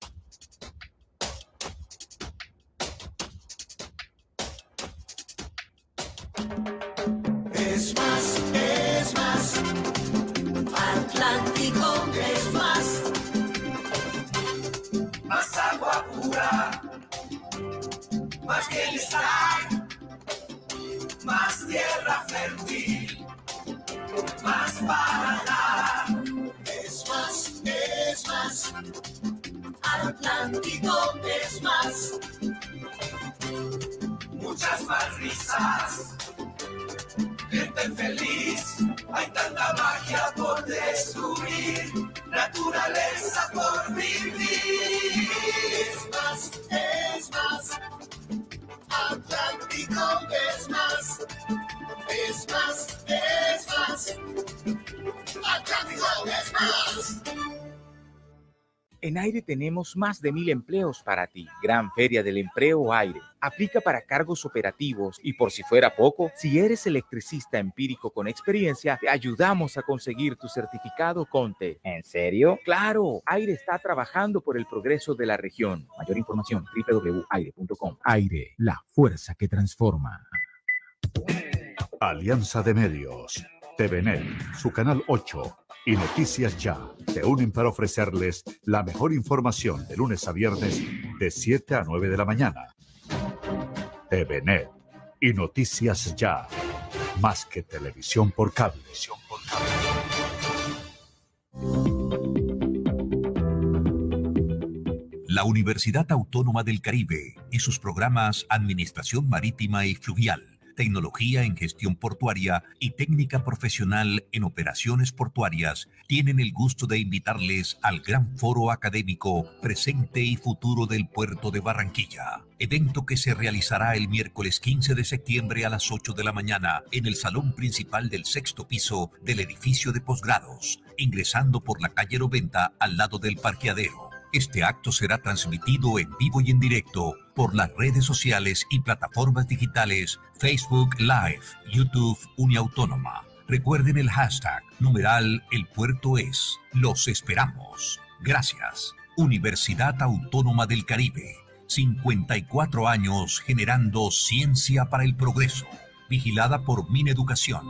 Suerte. más bienestar, más tierra fértil, más para dar. Es más, es más, Atlántico es más, muchas más risas, gente feliz, hay tanta magia por descubrir, naturaleza por vivir. Es más, es más. Atlántico es más, es más, es más. Atlántico es más. En Aire tenemos más de mil empleos para ti. Gran Feria del Empleo Aire. Aplica para cargos operativos y por si fuera poco, si eres electricista empírico con experiencia, te ayudamos a conseguir tu certificado CONTE. ¿En serio? Claro, Aire está trabajando por el progreso de la región. Mayor información www.aire.com. Aire, la fuerza que transforma. Alianza de Medios. TVNet, su canal 8 y Noticias Ya se unen para ofrecerles la mejor información de lunes a viernes de 7 a 9 de la mañana. TVNet y Noticias Ya, más que televisión por cable. La Universidad Autónoma del Caribe y sus programas Administración Marítima y Fluvial tecnología en gestión portuaria y técnica profesional en operaciones portuarias, tienen el gusto de invitarles al gran foro académico Presente y Futuro del Puerto de Barranquilla, evento que se realizará el miércoles 15 de septiembre a las 8 de la mañana en el salón principal del sexto piso del edificio de posgrados, ingresando por la calle Roventa al lado del parqueadero. Este acto será transmitido en vivo y en directo por las redes sociales y plataformas digitales Facebook Live, YouTube Uniautónoma. Recuerden el hashtag numeral El Puerto es. Los esperamos. Gracias. Universidad Autónoma del Caribe. 54 años generando ciencia para el progreso. Vigilada por Mineducación.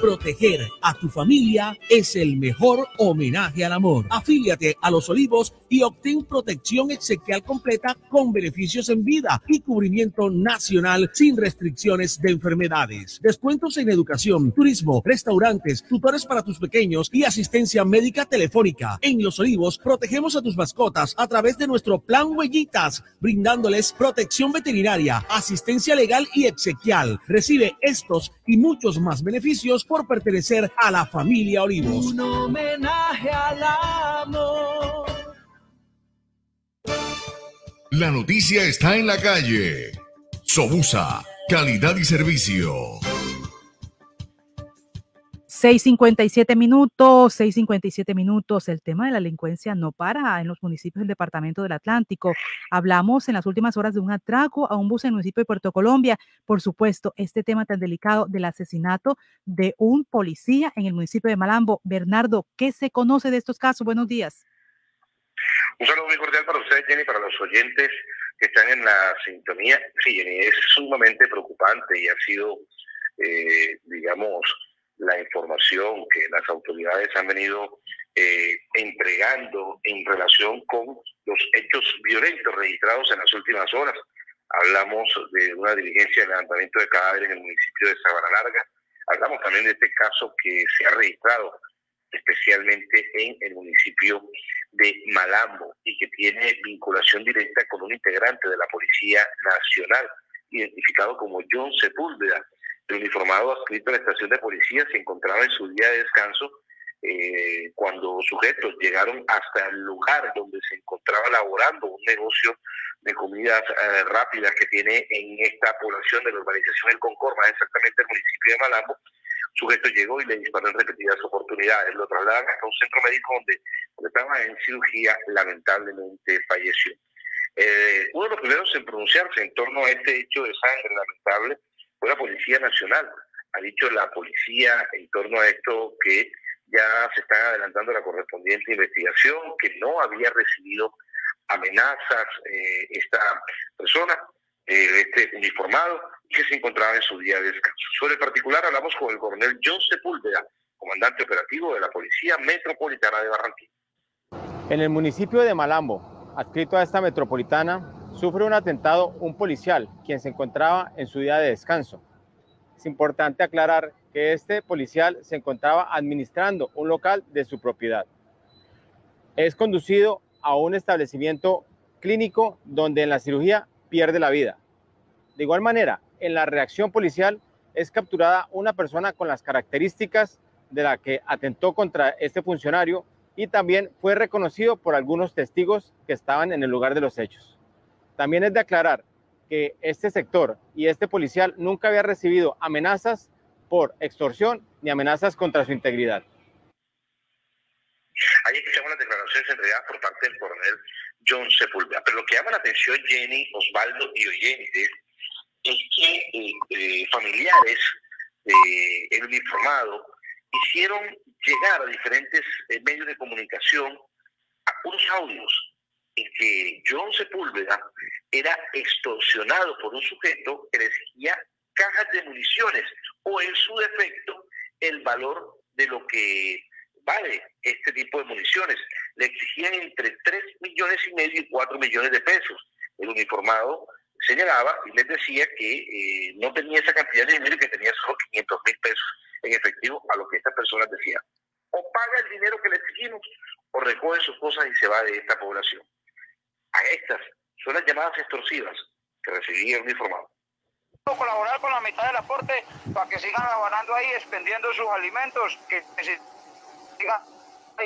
Proteger a tu familia es el mejor homenaje al amor. Afíliate a Los Olivos y obtén protección exequial completa con beneficios en vida y cubrimiento nacional sin restricciones de enfermedades. Descuentos en educación, turismo, restaurantes, tutores para tus pequeños y asistencia médica telefónica. En Los Olivos protegemos a tus mascotas a través de nuestro plan Huellitas, brindándoles protección veterinaria, asistencia legal y exequial. Recibe estos y muchos más beneficios por pertenecer a la familia Olivos. Un homenaje al amor. La noticia está en la calle. Sobusa, calidad y servicio. 6.57 minutos, 6.57 minutos. El tema de la delincuencia no para en los municipios del Departamento del Atlántico. Hablamos en las últimas horas de un atraco a un bus en el municipio de Puerto Colombia. Por supuesto, este tema tan delicado del asesinato de un policía en el municipio de Malambo. Bernardo, ¿qué se conoce de estos casos? Buenos días. Un saludo muy cordial para usted, Jenny, para los oyentes que están en la sintonía. Sí, Jenny, es sumamente preocupante y ha sido, eh, digamos, la información que las autoridades han venido eh, entregando en relación con los hechos violentos registrados en las últimas horas. Hablamos de una diligencia de levantamiento de cadáveres en el municipio de Sabana Larga. Hablamos también de este caso que se ha registrado especialmente en el municipio de Malambo y que tiene vinculación directa con un integrante de la Policía Nacional, identificado como John Sepúlveda. El uniformado adscrito a la estación de policía se encontraba en su día de descanso eh, cuando sujetos llegaron hasta el lugar donde se encontraba laborando un negocio de comidas eh, rápidas que tiene en esta población de la urbanización El Concord, más exactamente el municipio de Malambo, sujeto llegó y le disparó en repetidas oportunidades. Lo trasladan hasta un centro médico donde, donde estaba en cirugía, lamentablemente falleció. Eh, uno de los primeros en pronunciarse en torno a este hecho de sangre lamentable fue la Policía Nacional. Ha dicho la policía en torno a esto que ya se está adelantando la correspondiente investigación, que no había recibido amenazas eh, esta persona, eh, este uniformado, que se encontraba en su día de descanso. Sobre el particular hablamos con el coronel John Sepúlveda, comandante operativo de la Policía Metropolitana de Barranquilla. En el municipio de Malambo, adscrito a esta metropolitana, sufre un atentado un policial, quien se encontraba en su día de descanso. Es importante aclarar que este policial se encontraba administrando un local de su propiedad. Es conducido a un establecimiento clínico donde en la cirugía pierde la vida. De igual manera, en la reacción policial es capturada una persona con las características de la que atentó contra este funcionario y también fue reconocido por algunos testigos que estaban en el lugar de los hechos. También es de aclarar que este sector y este policial nunca había recibido amenazas por extorsión ni amenazas contra su integridad. Ahí escuchamos las declaraciones entregadas por parte del coronel John Sepúlveda. Pero lo que llama la atención Jenny, Osvaldo y Oyentes es que eh, eh, familiares del uniformado hicieron llegar a diferentes eh, medios de comunicación unos audios en que John Sepúlveda era extorsionado por un sujeto que le exigía cajas de municiones o en su defecto el valor de lo que vale este tipo de municiones. Le exigían entre 3 millones y medio y 4 millones de pesos. El uniformado señalaba y les decía que eh, no tenía esa cantidad de dinero y que tenía solo 500 mil pesos en efectivo, a lo que estas personas decían. O paga el dinero que le exigimos o recoge sus cosas y se va de esta población. A estas son las llamadas extorsivas que recibía el uniformado colaborar con la mitad del aporte para que sigan abonando ahí, expendiendo sus alimentos, que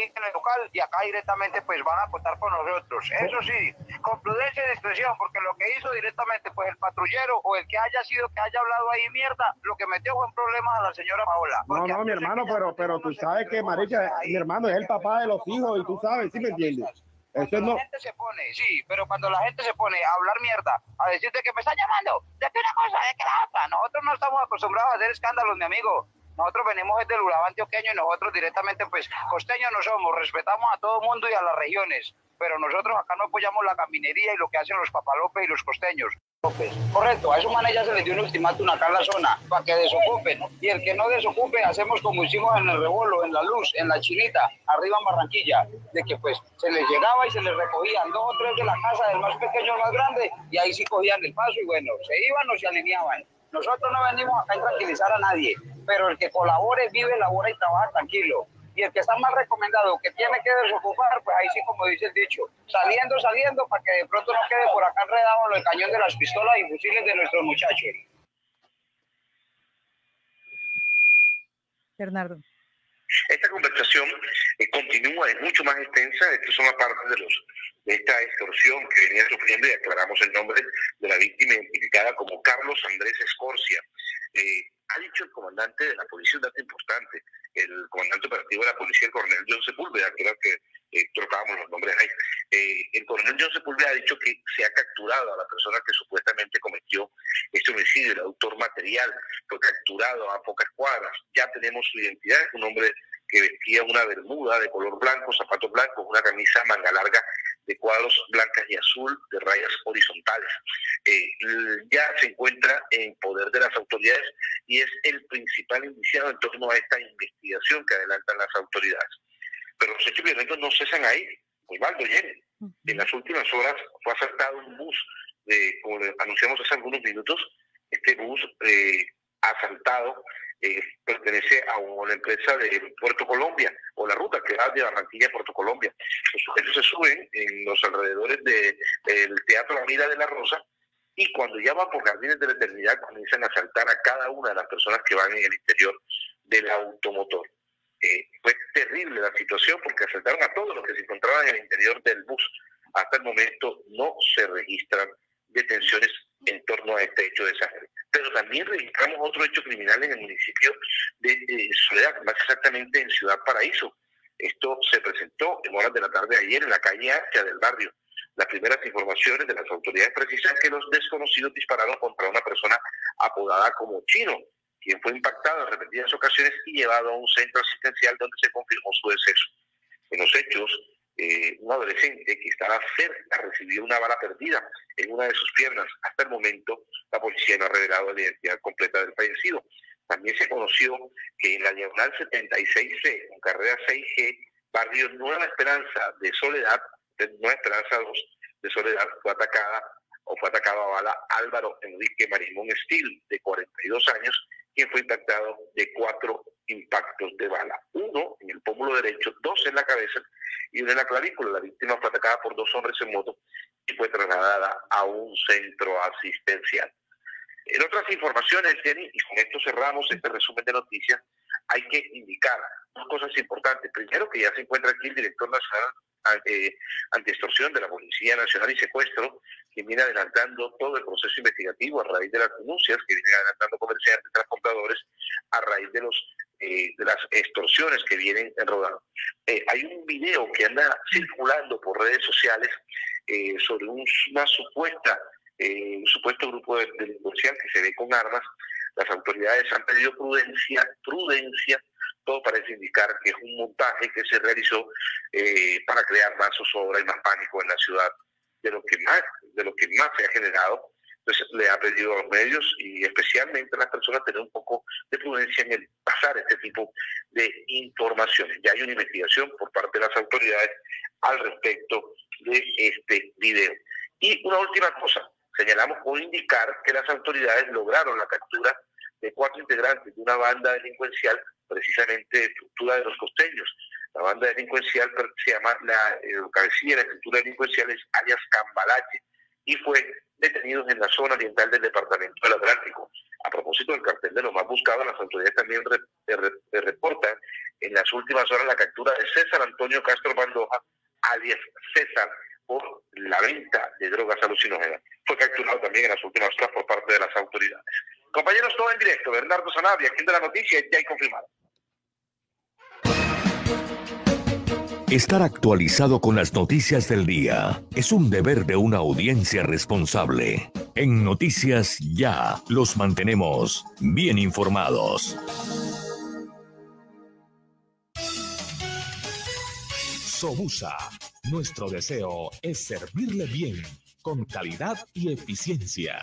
en el local y acá directamente pues van a contar con nosotros. Eso sí, con prudencia y discreción, porque lo que hizo directamente pues el patrullero o el que haya sido que haya hablado ahí mierda, lo que metió fue en problemas a la señora Paola. No, no, mi hermano, pero, pero tú sabes que Maricha, mi hermano es el papá de los hijos y tú sabes, ¿sí me entiendes? Cuando la gente se pone, sí, pero cuando la gente se pone a hablar mierda, a decirte que me está llamando, de que una cosa, de que la otra, nosotros no estamos acostumbrados a hacer escándalos, mi amigo. Nosotros venimos desde el Urabá antioqueño y nosotros directamente, pues, costeños no somos, respetamos a todo mundo y a las regiones, pero nosotros acá no apoyamos la caminería y lo que hacen los papalopes y los costeños. Correcto, a esos manes ya se les dio un ultimátum acá en la zona para que desocupen. Y el que no desocupe, hacemos como hicimos en el Rebolo, en la Luz, en la Chinita, arriba en Barranquilla, de que pues se les llegaba y se les recogían dos o tres de la casa del más pequeño al más grande y ahí sí cogían el paso y bueno, se iban o se alineaban. Nosotros no venimos acá a tranquilizar a nadie, pero el que colabore, vive, labora y trabaja tranquilo y el que está más recomendado, que tiene que desocupar, pues ahí sí, como dice el dicho, saliendo, saliendo, para que de pronto no quede por acá enredado el cañón de las pistolas y fusiles de nuestros muchachos. Bernardo. Esta conversación eh, continúa, es mucho más extensa. Estos son las partes de, los, de esta extorsión que venía sufriendo y aclaramos el nombre de la víctima identificada como Carlos Andrés Escorcia. Eh, ha dicho el comandante de la policía un dato importante, el comandante operativo de la policía, el coronel John Sepúlveda, que era que eh, trocábamos los nombres ahí. Eh, el coronel John Sepúlveda ha dicho que se ha capturado a la persona que supuestamente cometió este homicidio, el autor material, fue capturado a pocas cuadras, ya tenemos su identidad, es un hombre que vestía una bermuda de color blanco, zapatos blancos, una camisa manga larga de cuadros blancas y azul de rayas horizontales. Eh, ya se encuentra en poder de las autoridades y es el principal indiciado en torno a esta investigación que adelantan las autoridades. Pero los hechos violentos no cesan ahí. Osvaldo, Jenny, en las últimas horas fue asaltado un bus, de, como anunciamos hace algunos minutos, este bus eh, asaltado eh, pertenece a una empresa de Puerto Colombia o la ruta que va de Barranquilla a Puerto Colombia. Los sujetos se suben en los alrededores del Teatro La Mira de la Rosa y cuando ya van por Jardines de la Eternidad comienzan a asaltar a cada una de las personas que van en el interior del automotor. Eh, fue terrible la situación porque asaltaron a todos los que se encontraban en el interior del bus. Hasta el momento no se registran detenciones en torno a este hecho de sangre. Pero también registramos otro hecho criminal en el municipio de, Soledad, más exactamente en Ciudad Paraíso. Esto se presentó en horas de la tarde ayer en la calle Hacha del barrio. Las primeras informaciones de las autoridades precisan que los desconocidos dispararon contra una persona apodada como Chino, quien fue impactado en repetidas ocasiones y llevado a un centro asistencial donde se confirmó su deceso. En los hechos, eh, un adolescente que estaba cerca recibió una bala perdida en una de sus piernas. Hasta el momento, la policía no ha revelado la identidad completa del fallecido. También se conoció que en la diagonal 76C, con carrera 6G, barrio Nueva Esperanza de Soledad, de Nueva Esperanza 2 de Soledad, fue atacada o fue atacado a bala Álvaro Enrique Marimón Estil, de 42 años, quien fue impactado de cuatro impactos de bala. Uno en el pómulo derecho, dos en la cabeza y uno en la clavícula. La víctima fue atacada por dos hombres en moto y fue trasladada a un centro asistencial. En otras informaciones, Jenny, y con esto cerramos este resumen de noticias, hay que indicar dos cosas importantes. Primero, que ya se encuentra aquí el director nacional ante, extorsión de la Policía Nacional y Secuestro, que viene adelantando todo el proceso investigativo a raíz de las denuncias que vienen adelantando comerciantes, transportadores, a raíz de los eh, de las extorsiones que vienen rodando. Eh, hay un video que anda circulando por redes sociales eh, sobre una supuesta un supuesto grupo de delincuencial que se ve con armas. Las autoridades han pedido prudencia, prudencia todo parece indicar que es un montaje que se realizó eh, para crear más zozobra y más pánico en la ciudad de lo que más, de lo que más se ha generado. Entonces le ha pedido a los medios y especialmente a las personas tener un poco de prudencia en el pasar este tipo de informaciones. Ya hay una investigación por parte de las autoridades al respecto de este video. Y una última cosa, señalamos o indicar que las autoridades lograron la captura de cuatro integrantes de una banda delincuencial precisamente de estructura de los costeños. La banda delincuencial se llama, la eh, cabecilla de la estructura delincuencial es alias Cambalache y fue detenido en la zona oriental del departamento del Atlántico. A propósito del cartel de los más buscados, las autoridades también reportan en las últimas horas la captura de César Antonio Castro Bandoja, alias César, por la venta de drogas alucinógenas. Fue capturado también en las últimas horas por parte de las autoridades. Compañeros, todo en directo. Bernardo Sanabria, quien de la noticia, ya hay confirmado. Estar actualizado con las noticias del día es un deber de una audiencia responsable. En Noticias Ya los mantenemos bien informados. Sobusa, nuestro deseo es servirle bien, con calidad y eficiencia.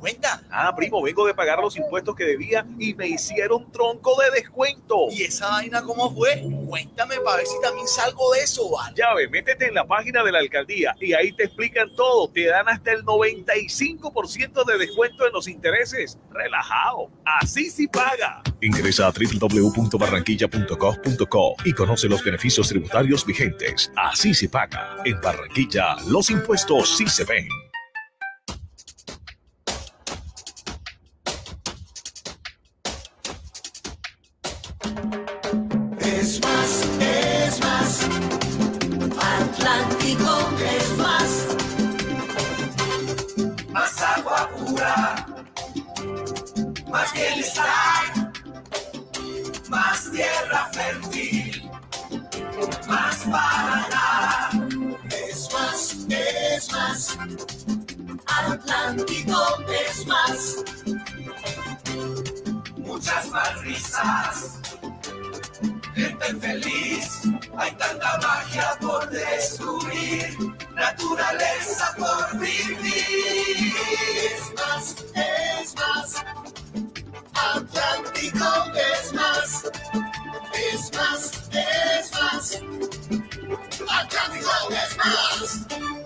Cuenta. Ah, primo, vengo de pagar los impuestos que debía y me hicieron tronco de descuento. ¿Y esa vaina cómo fue? Cuéntame para ver si también salgo de eso, ¿vale? Ya ve, métete en la página de la alcaldía y ahí te explican todo te dan hasta el 95% de descuento en los intereses. Relajado. Así sí paga. Ingresa a www.barranquilla.gov.co y conoce los beneficios tributarios vigentes. Así se paga. En Barranquilla, los impuestos sí se ven. Atlántico es más, muchas más risas gente feliz. Hay tanta magia por descubrir, naturaleza por vivir. Es más, es más, Atlántico es más, es más, es más, Atlántico es más.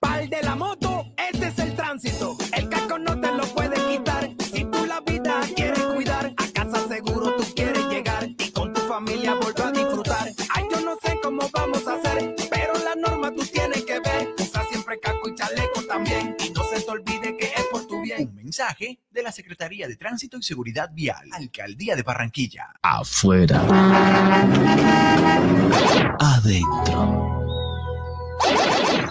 Pal de la moto, este es el tránsito. El casco no te lo puede quitar. Si tú la vida quieres cuidar, a casa seguro tú quieres llegar y con tu familia volver a disfrutar. Ay, yo no sé cómo vamos a hacer, pero la norma tú tienes que ver. Usa siempre casco y chaleco también y no se te olvide que es por tu bien. Un mensaje de la Secretaría de Tránsito y Seguridad Vial, Alcaldía de Barranquilla. Afuera. Adentro.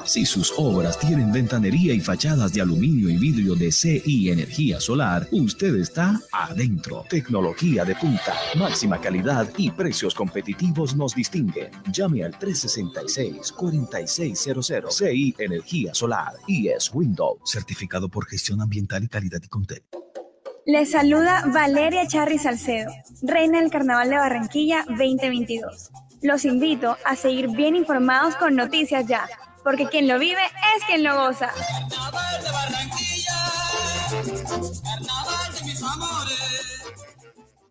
Si sus obras tienen ventanería y fachadas de aluminio y vidrio de CI Energía Solar, usted está adentro. Tecnología de punta, máxima calidad y precios competitivos nos distinguen. Llame al 366-4600 CI Energía Solar y es Windows, certificado por gestión ambiental y calidad y Contel. Les saluda Valeria Charri Salcedo, reina del Carnaval de Barranquilla 2022. Los invito a seguir bien informados con Noticias Ya, porque quien lo vive es quien lo goza.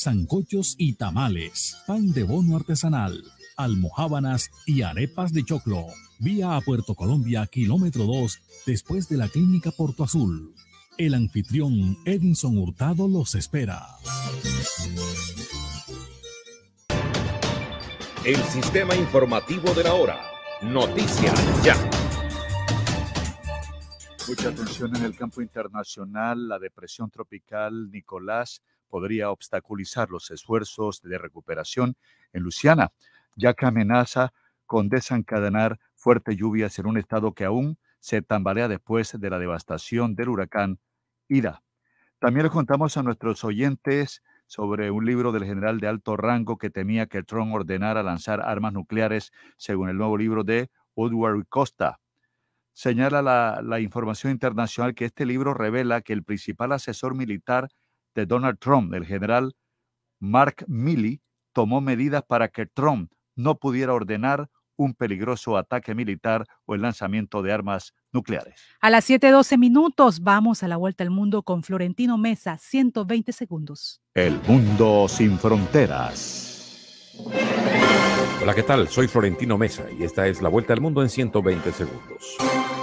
sancochos y tamales, pan de bono artesanal, almohábanas y arepas de choclo. Vía a Puerto Colombia, kilómetro 2, después de la clínica Porto Azul. El anfitrión Edinson Hurtado los espera. El sistema informativo de la hora. Noticias ya. Mucha atención en el campo internacional. La depresión tropical Nicolás podría obstaculizar los esfuerzos de recuperación en Luisiana, ya que amenaza con desencadenar fuertes lluvias en un estado que aún se tambalea después de la devastación del huracán Ida. También les contamos a nuestros oyentes sobre un libro del general de alto rango que temía que Trump ordenara lanzar armas nucleares, según el nuevo libro de Woodward Costa. Señala la, la información internacional que este libro revela que el principal asesor militar de Donald Trump, el general Mark Milley, tomó medidas para que Trump no pudiera ordenar un peligroso ataque militar o el lanzamiento de armas nucleares. A las 7:12 minutos vamos a la vuelta al mundo con Florentino Mesa, 120 segundos. El mundo sin fronteras. Hola, ¿qué tal? Soy Florentino Mesa y esta es la vuelta al mundo en 120 segundos.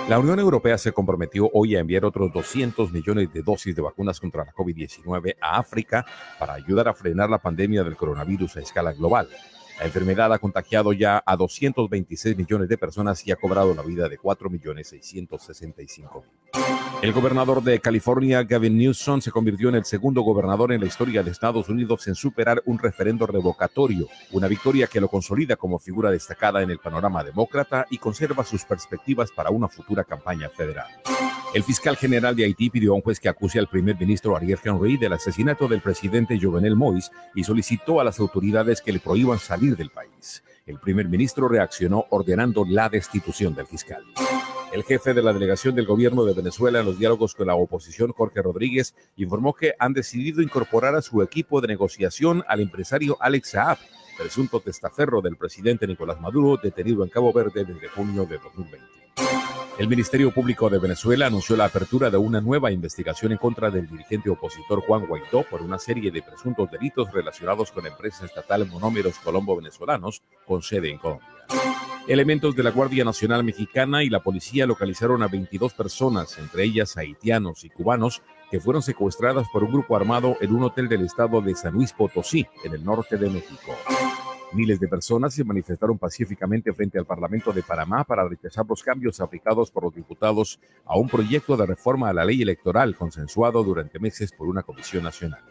La Unión Europea se comprometió hoy a enviar otros 200 millones de dosis de vacunas contra la COVID-19 a África para ayudar a frenar la pandemia del coronavirus a escala global. La enfermedad ha contagiado ya a 226 millones de personas y ha cobrado la vida de 4 millones 665 mil. El gobernador de California, Gavin Newsom, se convirtió en el segundo gobernador en la historia de Estados Unidos en superar un referendo revocatorio, una victoria que lo consolida como figura destacada en el panorama demócrata y conserva sus perspectivas para una futura campaña federal. El fiscal general de Haití pidió a un juez que acuse al primer ministro Ariel Henry del asesinato del presidente Jovenel Moïse y solicitó a las autoridades que le prohíban salir del país. El primer ministro reaccionó ordenando la destitución del fiscal. El jefe de la delegación del gobierno de Venezuela en los diálogos con la oposición, Jorge Rodríguez, informó que han decidido incorporar a su equipo de negociación al empresario Alex Saab, presunto testaferro del presidente Nicolás Maduro, detenido en Cabo Verde desde junio de 2020. El Ministerio Público de Venezuela anunció la apertura de una nueva investigación en contra del dirigente opositor Juan Guaidó por una serie de presuntos delitos relacionados con la empresa estatal Monómeros Colombo Venezolanos con sede en Colombia. Elementos de la Guardia Nacional Mexicana y la policía localizaron a 22 personas, entre ellas haitianos y cubanos, que fueron secuestradas por un grupo armado en un hotel del estado de San Luis Potosí, en el norte de México. Miles de personas se manifestaron pacíficamente frente al Parlamento de Panamá para rechazar los cambios aplicados por los diputados a un proyecto de reforma a la ley electoral consensuado durante meses por una comisión nacional.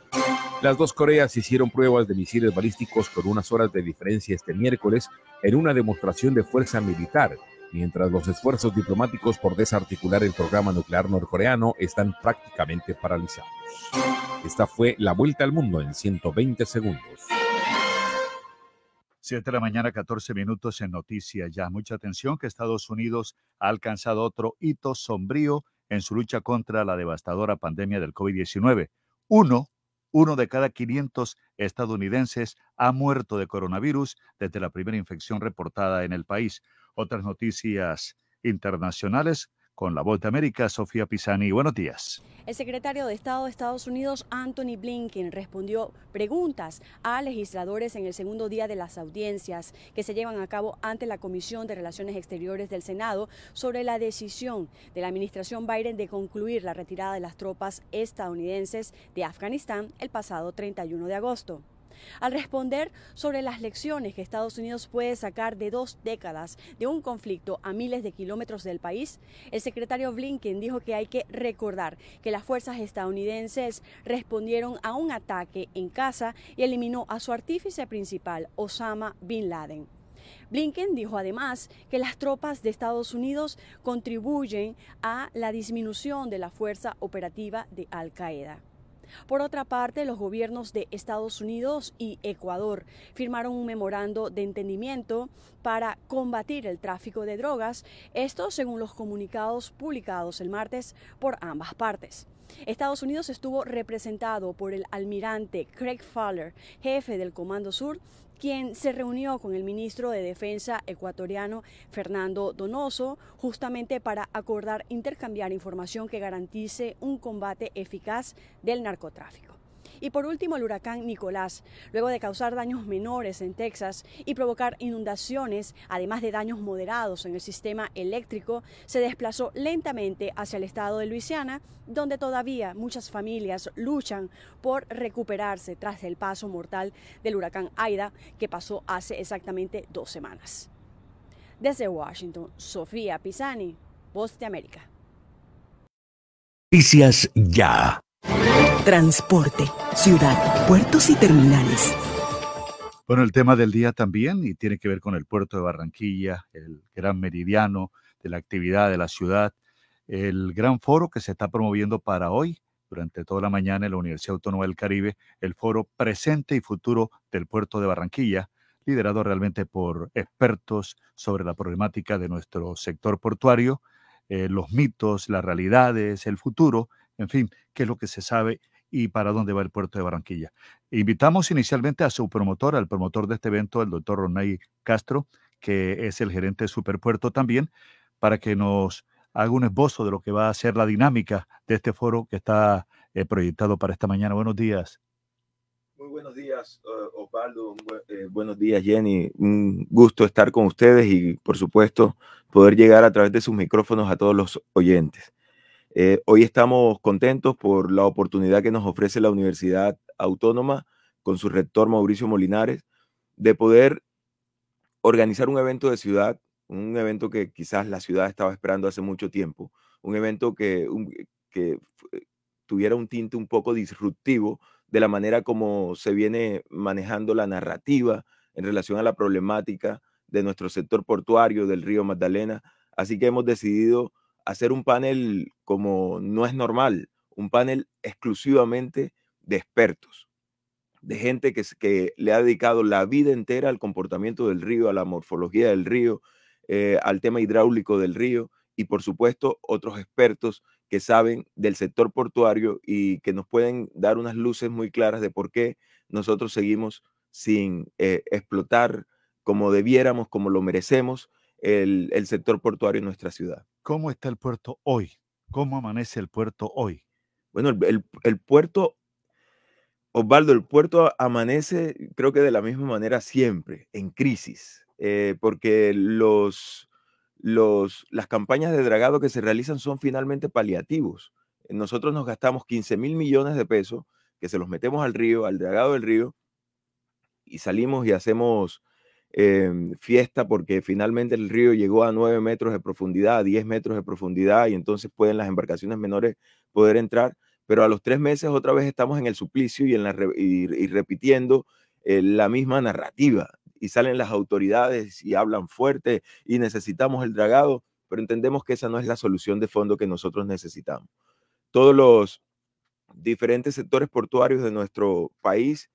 Las dos Coreas hicieron pruebas de misiles balísticos con unas horas de diferencia este miércoles en una demostración de fuerza militar, mientras los esfuerzos diplomáticos por desarticular el programa nuclear norcoreano están prácticamente paralizados. Esta fue la vuelta al mundo en 120 segundos. 7 de la mañana, 14 minutos en Noticias Ya. Mucha atención que Estados Unidos ha alcanzado otro hito sombrío en su lucha contra la devastadora pandemia del COVID-19. Uno, uno de cada 500 estadounidenses ha muerto de coronavirus desde la primera infección reportada en el país. Otras noticias internacionales con la Voz de América, Sofía Pisani. Buenos días. El secretario de Estado de Estados Unidos, Anthony Blinken, respondió preguntas a legisladores en el segundo día de las audiencias que se llevan a cabo ante la Comisión de Relaciones Exteriores del Senado sobre la decisión de la administración Biden de concluir la retirada de las tropas estadounidenses de Afganistán el pasado 31 de agosto al responder sobre las lecciones que Estados Unidos puede sacar de dos décadas de un conflicto a miles de kilómetros del país, el secretario Blinken dijo que hay que recordar que las fuerzas estadounidenses respondieron a un ataque en casa y eliminó a su artífice principal, Osama Bin Laden. Blinken dijo además que las tropas de Estados Unidos contribuyen a la disminución de la fuerza operativa de Al Qaeda. Por otra parte, los gobiernos de Estados Unidos y Ecuador firmaron un memorando de entendimiento para combatir el tráfico de drogas, esto según los comunicados publicados el martes por ambas partes. Estados Unidos estuvo representado por el almirante Craig Fowler, jefe del Comando Sur, quien se reunió con el ministro de Defensa ecuatoriano Fernando Donoso justamente para acordar intercambiar información que garantice un combate eficaz del narcotráfico. Y por último, el huracán Nicolás, luego de causar daños menores en Texas y provocar inundaciones, además de daños moderados en el sistema eléctrico, se desplazó lentamente hacia el estado de Luisiana, donde todavía muchas familias luchan por recuperarse tras el paso mortal del huracán Aida, que pasó hace exactamente dos semanas. Desde Washington, Sofía Pisani, Voz de América. Noticias ya. Transporte, ciudad, puertos y terminales. Bueno, el tema del día también, y tiene que ver con el puerto de Barranquilla, el gran meridiano de la actividad de la ciudad, el gran foro que se está promoviendo para hoy, durante toda la mañana en la Universidad Autónoma del Caribe, el foro Presente y Futuro del Puerto de Barranquilla, liderado realmente por expertos sobre la problemática de nuestro sector portuario, eh, los mitos, las realidades, el futuro, en fin, qué es lo que se sabe y para dónde va el puerto de Barranquilla. Invitamos inicialmente a su promotor, al promotor de este evento, el doctor Ronay Castro, que es el gerente de Superpuerto también, para que nos haga un esbozo de lo que va a ser la dinámica de este foro que está eh, proyectado para esta mañana. Buenos días. Muy buenos días, uh, Osvaldo. Eh, buenos días, Jenny. Un gusto estar con ustedes y, por supuesto, poder llegar a través de sus micrófonos a todos los oyentes. Eh, hoy estamos contentos por la oportunidad que nos ofrece la Universidad Autónoma con su rector Mauricio Molinares de poder organizar un evento de ciudad, un evento que quizás la ciudad estaba esperando hace mucho tiempo, un evento que, que tuviera un tinte un poco disruptivo de la manera como se viene manejando la narrativa en relación a la problemática de nuestro sector portuario del río Magdalena. Así que hemos decidido hacer un panel como no es normal, un panel exclusivamente de expertos, de gente que, que le ha dedicado la vida entera al comportamiento del río, a la morfología del río, eh, al tema hidráulico del río y por supuesto otros expertos que saben del sector portuario y que nos pueden dar unas luces muy claras de por qué nosotros seguimos sin eh, explotar como debiéramos, como lo merecemos, el, el sector portuario en nuestra ciudad. ¿Cómo está el puerto hoy? ¿Cómo amanece el puerto hoy? Bueno, el, el, el puerto, Osvaldo, el puerto amanece creo que de la misma manera siempre, en crisis, eh, porque los, los, las campañas de dragado que se realizan son finalmente paliativos. Nosotros nos gastamos 15 mil millones de pesos que se los metemos al río, al dragado del río, y salimos y hacemos Em, fiesta porque finalmente el río llegó a 9 metros de profundidad, a 10 metros de profundidad y entonces pueden las embarcaciones menores poder entrar, pero a los tres meses otra vez estamos en el suplicio y, en la, y, repitiendo eh, la misma narrativa y salen las autoridades y hablan fuerte y necesitamos el dragado, pero entendemos que esa no es la solución de fondo que nosotros necesitamos. Todos los diferentes sectores portuarios de nuestro país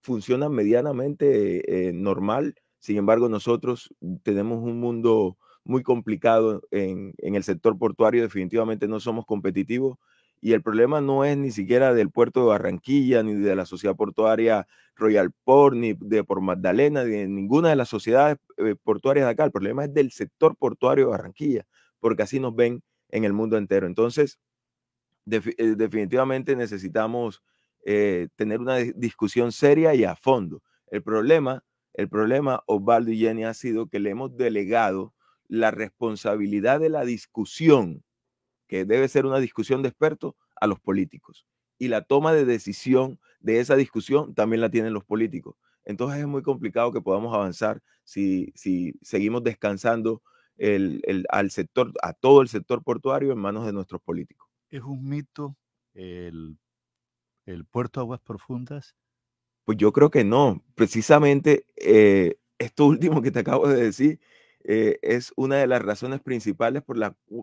funcionan medianamente eh, normal sin embargo, nosotros tenemos un mundo muy complicado en, el sector portuario, definitivamente no somos competitivos y el problema no es ni siquiera del puerto de Barranquilla, ni de la sociedad portuaria Royal Port, ni de por Magdalena, ni de ninguna de las sociedades eh, portuarias de acá. El problema es del sector portuario de Barranquilla, porque así nos ven en el mundo entero. Entonces, eh, definitivamente necesitamos eh, tener una discusión seria y a fondo. El problema el problema, Osvaldo y Jenny, ha sido que le hemos delegado la responsabilidad de la discusión, que debe ser una discusión de expertos, a los políticos. Y la toma de decisión de esa discusión también la tienen los políticos. Entonces es muy complicado que podamos avanzar si, si seguimos descansando al sector, a todo el sector portuario en manos de nuestros políticos. Es un mito el, el puerto Aguas Profundas pues yo creo que no. Precisamente eh, esto último que te acabo de decir eh, es una de las razones principales por,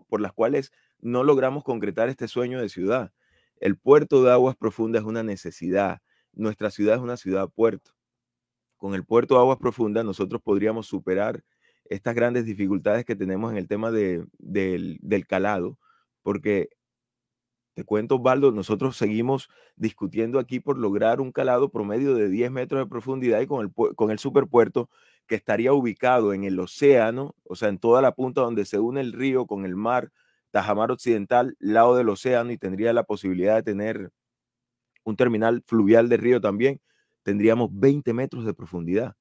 por las cuales no logramos concretar este sueño de ciudad. El puerto de aguas profundas es una necesidad. Nuestra ciudad es una ciudad puerto. Con el puerto de aguas profundas nosotros podríamos superar estas grandes dificultades que tenemos en el tema de, del, del calado, porque te cuento, Osvaldo, nosotros seguimos discutiendo aquí por lograr un calado promedio de 10 metros de profundidad y con el, con el superpuerto que estaría ubicado en el océano, o sea, en toda la punta donde se une el río con el mar, Tajamar Occidental, lado del océano, y tendría la posibilidad de tener un terminal fluvial de río también, tendríamos 20 metros de profundidad.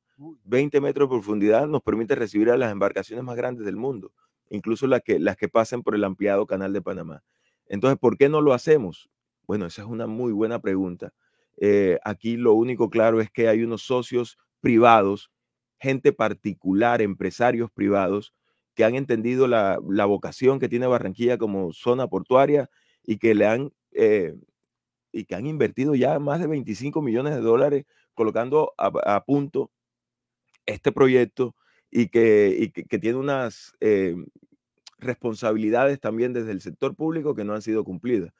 20 metros de profundidad nos permite recibir a las embarcaciones más grandes del mundo, incluso las que, las que pasen por el ampliado canal de Panamá. Entonces, ¿por qué no lo hacemos? Bueno, esa es una muy buena pregunta. Eh, aquí lo único claro es que hay unos socios privados, gente particular, empresarios privados, que han entendido la, vocación que tiene Barranquilla como zona portuaria y que le han eh, y que han invertido ya más de 25 millones de dólares colocando a, punto este proyecto y que, tiene unas eh, responsabilidades también desde el sector público que no han sido cumplidas.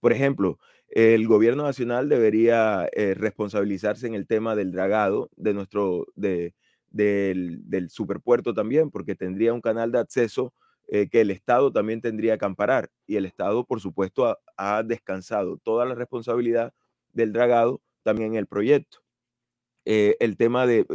Por ejemplo, el gobierno nacional debería eh, responsabilizarse en el tema del dragado de nuestro, de, del, superpuerto también, porque tendría un canal de acceso eh, que el Estado también tendría que amparar. Y el Estado, por supuesto, ha, descansado toda la responsabilidad del dragado también en el proyecto. Eh, el tema de,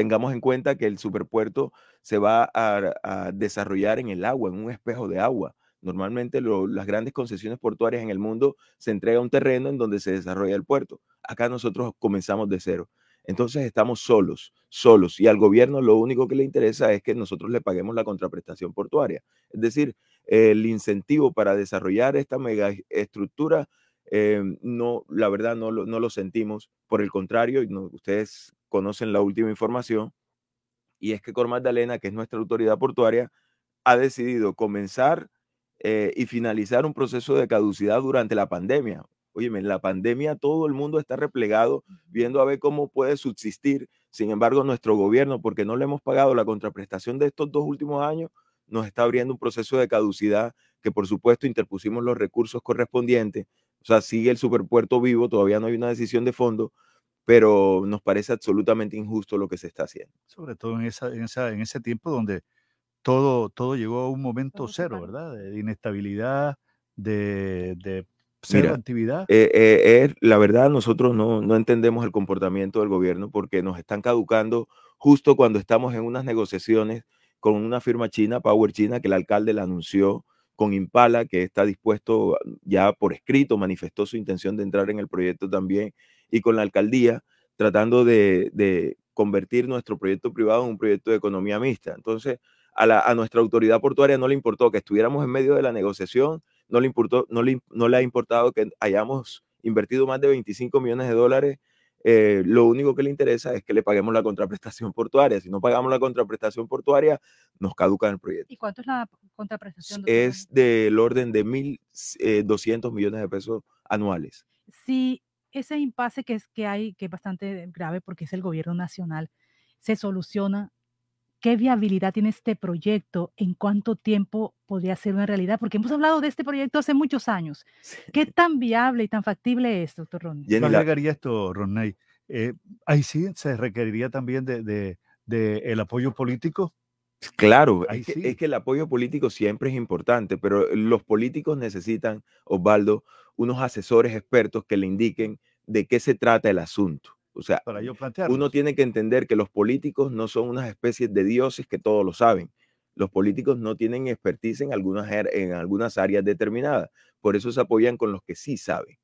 tengamos en cuenta que el superpuerto se va a, desarrollar en el agua, en un espejo de agua. Normalmente las grandes concesiones portuarias en el mundo se entrega un terreno en donde se desarrolla el puerto. Acá nosotros comenzamos de cero. Entonces estamos solos, solos. Y al gobierno lo único que le interesa es que nosotros le paguemos la contraprestación portuaria. Es decir, el incentivo para desarrollar esta mega estructura, eh, no, la verdad no lo, no sentimos. Por el contrario, ustedes conocen la última información Y es que Cor Magdalena, que es nuestra autoridad portuaria, ha decidido comenzar eh, y finalizar un proceso de caducidad durante la pandemia. Óyeme, en la pandemia todo el mundo está replegado viendo a ver cómo puede subsistir. Sin embargo, nuestro gobierno, porque no le hemos pagado la contraprestación de estos dos últimos años, nos está abriendo un proceso de caducidad que por supuesto interpusimos los recursos correspondientes. O sea, sigue el superpuerto vivo, todavía no hay una decisión de fondo, pero nos parece absolutamente injusto lo que se está haciendo. Sobre todo en, esa, en, esa, en ese tiempo donde todo, todo llegó a un momento cero, ¿verdad? De inestabilidad, de, de cero Mira, actividad. eh, eh, es- la verdad, nosotros no, no entendemos el comportamiento del gobierno porque nos están caducando justo cuando estamos en unas negociaciones con una firma china, Power China, que el alcalde la anunció, con Impala, que está dispuesto ya por escrito, manifestó su intención de entrar en el proyecto también, y con la alcaldía, tratando de, de convertir nuestro proyecto privado en un proyecto de economía mixta. Entonces, a, la- a nuestra autoridad portuaria no le importó que estuviéramos en medio de la negociación, no le, importó, no le, no le ha importado que hayamos invertido más de 25 millones de dólares. eh, lo único que le interesa es que le paguemos la contraprestación portuaria. Si no pagamos la contraprestación portuaria, nos caduca el proyecto. ¿Y cuánto es la contraprestación? doctor? Es del orden de 1.200 millones de pesos anuales. si ese impasse que, es, que hay, que es bastante grave porque es el gobierno nacional, se soluciona, ¿qué viabilidad tiene este proyecto? ¿En cuánto tiempo podría ser una realidad? Porque hemos hablado de este proyecto hace muchos años. ¿Qué tan viable y tan factible es, doctor Ronnie? Yo agregaría esto, Ronay. Eh, ahí sí se requeriría también de, de- de el apoyo político. Claro, es que, sí. es que el apoyo político siempre es importante, pero los políticos necesitan, Osvaldo, unos asesores expertos que le indiquen de qué se trata el asunto. O sea, Para uno tiene que entender que los políticos no son unas especies de dioses que todos lo saben. Los políticos no tienen expertise en algunas, er- en algunas áreas determinadas. Por eso se apoyan con los que sí saben.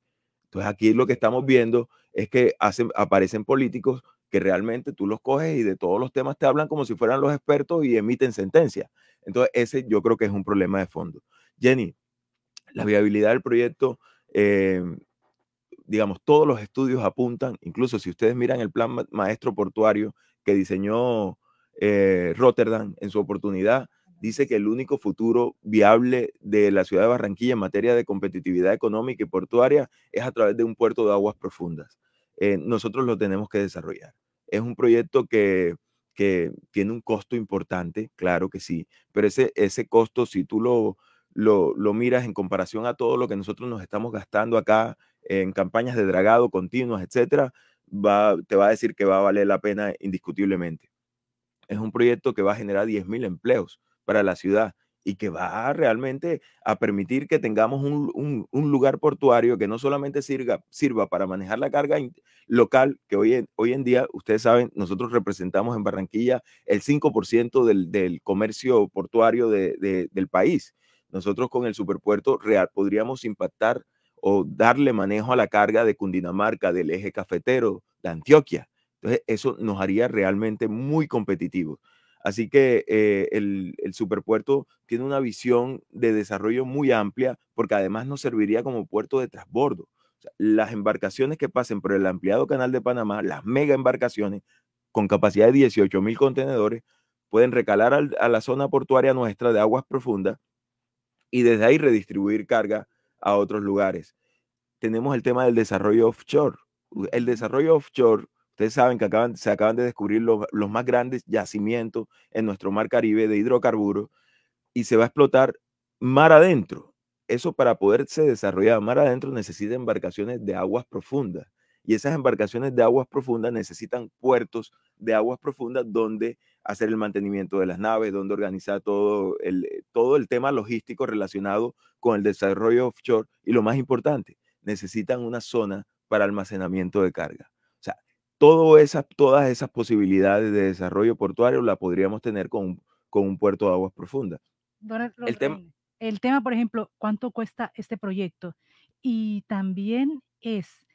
Entonces aquí lo que estamos viendo es que hacen, aparecen políticos que realmente tú los coges y de todos los temas te hablan como si fueran los expertos y emiten sentencias. Entonces ese yo creo que es un problema de fondo. Jenny, la viabilidad del proyecto, eh, digamos, todos los estudios apuntan, incluso si ustedes miran el plan ma- maestro portuario que diseñó eh, Rotterdam en su oportunidad, dice que el único futuro viable de la ciudad de Barranquilla en materia de competitividad económica y portuaria es a través de un puerto de aguas profundas. Eh, nosotros lo tenemos que desarrollar. Es un proyecto que, que tiene un costo importante, claro que sí, pero ese, ese costo, si tú lo, lo, lo miras en comparación a todo lo que nosotros nos estamos gastando acá en campañas de dragado continuas, etcétera, va, te va a decir que va a valer la pena indiscutiblemente. Es un proyecto que va a generar 10.000 empleos para la ciudad y que va realmente a permitir que tengamos un, un- lugar portuario que no solamente sirva, sirva para manejar la carga local, que hoy en, hoy en día, ustedes saben, nosotros representamos en Barranquilla el 5% del, del comercio portuario de- del país. Nosotros con el superpuerto real podríamos impactar o darle manejo a la carga de Cundinamarca, del eje cafetero, de Antioquia. Entonces, eso nos haría realmente muy competitivos. Así que eh, el, el superpuerto tiene una visión de desarrollo muy amplia porque además nos serviría como puerto de transbordo. Las embarcaciones que pasen por el ampliado canal de Panamá, las mega embarcaciones con capacidad de 18 mil contenedores, pueden recalar al- a la zona portuaria nuestra de aguas profundas y desde ahí redistribuir carga a otros lugares. Tenemos el tema del desarrollo offshore. El desarrollo offshore, ustedes saben que acaban, se acaban de descubrir los, los más grandes yacimientos en nuestro mar Caribe de hidrocarburos y se va a explotar mar adentro. Eso para poderse desarrollar mar adentro necesita embarcaciones de aguas profundas. Y esas embarcaciones de aguas profundas necesitan puertos de aguas profundas donde hacer el mantenimiento de las naves, donde organizar todo el, todo el tema logístico relacionado con el desarrollo offshore. Y lo más importante, necesitan una zona para almacenamiento de carga. Todo esas, todas esas posibilidades de desarrollo portuario la podríamos tener con, un- con un puerto de aguas profundas. El tema, el tema, por ejemplo, ¿cuánto cuesta este proyecto? Y también es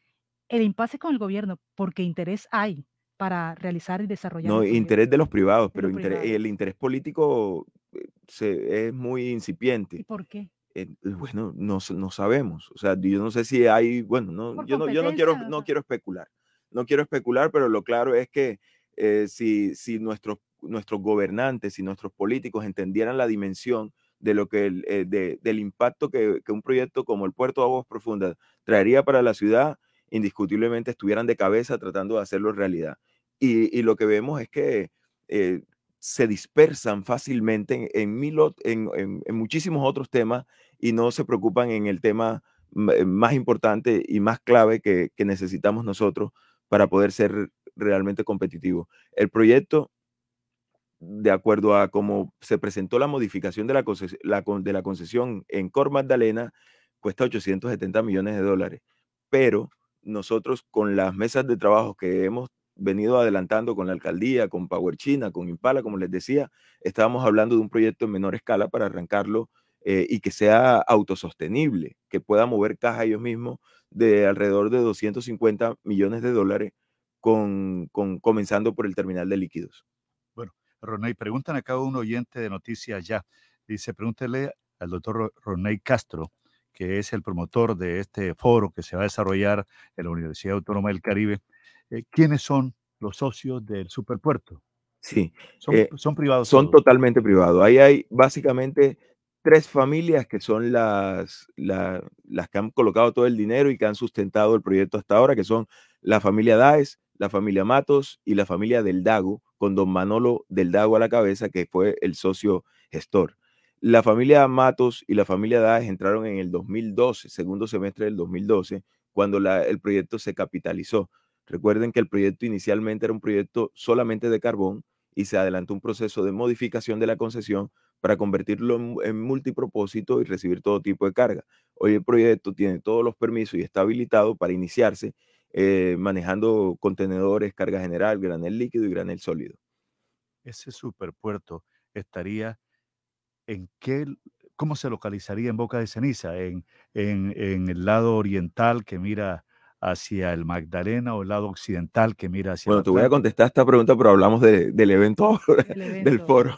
el impasse con el gobierno, porque interés hay para realizar y desarrollar no, interés de los privados, pero los interés- privados. el interés político eh, se- es muy ¿Y incipiente. por qué? Eh, bueno, no, no sabemos. O sea, yo no sé si hay, bueno, no, yo no, yo no quiero, no quiero especular. No quiero especular, pero lo claro es que eh, si, si nuestros nuestros gobernantes y nuestros políticos entendieran la dimensión de lo que el, eh, de- del impacto que, que un proyecto como el Puerto de Aguas Profundas traería para la ciudad, indiscutiblemente estuvieran de cabeza tratando de hacerlo realidad. Y, y lo que vemos es que eh, se dispersan fácilmente en, en mil en- en- muchísimos otros temas y no se preocupan en el tema eh, más importante y más clave que, que necesitamos nosotros para poder ser realmente competitivos. El proyecto de acuerdo a cómo se presentó la modificación de la concesión en Cor Magdalena, cuesta 870 millones de dólares. Pero nosotros con las mesas de trabajo que hemos venido adelantando con la alcaldía, con Power China, con Impala, como les decía, estábamos hablando de un proyecto en menor escala para arrancarlo eh, y que sea autosostenible, que pueda mover caja ellos mismos de alrededor de 250 millones de dólares, con, con- comenzando por el terminal de líquidos. Bueno, Roney, preguntan acá un oyente de Noticias Ya. Dice, pregúntele al doctor Ro- Roney Castro, que es el promotor de este foro que se va a desarrollar en la Universidad Autónoma del Caribe, eh, ¿quiénes son los socios del superpuerto? Sí, Son, eh, son privados. son todos. totalmente privados. Ahí hay básicamente tres familias que son las, la- las que han colocado todo el dinero y que han sustentado el proyecto hasta ahora, que son la familia Daes, la familia Matos y la familia Del Dago, con don Manolo Del Dago a la cabeza, que fue el socio gestor. La familia Matos y la familia Daes entraron en el 2012, segundo semestre del 2012, cuando la- el proyecto se capitalizó. Recuerden que el proyecto inicialmente era un proyecto solamente de carbón y se adelantó un proceso de modificación de la concesión para convertirlo en, multipropósito y recibir todo tipo de carga. Hoy el proyecto tiene todos los permisos y está habilitado para iniciarse eh, manejando contenedores, carga general, granel líquido y granel sólido. Ese superpuerto estaría en qué, cómo se localizaría en Boca de Ceniza, en, en, en el lado oriental que mira hacia el Magdalena o el lado occidental que mira hacia Bueno, te voy a contestar esta pregunta, pero hablamos de- del evento ahora, del evento. foro.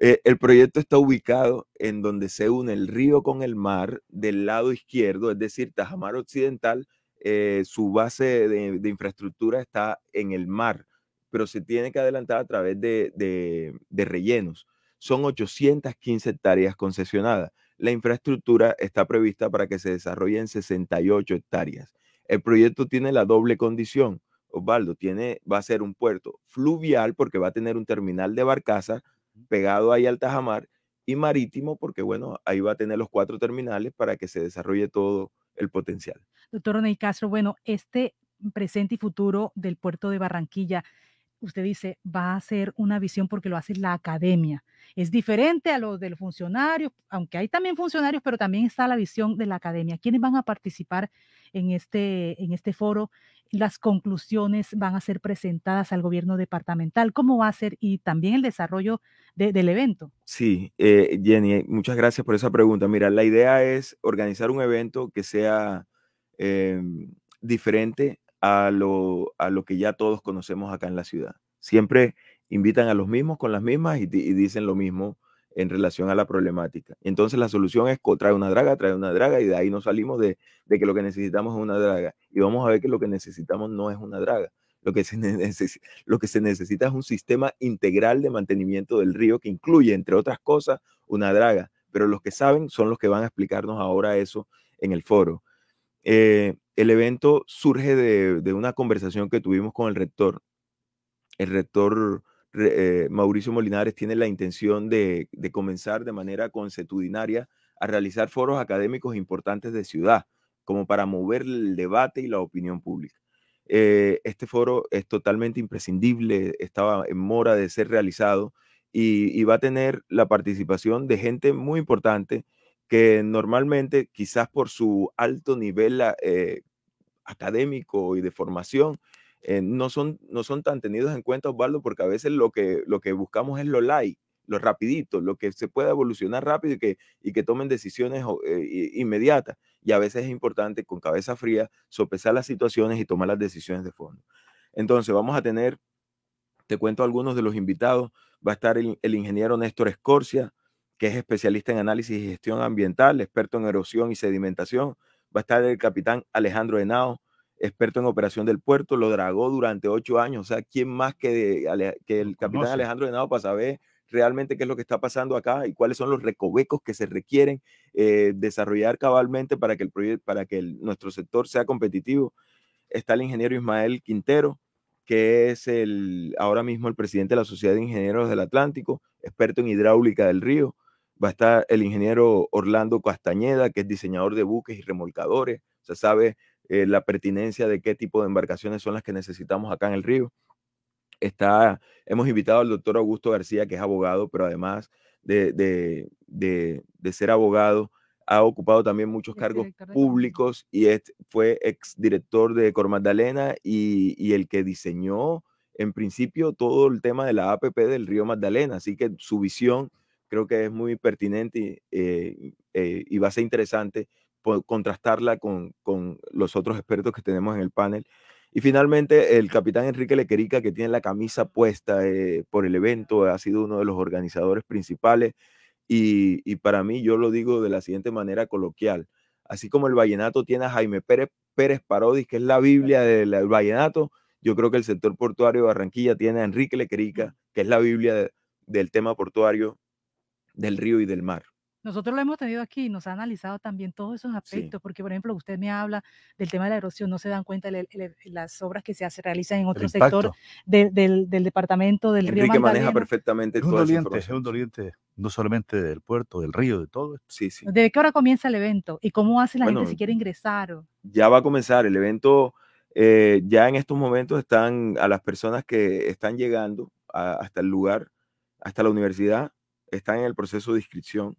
Eh, el proyecto está ubicado en donde se une el río con el mar del lado izquierdo, es decir, Tajamar Occidental, eh, su base de, de infraestructura está en el mar, pero se tiene que adelantar a través de, de- de rellenos. Son 815 hectáreas concesionadas. La infraestructura está prevista para que se desarrolle en 68 hectáreas. El proyecto tiene la doble condición. Osvaldo, tiene, va a ser un puerto fluvial porque va a tener un terminal de barcaza pegado ahí al Tajamar y marítimo porque, bueno, ahí va a tener los cuatro terminales para que se desarrolle todo el potencial. Doctor Roney Castro, bueno, este presente y futuro del puerto de Barranquilla, usted dice, va a ser una visión porque lo hace la academia. Es diferente a lo del funcionario, aunque hay también funcionarios, pero también está la visión de la academia. ¿Quiénes van a participar en este, en este foro? Las conclusiones van a ser presentadas al gobierno departamental. ¿Cómo va a ser? Y también el desarrollo de- del evento. Sí, eh, Jenny, muchas gracias por esa pregunta. Mira, la idea es organizar un evento que sea em, diferente a lo, a lo que ya todos conocemos acá en la ciudad. Siempre invitan a los mismos con las mismas y, di- y dicen lo mismo en relación a la problemática. Entonces la solución es trae una draga, trae una draga y de ahí nos salimos de, de que lo que necesitamos es una draga. Y vamos a ver que lo que necesitamos no es una draga. Lo que, se lo que se necesita es un sistema integral de mantenimiento del río que incluye, entre otras cosas, una draga. Pero los que saben son los que van a explicarnos ahora eso en el foro. Eh, el evento surge de, una conversación que tuvimos con el rector. El rector re- eh, Mauricio Molinares tiene la intención de, de comenzar de manera consuetudinaria a realizar foros académicos importantes de ciudad, como para mover el debate y la opinión pública. Eh, este foro es totalmente imprescindible, estaba en mora de ser realizado y, y va a tener la participación de gente muy importante que normalmente, quizás por su alto nivel eh, académico y de formación, eh, no, son, no son tan tenidos en cuenta, Osvaldo, porque a veces lo que, lo que buscamos es lo light, lo rapidito, lo que se pueda evolucionar rápido y que, y que tomen decisiones eh, inmediatas. Y a veces es importante con cabeza fría sopesar las situaciones y tomar las decisiones de fondo. Entonces, vamos a tener, te cuento algunos de los invitados, va a estar el, el ingeniero Néstor Escorcia, que es especialista en análisis y gestión ambiental, experto en erosión y sedimentación. Va a estar el capitán Alejandro Henao, experto en operación del puerto, lo dragó durante ocho años. O sea, ¿quién más que, de Ale- que el capitán conoce. Alejandro Henao para saber realmente qué es lo que está pasando acá y cuáles son los recovecos que se requieren eh, desarrollar cabalmente para que, el para que el- nuestro sector sea competitivo? Está el ingeniero Ismael Quintero, que es el, ahora mismo el presidente de la Sociedad de Ingenieros del Atlántico, experto en hidráulica del río. Va a estar el ingeniero Orlando Castañeda, que es diseñador de buques y remolcadores. O sea, sabe eh, la pertinencia de qué tipo de embarcaciones son las que necesitamos acá en el río. Está, hemos invitado al doctor Augusto García, que es abogado, pero además de, de- de- de ser abogado, ha ocupado también muchos cargos públicos y es- fue exdirector de Cor Magdalena y, y el que diseñó en principio todo el tema de la APP del río Magdalena. Así que su visión creo que es muy pertinente eh, eh, y va a ser interesante contrastarla con, con los otros expertos que tenemos en el panel. Y finalmente, el capitán Enrique Lequerica, que tiene la camisa puesta eh, por el evento, ha sido uno de los organizadores principales. Y, y para mí, yo lo digo de la siguiente manera coloquial. Así como el vallenato tiene a Jaime Pérez, Pérez Parodis, que es la Biblia del del vallenato, yo creo que el sector portuario de Barranquilla tiene a Enrique Lequerica, que es la Biblia de- del tema portuario del río y del mar. Nosotros lo hemos tenido aquí y nos ha analizado también todos esos aspectos, porque por ejemplo usted me habla del tema de la erosión, no se dan cuenta de las obras que se hace, realizan en otro sector de- del, del departamento del río Enrique maneja perfectamente Es un doliente, es un doliente no solamente del puerto, del río, de todo. esto. Sí, sí. ¿De qué hora comienza el evento? ¿Y cómo hace la Bueno, gente si quiere ingresar? o- ya va a comenzar el evento. eh, ya en estos momentos están a las personas que están llegando a- hasta el lugar, hasta la universidad, están en el proceso de inscripción,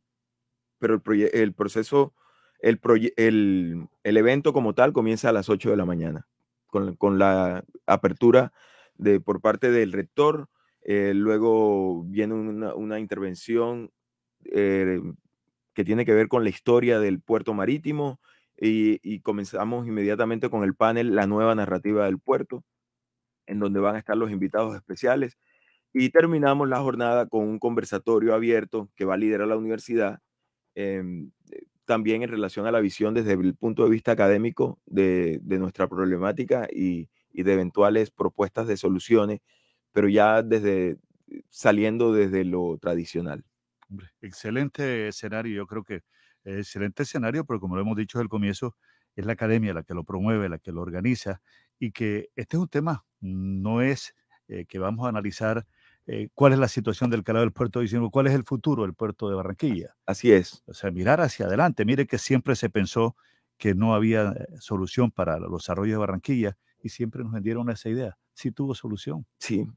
pero el, el proceso, el, el, el evento como tal comienza a las 8 de la mañana, con, con la apertura de, por parte del rector. eh, luego viene una, una intervención eh, que tiene que ver con la historia del puerto marítimo y comenzamos inmediatamente con el panel La nueva narrativa del puerto, en donde van a estar los invitados especiales. Y terminamos la jornada con un conversatorio abierto que va a liderar la universidad, em, eh, también en relación a la visión desde el punto de vista académico de, de nuestra problemática y, y de eventuales propuestas de soluciones, pero ya desde saliendo desde lo tradicional. Excelente escenario, yo creo que eh, excelente escenario, pero como lo hemos dicho desde el comienzo, es la academia la que lo promueve, la que lo organiza, y que este es un tema, no es eh, que vamos a analizar eh, cuál es la situación del calado del puerto, sino cuál es el futuro del puerto de Barranquilla. Así es. O sea, mirar hacia adelante. Mire que siempre se pensó que no había eh, solución para los desarrollos de Barranquilla y siempre nos vendieron esa idea. Sí tuvo solución. Sí.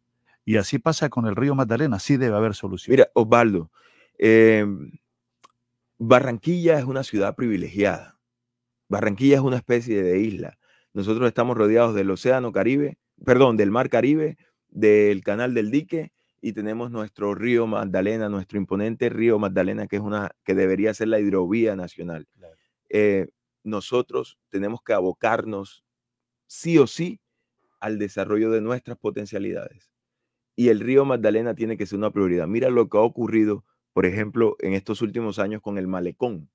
Y así pasa con el río Magdalena, sí debe haber solución. Mira, Osvaldo, em, Barranquilla es una ciudad privilegiada. Barranquilla es una especie de isla. Nosotros estamos rodeados del Océano Caribe, perdón, del Mar Caribe, del Canal del Dique y tenemos nuestro río Magdalena, nuestro imponente río Magdalena, que es una que debería ser la hidrovía nacional. Eh, nosotros tenemos que abocarnos sí o sí al desarrollo de nuestras potencialidades. Y el río Magdalena tiene que ser una prioridad. Mira lo que ha ocurrido, por ejemplo, en estos últimos años con el malecón.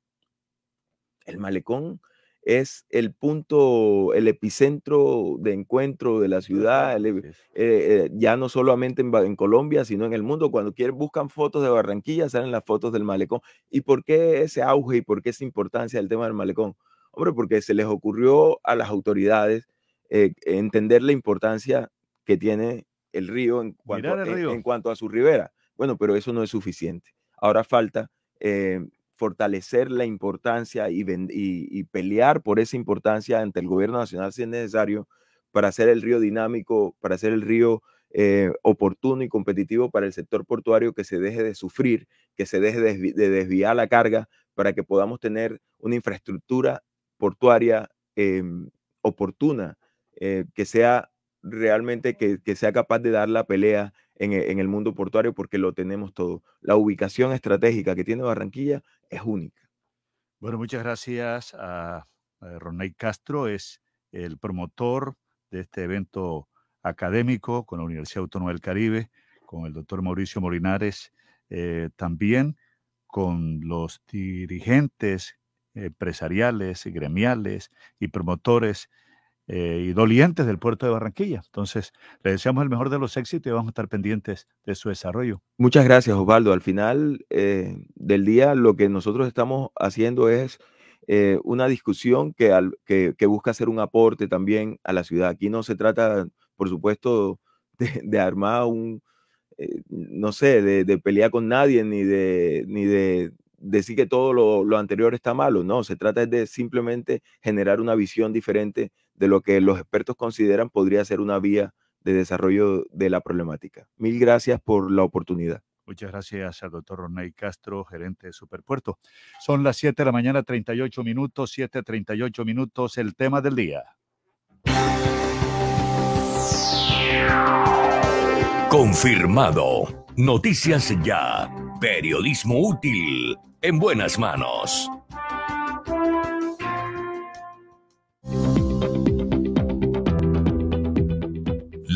El malecón es el punto, el epicentro de encuentro de la ciudad, el e- eh, eh, ya no solamente en, Colombia, sino en el mundo. Cuando quieren, buscan fotos de Barranquilla, salen las fotos del malecón. ¿Y por qué ese auge y por qué esa importancia del tema del malecón? Hombre, porque se les ocurrió a las autoridades eh, entender la importancia que tiene el río en cuanto, en cuanto a su ribera. Bueno, pero eso no es suficiente. Ahora falta eh, fortalecer la importancia y, pelear por esa importancia ante el gobierno nacional si es necesario para hacer el río dinámico, para hacer el río eh, oportuno y competitivo para el sector portuario, que se deje de sufrir, que se deje de desviar la carga para que podamos tener una infraestructura portuaria em, oportuna, eh, que sea realmente que, que sea capaz de dar la pelea en, e- en el mundo portuario porque lo tenemos todo. La ubicación estratégica que tiene Barranquilla es única. Bueno, muchas gracias a, Ronay Castro, es el promotor de este evento académico con la Universidad Autónoma del Caribe, con el doctor Mauricio Morinares, eh, también con los dirigentes empresariales, gremiales y promotores eh, y dolientes del puerto de Barranquilla. Entonces, le deseamos el mejor de los éxitos y vamos a estar pendientes de su desarrollo. Muchas gracias, Osvaldo. Al final eh, del día, lo que nosotros estamos haciendo es eh, una discusión que, al- que, que busca hacer un aporte también a la ciudad. Aquí no se trata, por supuesto, de, de armar un, eh, no sé, de, de pelear con nadie, ni de, ni de decir que todo lo, lo anterior está malo. No, se trata de simplemente generar una visión diferente de lo que los expertos consideran podría ser una vía de desarrollo de la problemática. Mil gracias por la oportunidad. Muchas gracias al doctor Ronay Castro, gerente de Superpuerto. Son las 7 de la mañana, 38 minutos, 7:38 minutos, el tema del día. Confirmado. Noticias ya. Periodismo útil. En buenas manos.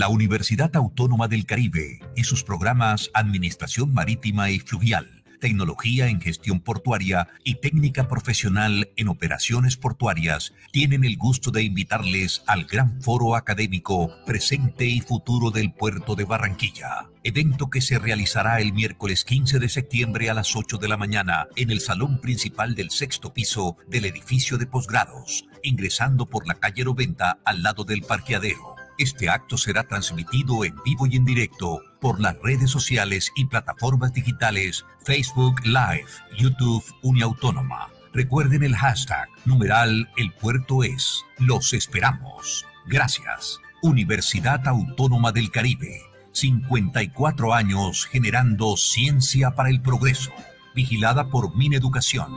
La Universidad Autónoma del Caribe y sus programas Administración Marítima y Fluvial, Tecnología en Gestión Portuaria y Técnica Profesional en Operaciones Portuarias tienen el gusto de invitarles al gran foro académico Presente y Futuro del Puerto de Barranquilla, evento que se realizará el miércoles 15 de septiembre a las 8 de la mañana en el salón principal del sexto piso del edificio de posgrados, ingresando por la calle 90 al lado del parqueadero. Este acto será transmitido en vivo y en directo por las redes sociales y plataformas digitales Facebook Live, YouTube Uniautónoma. Recuerden el hashtag numeral El Puerto es. Los esperamos. Gracias. Universidad Autónoma del Caribe. 54 años generando ciencia para el progreso. Vigilada por Mineducación.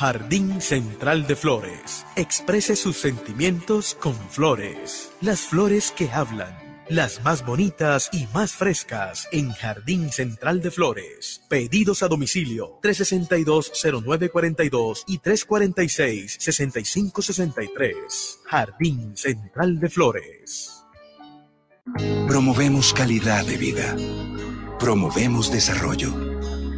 Jardín Central de Flores. Exprese sus sentimientos con flores. Las flores que hablan. Las más bonitas y más frescas en Jardín Central de Flores. Pedidos a domicilio 362-0942 y 346-6563. Jardín Central de Flores. Promovemos calidad de vida. Promovemos desarrollo.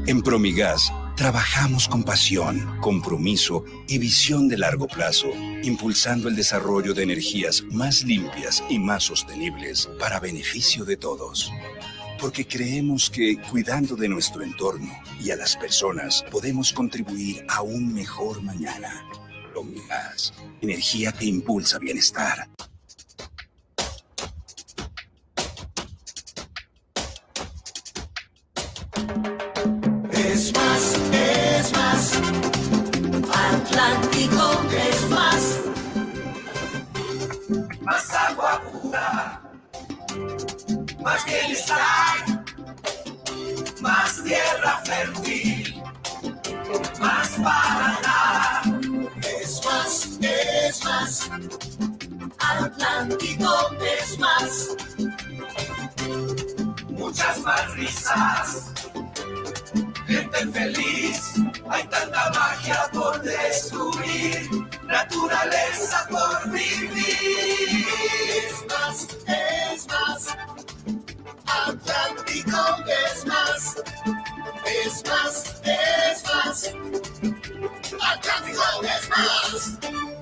En Promigas trabajamos con pasión, compromiso y visión de largo plazo, impulsando el desarrollo de energías más limpias y más sostenibles para beneficio de todos. Porque creemos que cuidando de nuestro entorno y a las personas podemos contribuir a un mejor mañana. Promigas, energía que impulsa bienestar. Atlántico es más. Más agua pura. Más bienestar. Más tierra fértil. Más para dar. Es más, es más. Atlántico es más. Muchas más risas gente feliz. Hay tanta magia por descubrir, naturaleza por vivir. Es más, es más. Atlántico es más. Es más, es más. Atlántico es más.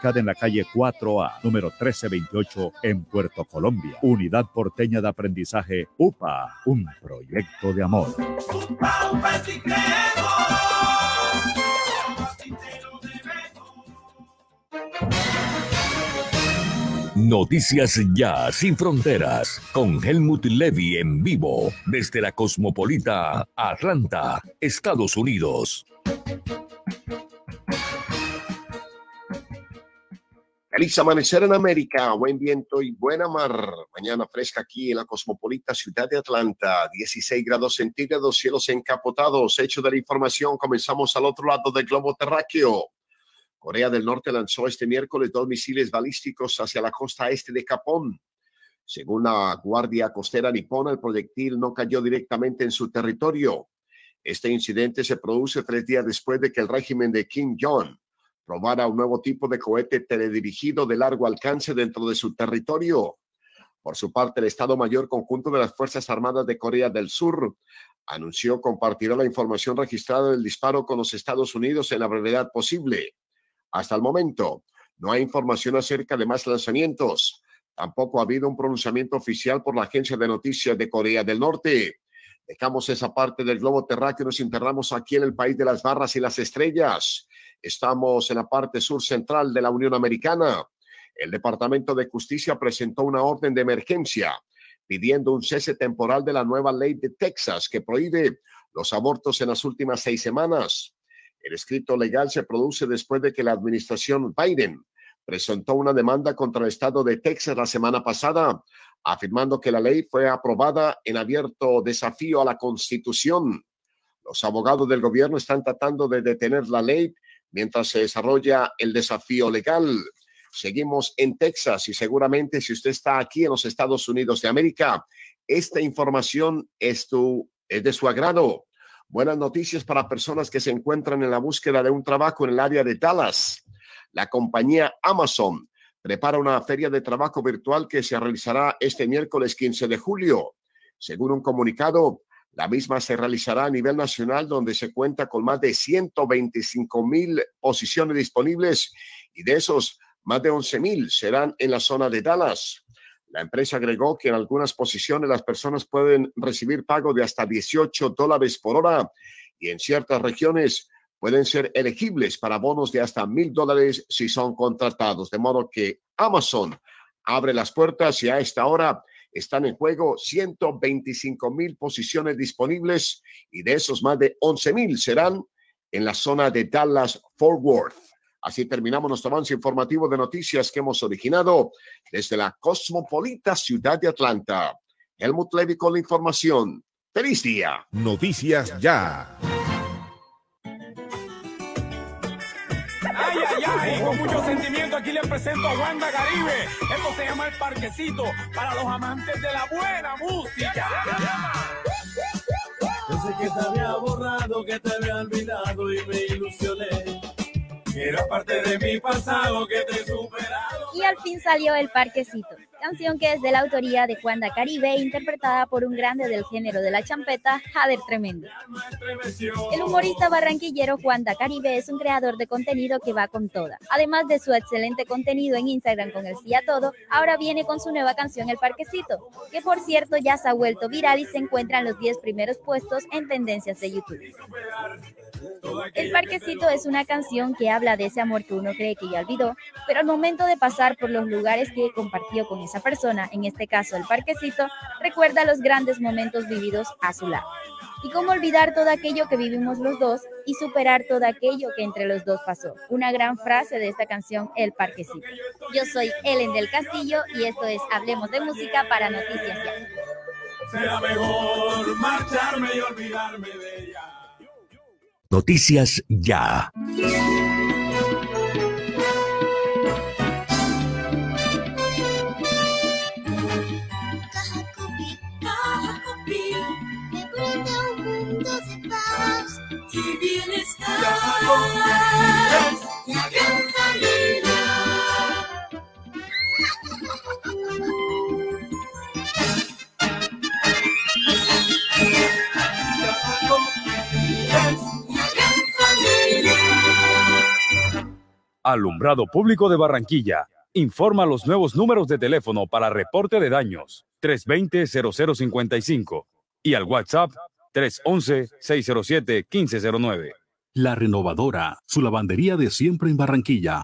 en la calle 4A, número 1328, en Puerto Colombia. Unidad Porteña de Aprendizaje UPA, un proyecto de amor. Noticias Ya Sin Fronteras con Helmut Levy en vivo desde la Cosmopolita Atlanta, Estados Unidos. Feliz amanecer en América, buen viento y buena mar. Mañana fresca aquí en la cosmopolita ciudad de Atlanta, 16 grados centígrados, cielos encapotados. Hecho de la información, comenzamos al otro lado del globo terráqueo. Corea del Norte lanzó este miércoles dos misiles balísticos hacia la costa este de Japón. Según la Guardia Costera nipona, el proyectil no cayó directamente en su territorio. Este incidente se produce tres días después de que el régimen de Kim Jong probara un nuevo tipo de cohete teledirigido de largo alcance dentro de su territorio. Por su parte, el Estado Mayor Conjunto de las Fuerzas Armadas de Corea del Sur anunció compartirá la información registrada del disparo con los Estados Unidos en la brevedad posible. Hasta el momento, no hay información acerca de más lanzamientos. Tampoco ha habido un pronunciamiento oficial por la agencia de noticias de Corea del Norte. Dejamos esa parte del globo terráqueo nos internamos aquí en el país de las barras y las estrellas. Estamos en la parte sur central de la Unión Americana. El Departamento de Justicia presentó una orden de emergencia pidiendo un cese temporal de la nueva ley de Texas que prohíbe los abortos en las últimas seis semanas. El escrito legal se produce después de que la administración Biden presentó una demanda contra el estado de Texas la semana pasada, afirmando que la ley fue aprobada en abierto desafío a la Constitución. Los abogados del gobierno están tratando de detener la ley mientras se desarrolla el desafío legal. Seguimos en Texas y seguramente si usted está aquí en los Estados Unidos de América, esta información es, de su agrado. Buenas noticias para personas que se encuentran en la búsqueda de un trabajo en el área de Dallas. La compañía Amazon prepara una feria de trabajo virtual que se realizará este miércoles 15 de julio. Según un comunicado, la misma se realizará a nivel nacional donde se cuenta con más de 125 mil posiciones disponibles y de esos más de 11 mil serán en la zona de Dallas. La empresa agregó que en algunas posiciones las personas pueden recibir pago de hasta 18 dólares por hora y en ciertas regiones pueden ser elegibles para bonos de hasta mil dólares si son contratados. De modo que Amazon abre las puertas y a esta hora están en juego 125 mil posiciones disponibles y de esos más de 11 mil serán en la zona de Dallas Fort Worth. Así terminamos nuestro avance informativo de noticias que hemos originado desde la cosmopolita ciudad de Atlanta. Helmut Levy con la información. ¡Feliz día! Noticias ya. Ay, con mucho sentimiento aquí les presento a Wanda Caribe. Esto se llama El Parquecito para los amantes de la buena música. Yo sé que te había borrado, que te había olvidado y me ilusioné. Era parte de mi pasado que te he superado. Y al fin salió El Parquecito, canción que es de la autoría de Juan da Caribe, interpretada por un grande del género de la champeta, Jader Tremendo. El humorista barranquillero Juan da Caribe es un creador de contenido que va con toda. Además de su excelente contenido en Instagram con el sí todo, ahora viene con su nueva canción El Parquecito, que por cierto ya se ha vuelto viral y se encuentra en los 10 primeros puestos en tendencias de YouTube. El Parquecito es una canción que habla de ese amor que uno cree que ya olvidó, pero al momento de pasar por los lugares que compartió con esa persona, en este caso el Parquecito, recuerda los grandes momentos vividos a su lado. Y cómo olvidar todo aquello que vivimos los dos y superar todo aquello que entre los dos pasó. Una gran frase de esta canción, El Parquecito. Yo soy Ellen del Castillo y esto es Hablemos de Música para Noticias Ya. Será mejor marcharme y olvidarme de ella. Noticias Ya. Alumbrado Público de Barranquilla. Informa los nuevos números de teléfono para reporte de daños 320-0055 y al WhatsApp 311-607-1509. La Renovadora, su lavandería de siempre en Barranquilla,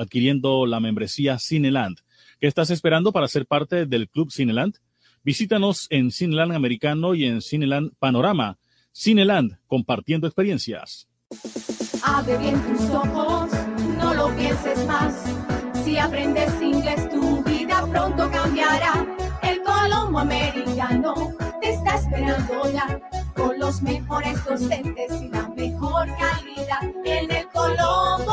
adquiriendo la membresía Cineland. ¿Qué estás esperando para ser parte del Club Cineland? Visítanos en Cineland Americano y en Cineland Panorama. Cineland, compartiendo experiencias. Abre bien tus ojos, no lo pienses más. Si aprendes inglés, tu vida pronto cambiará. El Colombo Americano te está esperando ya. Con los mejores docentes y la mejor calidad. En el Colombo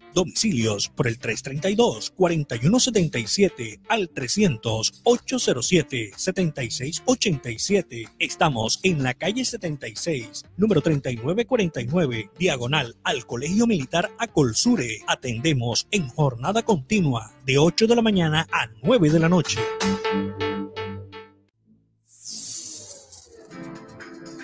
Domicilios por el 332-4177 al 300-807-7687. Estamos en la calle 76, número 3949, diagonal al Colegio Militar Acolsure. Atendemos en jornada continua de 8 de la mañana a 9 de la noche.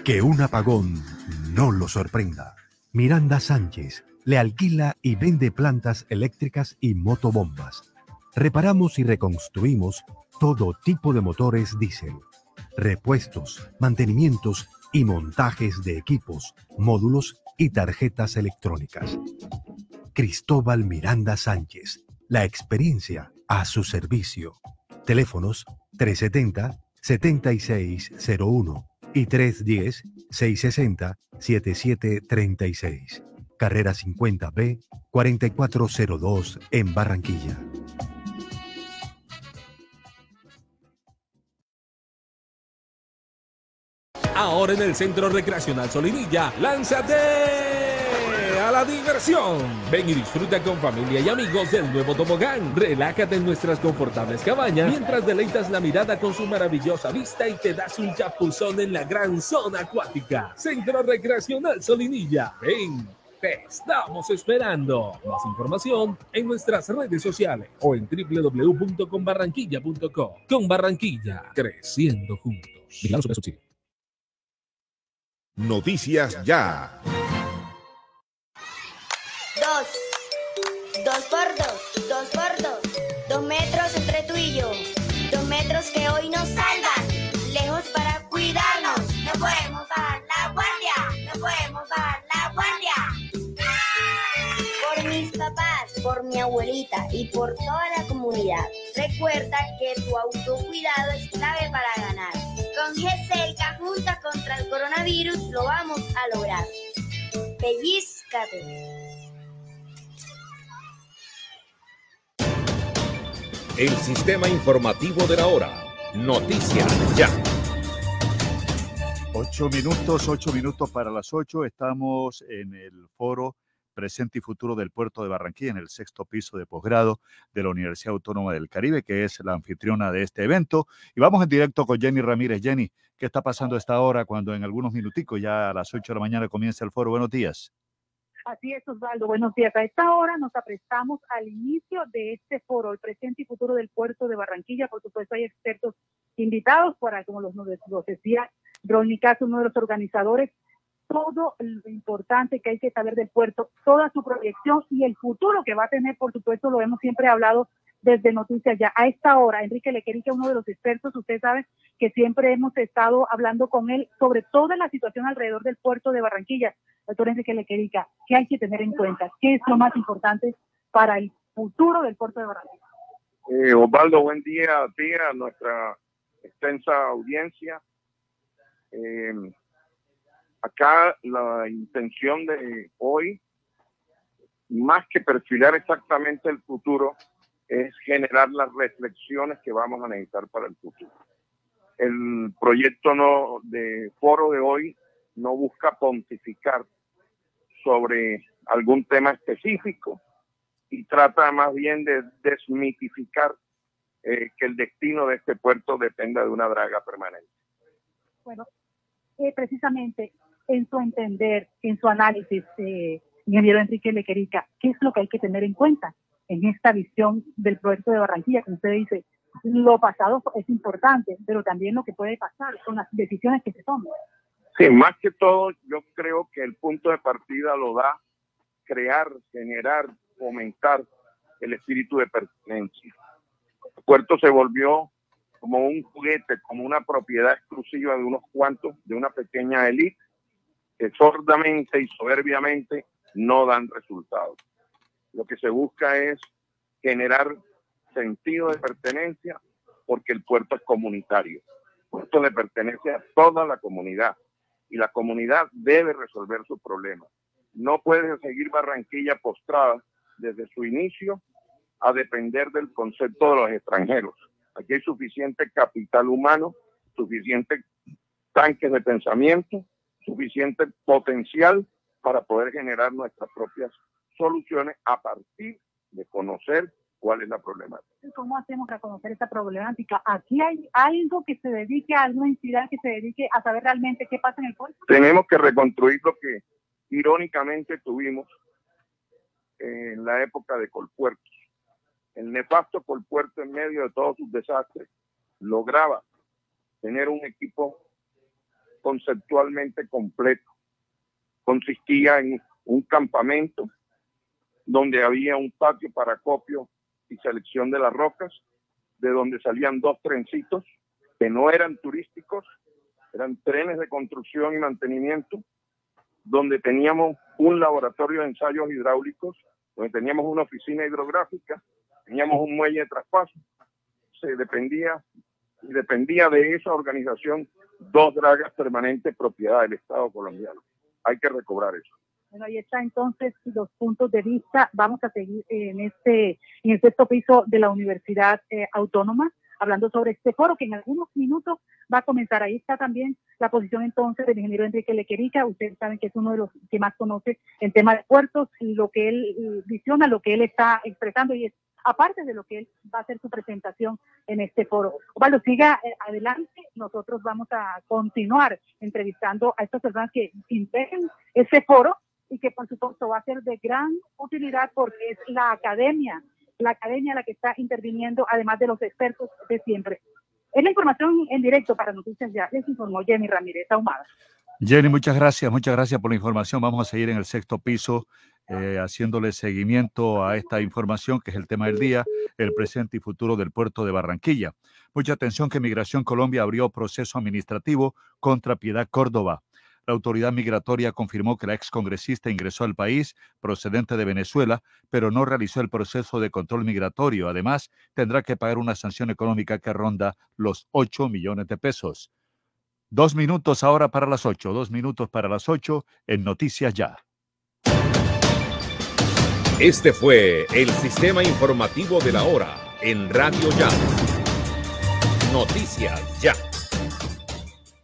Que un apagón no lo sorprenda. Miranda Sánchez le alquila y vende plantas eléctricas y motobombas. Reparamos y reconstruimos todo tipo de motores diésel, repuestos, mantenimientos y montajes de equipos, módulos y tarjetas electrónicas. Cristóbal Miranda Sánchez, la experiencia a su servicio. Teléfonos 370-7601 y 310-660-7736. Carrera 50B 4402 en Barranquilla. Ahora en el Centro Recreacional Solinilla, lánzate a la diversión. Ven y disfruta con familia y amigos del nuevo tobogán. Relájate en nuestras confortables cabañas mientras deleitas la mirada con su maravillosa vista y te das un chapuzón en la gran zona acuática. Centro Recreacional Solinilla. Ven. Te estamos esperando. Más información en nuestras redes sociales o en www.conbarranquilla.com. Con Barranquilla, creciendo juntos. Noticias Ya. Por mi abuelita y por toda la comunidad. Recuerda que tu autocuidado es clave para ganar. Con GESELCA, junta contra el coronavirus, lo vamos a lograr. Pellizcate. El sistema informativo de la hora. Noticias ya. Ocho minutos, ocho minutos para las ocho. Estamos en el foro presente y futuro del puerto de Barranquilla, en el sexto piso de posgrado de la Universidad Autónoma del Caribe, que es la anfitriona de este evento. Y vamos en directo con Jenny Ramírez. Jenny, ¿qué está pasando a esta hora cuando en algunos minuticos, ya a las ocho de la mañana, comienza el foro? Buenos días. Así es, Osvaldo. Buenos días. A esta hora nos aprestamos al inicio de este foro, el presente y futuro del puerto de Barranquilla. Por supuesto, hay expertos invitados para, como los, los decía Caso, uno de los organizadores, todo lo importante que hay que saber del puerto, toda su proyección y el futuro que va a tener, por supuesto, lo hemos siempre hablado desde Noticias Ya. A esta hora, Enrique Lequerica, uno de los expertos, usted sabe que siempre hemos estado hablando con él sobre toda la situación alrededor del puerto de Barranquilla doctor Enrique Lequerica, ¿qué hay que tener en cuenta? ¿Qué es lo más importante para el futuro del puerto de Barranquilla? Eh, Osvaldo, buen día a ti, a nuestra extensa audiencia. Eh, acá la intención de hoy, más que perfilar exactamente el futuro, es generar las reflexiones que vamos a necesitar para el futuro. El proyecto no, de foro de hoy no busca pontificar, sobre algún tema específico y trata más bien de desmitificar eh, que el destino de este puerto dependa de una draga permanente. Bueno, eh, precisamente en su entender, en su análisis, eh, ingeniero Enrique Lequerica, ¿qué es lo que hay que tener en cuenta en esta visión del puerto de Barranquilla? Como usted dice, lo pasado es importante, pero también lo que puede pasar con las decisiones que se toman. Sí, más que todo, yo creo que el punto de partida lo da crear, generar, fomentar el espíritu de pertenencia. El puerto se volvió como un juguete, como una propiedad exclusiva de unos cuantos, de una pequeña élite, que sordamente y soberbiamente no dan resultados. Lo que se busca es generar sentido de pertenencia porque el puerto es comunitario. El puerto le pertenece a toda la comunidad y la comunidad debe resolver su problema. No puede seguir Barranquilla postrada desde su inicio a depender del concepto de los extranjeros. Aquí hay suficiente capital humano, suficiente tanques de pensamiento, suficiente potencial para poder generar nuestras propias soluciones a partir de conocer cuál es la problemática. ¿Cómo hacemos para conocer esta problemática? ¿Aquí hay algo que se dedique a alguna entidad que se dedique a saber realmente qué pasa en el puerto? Tenemos que reconstruir lo que irónicamente tuvimos en la época de Colpuerto. El nefasto Colpuerto en medio de todos sus desastres lograba tener un equipo conceptualmente completo. Consistía en un campamento donde había un patio para copio y selección de las rocas, de donde salían dos trencitos que no eran turísticos, eran trenes de construcción y mantenimiento, donde teníamos un laboratorio de ensayos hidráulicos, donde teníamos una oficina hidrográfica, teníamos un muelle de traspaso, se dependía y dependía de esa organización dos dragas permanentes propiedad del Estado colombiano. Hay que recobrar eso. Bueno, ahí está entonces los puntos de vista. Vamos a seguir en este, en el sexto piso de la Universidad eh, Autónoma, hablando sobre este foro que en algunos minutos va a comenzar. Ahí está también la posición entonces del ingeniero Enrique Lequerica. Ustedes saben que es uno de los que más conoce el tema de puertos, lo que él eh, visiona, lo que él está expresando y es aparte de lo que él va a hacer su presentación en este foro. Bueno, siga eh, adelante, nosotros vamos a continuar entrevistando a estas personas que integran ese foro y que por supuesto va a ser de gran utilidad porque es la academia, la academia la que está interviniendo, además de los expertos de siempre. Es la información en directo para Noticias Ya, les informó Jenny Ramírez Ahumada. Jenny, muchas gracias, muchas gracias por la información. Vamos a seguir en el sexto piso eh, haciéndole seguimiento a esta información que es el tema del día, el presente y futuro del puerto de Barranquilla. Mucha atención que Migración Colombia abrió proceso administrativo contra Piedad Córdoba. La autoridad migratoria confirmó que la excongresista ingresó al país procedente de Venezuela, pero no realizó el proceso de control migratorio. Además, tendrá que pagar una sanción económica que ronda los 8 millones de pesos. Dos minutos ahora para las 8, dos minutos para las 8 en Noticias Ya. Este fue el sistema informativo de la hora en Radio Ya. Noticias Ya.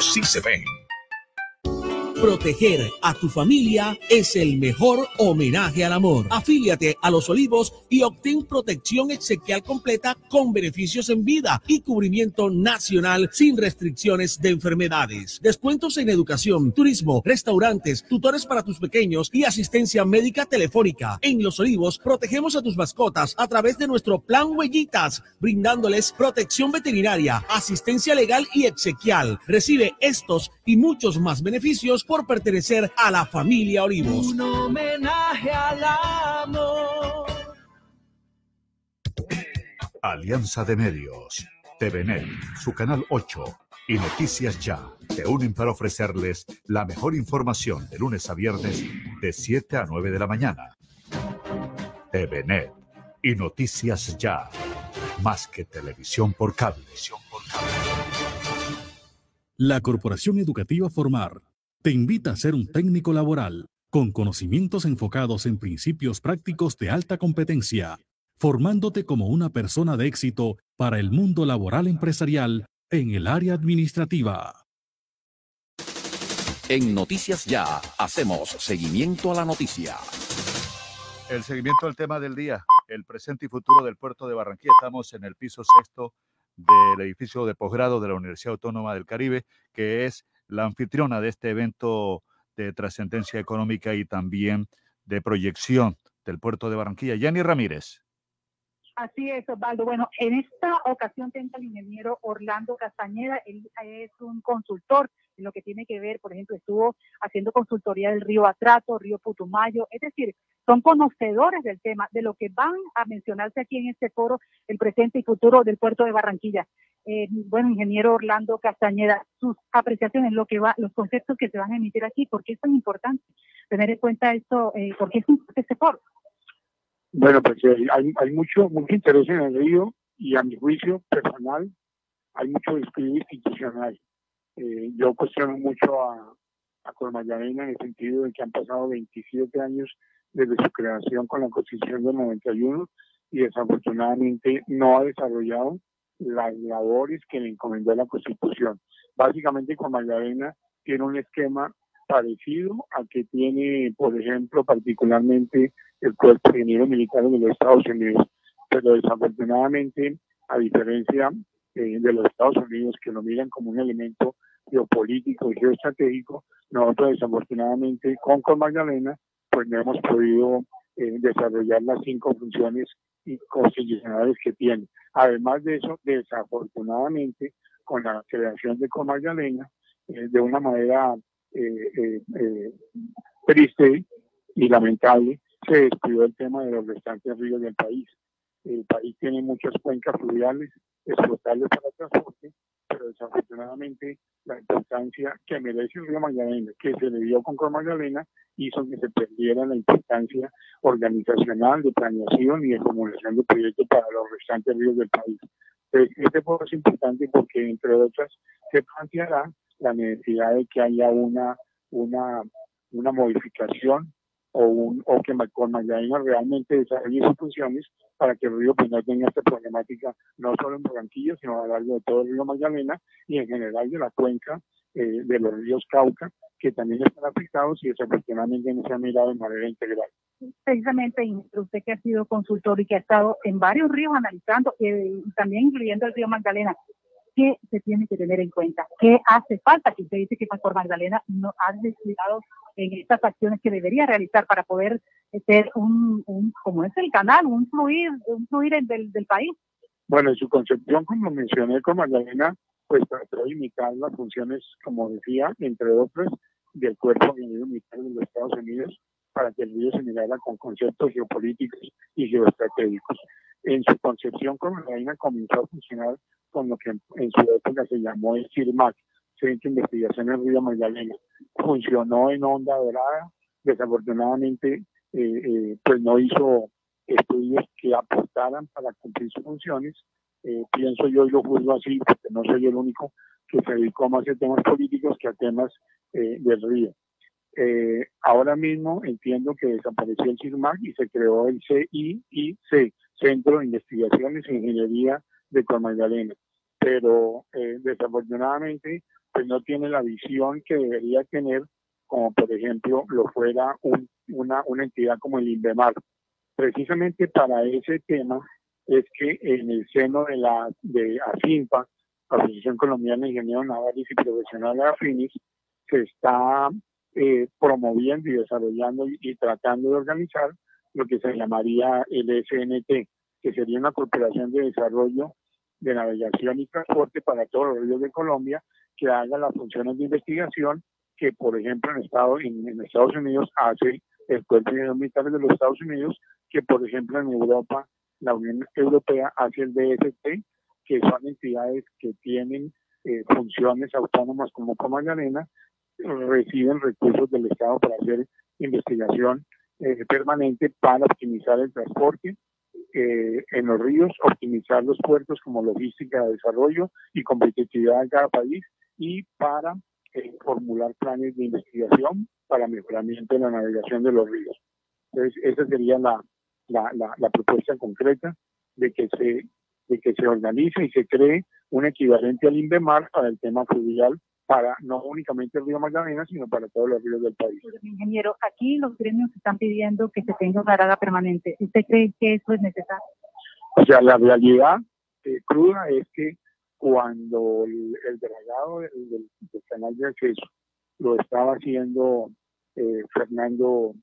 sí se ven. Proteger a tu familia es el mejor homenaje al amor. Afíliate a Los Olivos y obtén protección exequial completa con beneficios en vida y cubrimiento nacional sin restricciones de enfermedades. Descuentos en educación, turismo, restaurantes, tutores para tus pequeños y asistencia médica telefónica. En Los Olivos protegemos a tus mascotas a través de nuestro plan Huellitas, brindándoles protección veterinaria, asistencia legal y exequial. Recibe estos y muchos más beneficios pertenecer a la familia Olivos. Un homenaje al amor. Alianza de Medios, TVNet, su canal 8 y Noticias Ya se unen para ofrecerles la mejor información de lunes a viernes de 7 a 9 de la mañana. TVNet y Noticias Ya, más que televisión por cable. La Corporación Educativa Formar te invita a ser un técnico laboral con conocimientos enfocados en principios prácticos de alta competencia, formándote como una persona de éxito para el mundo laboral empresarial en el área administrativa. En Noticias Ya hacemos seguimiento a la noticia. El seguimiento del tema del día, el presente y futuro del puerto de Barranquilla. Estamos en el piso sexto del edificio de posgrado de la Universidad Autónoma del Caribe, que es la anfitriona de este evento de trascendencia económica y también de proyección del puerto de Barranquilla. Yanni Ramírez. Así es, Osvaldo. Bueno, en esta ocasión tengo al ingeniero Orlando Castañeda. Él es un consultor en lo que tiene que ver, por ejemplo, estuvo haciendo consultoría del río Atrato, río Putumayo, es decir, son conocedores del tema, de lo que van a mencionarse aquí en este foro, el presente y futuro del puerto de Barranquilla. Eh, bueno, ingeniero Orlando Castañeda, sus apreciaciones, lo que va, los conceptos que se van a emitir aquí, ¿por qué es tan importante tener en cuenta esto? Eh, ¿Por qué es importante este foro? Bueno, pues eh, hay, mucho, mucho interés en el río y a mi juicio personal hay mucho descuido institucional. Eh, yo cuestiono mucho a, a en el sentido de que han pasado 27 años desde su creación con la Constitución del 91 y desafortunadamente no ha desarrollado las labores que le encomendó la Constitución. Básicamente Colmayarena tiene un esquema parecido al que tiene, por ejemplo, particularmente el Cuerpo de Ingenieros Militares de los Estados Unidos, pero desafortunadamente, a diferencia eh, de los Estados Unidos, que lo miran como un elemento geopolítico y geoestratégico, nosotros desafortunadamente con Con Magdalena, pues no hemos podido eh, desarrollar las cinco funciones y constitucionales que tiene. Además de eso, desafortunadamente, con la creación de Con Magdalena, eh, de una manera eh, eh, eh, triste y lamentable, se descuidó el tema de los restantes ríos del país. El país tiene muchas cuencas fluviales explotables para transporte, pero desafortunadamente la importancia que merece el río Magdalena, que se le dio con Cor Magdalena, hizo que se perdiera la importancia organizacional de planeación y de formulación de proyectos para los restantes ríos del país. Entonces, este foro es importante porque, entre otras, se planteará la necesidad de que haya una, una, una modificación o, un, o que con Magdalena realmente desarrolle sus funciones para que el río pues, no tenga esta problemática no solo en Barranquilla, sino a lo largo de todo el río Magdalena y en general de la cuenca eh, de los ríos Cauca, que también están afectados y desafortunadamente no se han mirado de manera integral. precisamente, usted que ha sido consultor y que ha estado en varios ríos analizando, eh, también incluyendo el río Magdalena, ¿qué se tiene que tener en cuenta? ¿Qué hace falta? Que usted dice que por Magdalena no ha descuidado en estas acciones que debería realizar para poder ser un, un como es el canal, un fluir, un fluir del, del país. Bueno, en su concepción, como mencioné con Magdalena, pues trató de imitar las funciones, como decía, entre otras, del cuerpo militar de los Estados Unidos para que el río se mirara con conceptos geopolíticos y geoestratégicos. En su concepción, como Magdalena comenzó a funcionar con lo que en su época se llamó el CIRMAC, Centro de Investigación del Río Magdalena. Funcionó en onda dorada, desafortunadamente eh, eh, pues no hizo estudios que aportaran para cumplir sus funciones. Eh, pienso yo y lo juzgo así, porque no soy el único que se dedicó más a temas políticos que a temas del río. ahora mismo entiendo que desapareció el CIRMAC y se creó el CIIC, Centro de Investigaciones e Ingeniería de Magdalena. Pero desafortunadamente pues no tiene la visión que debería tener, como por ejemplo lo fuera una, una entidad como el INVEMAR. Precisamente para ese tema es que en el seno de la de Asociación Colombiana de Ingenieros Navales y Profesionales AFINIS, se está eh, promoviendo y desarrollando y, tratando de organizar lo que se llamaría el SNT, que sería una corporación de desarrollo de navegación y transporte para todos los ríos de Colombia, que haga las funciones de investigación que, por ejemplo, en, Estado, Estados Unidos hace el Cuerpo de Militares de los Estados Unidos, que, por ejemplo, en Europa, la Unión Europea hace el DST, que son entidades que tienen eh, funciones autónomas como Arena, reciben recursos del Estado para hacer investigación eh, permanente para optimizar el transporte eh, en los ríos, optimizar los puertos como logística de desarrollo y competitividad en cada país y para eh, formular planes de investigación para mejoramiento de la navegación de los ríos. Entonces, esa sería la, la, la, propuesta concreta de que se de que se organice y se cree un equivalente al INVEMAR para el tema fluvial para no únicamente el río Magdalena, sino para todos los ríos del país. Ingeniero, aquí los gremios están pidiendo que se tenga una arada permanente. ¿Usted cree que eso es necesario? O sea, la realidad eh, cruda es que cuando el, dragado del, canal de acceso lo estaba haciendo eh, Fernando,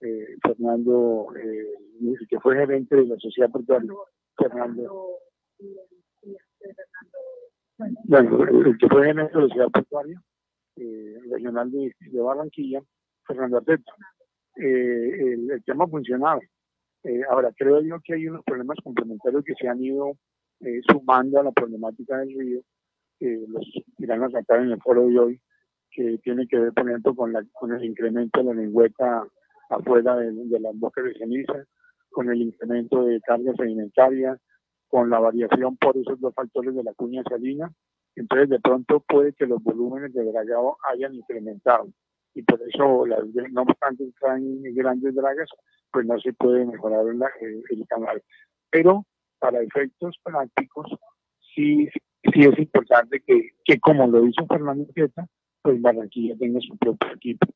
eh, Fernando eh, que fue gerente de la sociedad portuaria, Fernando, bueno, el que fue gerente de la sociedad portuaria regional de, Barranquilla, Fernando Arteta. El, el, tema funcionaba. ahora, creo yo que hay unos problemas complementarios que se han ido eh, sumando a la problemática del río, los irán a tratar en el foro de hoy, que tiene que ver, por ejemplo, con, la, con el incremento de la lengüeta afuera de, las bosques de ceniza, con el incremento de carga sedimentaria, con la variación por esos dos factores de la cuña salina. Entonces, de pronto puede que los volúmenes de dragado hayan incrementado. Y por eso, las, no obstante traen grandes dragas, pues no se puede mejorar el, el canal. Pero para efectos prácticos, sí, sí es importante que, que como lo hizo Fernando Queta, pues Barranquilla tenga su propio equipo.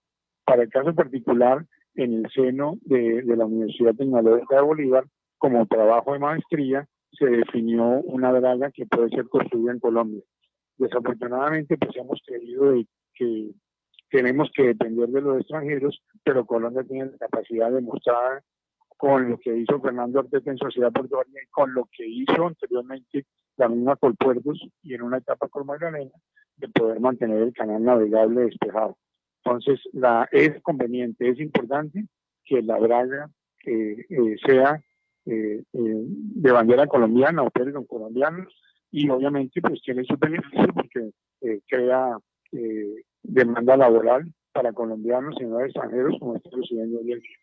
Para el caso particular, en el seno de, de la Universidad Tecnológica de Bolívar, como trabajo de maestría, se definió una draga que puede ser construida en Colombia. Desafortunadamente, pues hemos creído que tenemos que depender de los extranjeros, pero Colombia tiene la capacidad de mostrar con lo que hizo Fernando Arteta en Sociedad Portuaria y con lo que hizo anteriormente la misma Colpuertos y en una etapa con Magdalena de poder mantener el canal navegable despejado. Entonces, la, es conveniente, es importante que la draga eh, sea eh, eh, de bandera colombiana, opere con colombianos y obviamente pues tiene su beneficio porque crea demanda laboral para colombianos y no extranjeros como está sucediendo hoy en día.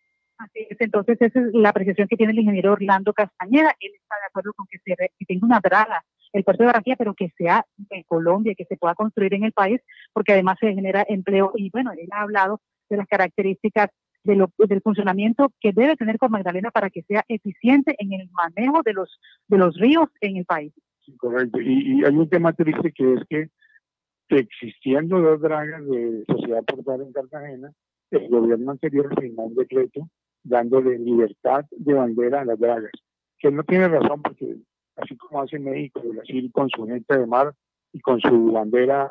Entonces, esa es la apreciación que tiene el ingeniero Orlando Castañeda. Él está de acuerdo con que, se tenga una draga el puerto de Barranquilla, pero que sea de Colombia, que se pueda construir en el país, porque además se genera empleo. Y bueno, él ha hablado de las características de del funcionamiento que debe tener con Magdalena para que sea eficiente en el manejo de los, de los ríos en el país. correcto. Y, hay un tema triste que es que, existiendo dos dragas de sociedad portuaria en Cartagena, el gobierno anterior firmó un decreto dándole libertad de bandera a las dragas, que no tiene razón porque así como hace México, Brasil con su gente de mar y con su bandera,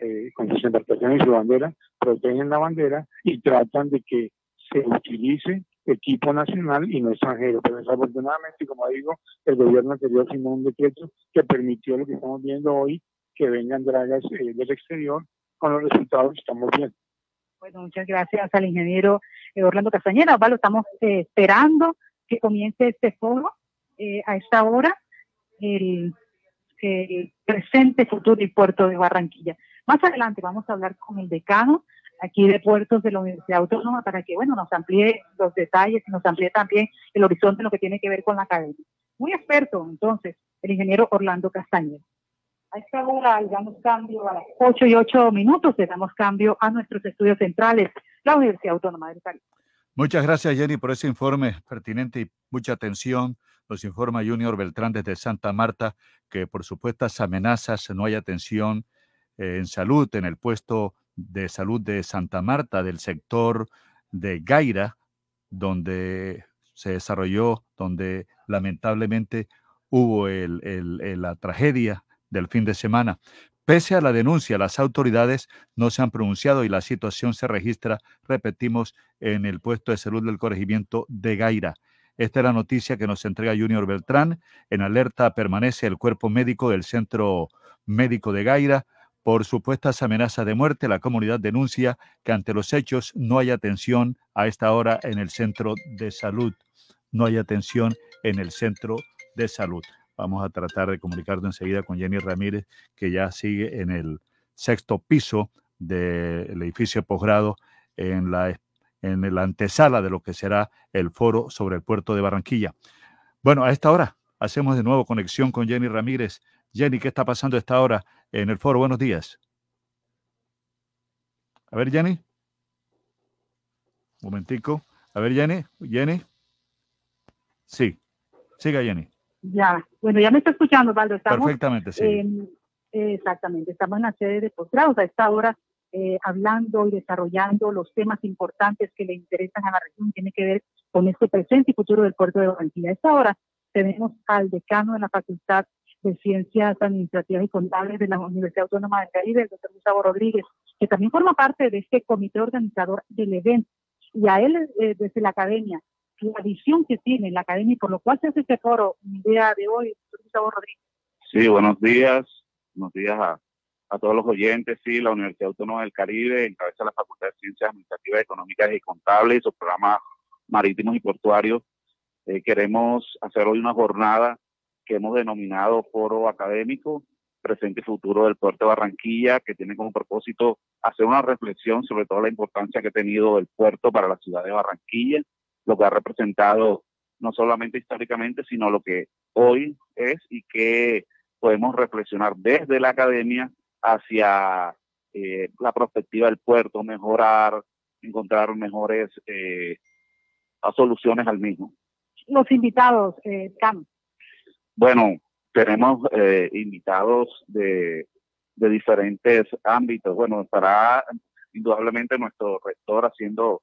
eh, con sus embarcaciones y su bandera, protegen la bandera y tratan de que se utilice equipo nacional y no extranjero. Pero desafortunadamente, como digo, el gobierno anterior firmó un decreto que permitió lo que estamos viendo hoy, que vengan dragas eh, del exterior, con los resultados que estamos viendo. Bueno, muchas gracias al ingeniero eh, Orlando Castañeda. Osvaldo, estamos eh, esperando que comience este foro eh, a esta hora, el, el presente futuro y puerto de Barranquilla. Más adelante vamos a hablar con el decano aquí de puertos de la Universidad Autónoma para que, bueno, nos amplíe los detalles y nos amplíe también el horizonte en lo que tiene que ver con la academia. Muy experto, entonces, el ingeniero Orlando Castañeda. A esta hora le damos cambio a las 8 y 8 minutos, le damos cambio a nuestros estudios centrales, la Universidad Autónoma del Caribe. Muchas gracias, Jenny, por ese informe pertinente y mucha atención. Nos informa Junior Beltrán desde Santa Marta que por supuestas amenazas no hay atención eh, en salud en el puesto de salud de Santa Marta, del sector de Gaira, donde se desarrolló, donde lamentablemente hubo el, el, la tragedia del fin de semana. Pese a la denuncia, las autoridades no se han pronunciado y la situación se registra, repetimos, en el puesto de salud del corregimiento de Gaira. Esta es la noticia que nos entrega Junior Beltrán. En alerta permanece el cuerpo médico del Centro Médico de Gaira. Por supuestas amenazas de muerte, la comunidad denuncia que ante los hechos no hay atención a esta hora en el centro de salud. No hay atención en el centro de salud. Vamos a tratar de comunicarnos enseguida con Jenny Ramírez, que ya sigue en el sexto piso del edificio posgrado en la, en la antesala de lo que será el foro sobre el puerto de Barranquilla. Bueno, a esta hora hacemos de nuevo conexión con Jenny Ramírez. Jenny, ¿qué está pasando a esta hora en el foro? Buenos días. A ver, Jenny. Un momentico. A ver, Jenny. Jenny. Sí. Siga, Jenny. Ya, bueno, ya me está escuchando, Valdo. Estamos, Perfectamente, sí. en- exactamente, estamos en la sede de posgrados a esta hora eh, hablando y desarrollando los temas importantes que le interesan a la región, tiene que ver con este presente y futuro del puerto de Barranquilla. A esta hora tenemos al decano de la Facultad de Ciencias Administrativas y Contables de la Universidad Autónoma del Caribe, el doctor Gustavo Rodríguez, que también forma parte de este comité organizador del evento. Y a él, eh, desde la academia, la visión que tiene la academia y por lo cual se hace este foro el día de hoy, doctor Gustavo Rodríguez. Sí, buenos días. Buenos días a, a todos los oyentes. Sí, la Universidad Autónoma del Caribe encabeza la Facultad de Ciencias Administrativas, Económicas y Contables y sus programas marítimos y portuarios. Eh, queremos hacer hoy una jornada que hemos denominado Foro Académico, Presente y Futuro del Puerto de Barranquilla, que tiene como propósito hacer una reflexión sobre toda la importancia que ha tenido el puerto para la ciudad de Barranquilla, lo que ha representado no solamente históricamente, sino lo que hoy es y que podemos reflexionar desde la academia hacia eh, la perspectiva del puerto, mejorar, encontrar mejores eh, soluciones al mismo. Los invitados, eh, Cam. Bueno, tenemos eh, invitados de, de diferentes ámbitos. Bueno, estará indudablemente nuestro rector haciendo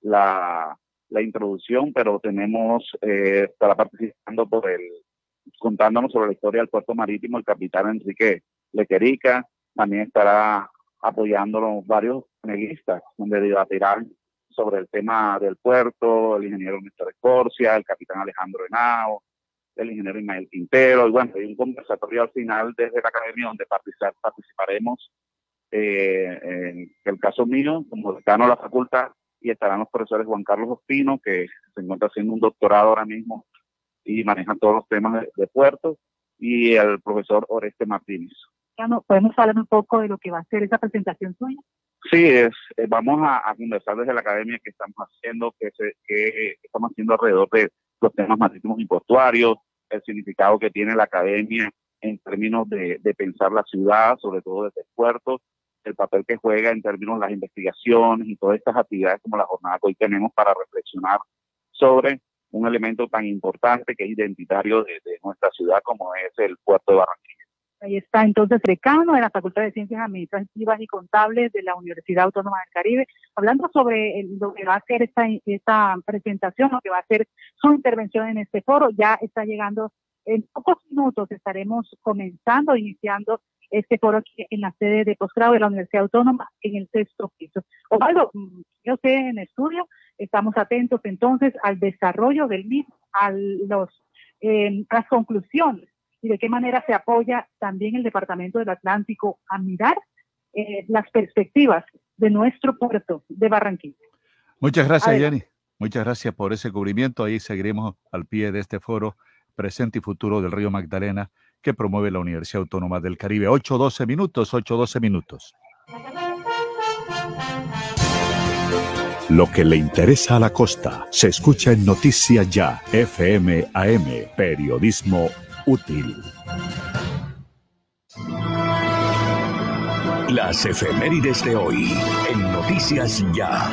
la, la introducción, pero tenemos, eh, estará participando por el, contándonos sobre la historia del puerto marítimo el capitán Enrique Lequerica. También estará apoyándonos varios panelistas, donde debatirán sobre el tema del puerto, el ingeniero Néstor Escorcia, el capitán Alejandro Henao, el ingeniero Ismael Quintero, y bueno, hay un conversatorio al final desde la academia donde participar- participaremos, eh, en el caso mío, como decano de la facultad, y estarán los profesores Juan Carlos Ospino, que se encuentra haciendo un doctorado ahora mismo y maneja todos los temas de, de puertos, y el profesor Oreste Martínez. Podemos hablar un poco de lo que va a ser esa presentación suya. Sí, es, eh, vamos a, a conversar desde la academia que estamos haciendo, que, se, que estamos haciendo alrededor de los temas marítimos y portuarios, el significado que tiene la academia en términos de, pensar la ciudad, sobre todo desde puerto, el papel que juega en términos de las investigaciones y todas estas actividades como la jornada que hoy tenemos para reflexionar sobre un elemento tan importante que es identitario de, de nuestra ciudad como es el puerto de Barranquilla. Ahí está entonces decano de la Facultad de Ciencias Administrativas y Contables de la Universidad Autónoma del Caribe, hablando sobre el- lo que va a ser esta, esta presentación, lo que va a ser su intervención en este foro. Ya está llegando en pocos minutos, estaremos comenzando, iniciando este foro aquí en la sede de posgrado de la Universidad Autónoma en el sexto piso. Osvaldo, yo sé en estudio, estamos atentos entonces al desarrollo del mismo, a los, eh, las conclusiones y de qué manera se apoya también el Departamento del Atlántico a mirar eh, las perspectivas de nuestro puerto de Barranquilla. Muchas gracias, Adelante. Jenny. Muchas gracias por ese cubrimiento. Ahí seguiremos al pie de este foro presente y futuro del Río Magdalena que promueve la Universidad Autónoma del Caribe. 8-12 minutos, 8-12 minutos. Lo que le interesa a la costa se escucha en Noticias Ya, FM AM, periodismo útil. Las efemérides de hoy en Noticias Ya.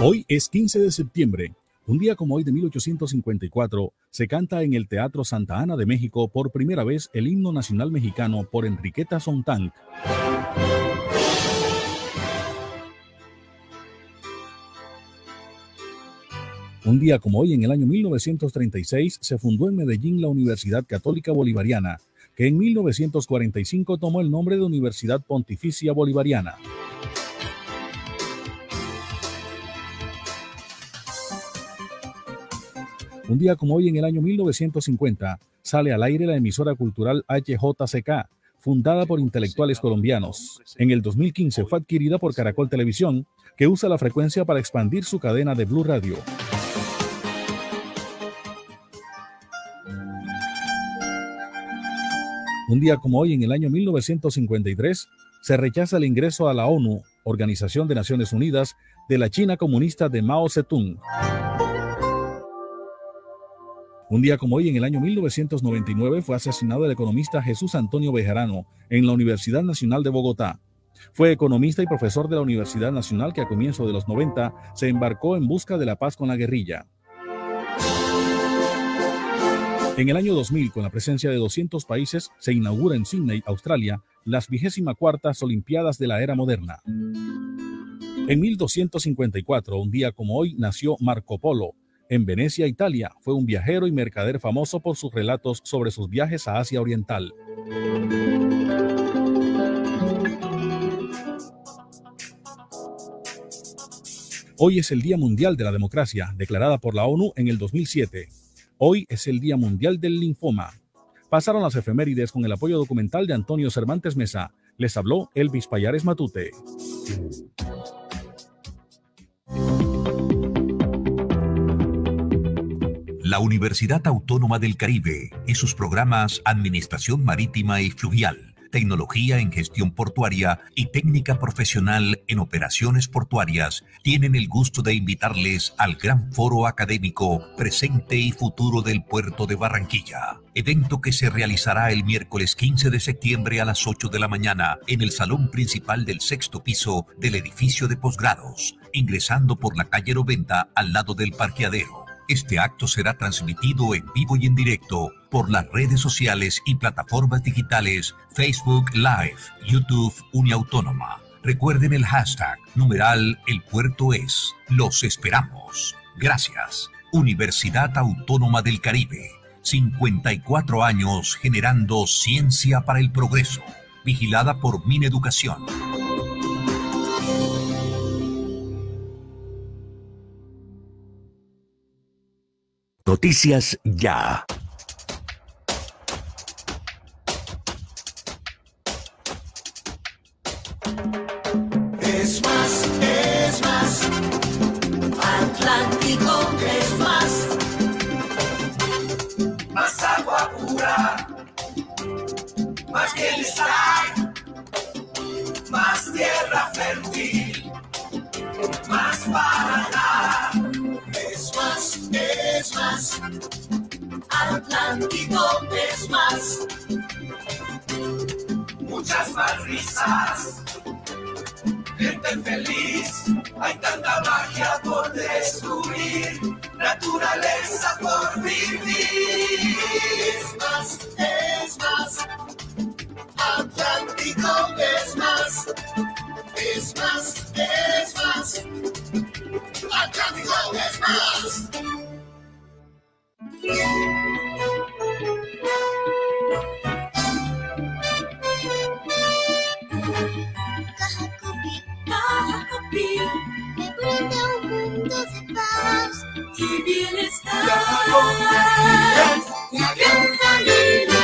Hoy es 15 de septiembre. Un día como hoy de 1854 se canta en el Teatro Santa Ana de México por primera vez el himno nacional mexicano por Enriqueta Sontag. Un día como hoy, en el año 1936, se fundó en Medellín la Universidad Católica Bolivariana, que en 1945 tomó el nombre de Universidad Pontificia Bolivariana. Un día como hoy, en el año 1950, sale al aire la emisora cultural HJCK, fundada por intelectuales colombianos. En el 2015 fue adquirida por Caracol Televisión, que usa la frecuencia para expandir su cadena de Blue Radio. Un día como hoy, en el año 1953, se rechaza el ingreso a la ONU, Organización de Naciones Unidas, de la China comunista de Mao Zedong. Un día como hoy, en el año 1999, fue asesinado el economista Jesús Antonio Bejarano en la Universidad Nacional de Bogotá. Fue economista y profesor de la Universidad Nacional que a comienzos de los 90 se embarcó en busca de la paz con la guerrilla. En el año 2000, con la presencia de 200 países, se inaugura en Sydney, Australia, las 24 Olimpiadas de la Era Moderna. En 1254, un día como hoy, nació Marco Polo. En Venecia, Italia, fue un viajero y mercader famoso por sus relatos sobre sus viajes a Asia Oriental. Hoy es el Día Mundial de la Democracia, declarada por la ONU en el 2007. Hoy es el Día Mundial del Linfoma. Pasaron las efemérides con el apoyo documental de Antonio Cervantes Mesa. Les habló Elvis Payares Matute. La Universidad Autónoma del Caribe y sus programas Administración Marítima y Fluvial, Tecnología en Gestión Portuaria y Técnica Profesional en Operaciones Portuarias tienen el gusto de invitarles al Gran Foro Académico Presente y Futuro del Puerto de Barranquilla, evento que se realizará el miércoles 15 de septiembre a las 8 de la mañana en el salón principal del sexto piso del edificio de posgrados, ingresando por la calle 90 al lado del parqueadero. Este acto será transmitido en vivo y en directo por las redes sociales y plataformas digitales Facebook Live, YouTube Uniautónoma. Recuerden el hashtag numeral El Puerto es. Los esperamos. Gracias. Universidad Autónoma del Caribe. 54 años generando ciencia para el progreso. Vigilada por Mineducación. Noticias Ya. Es más, es más. Atlántico es más. Más agua pura. Más bienestar. Más tierra fértil. Más para Atlántico es más. Muchas más risas siente feliz. Hay tanta magia por descubrir, naturaleza por vivir. Es más, es más. Atlántico es más. Es más, es más. Atlántico es más. Y bienestar. La gran familia.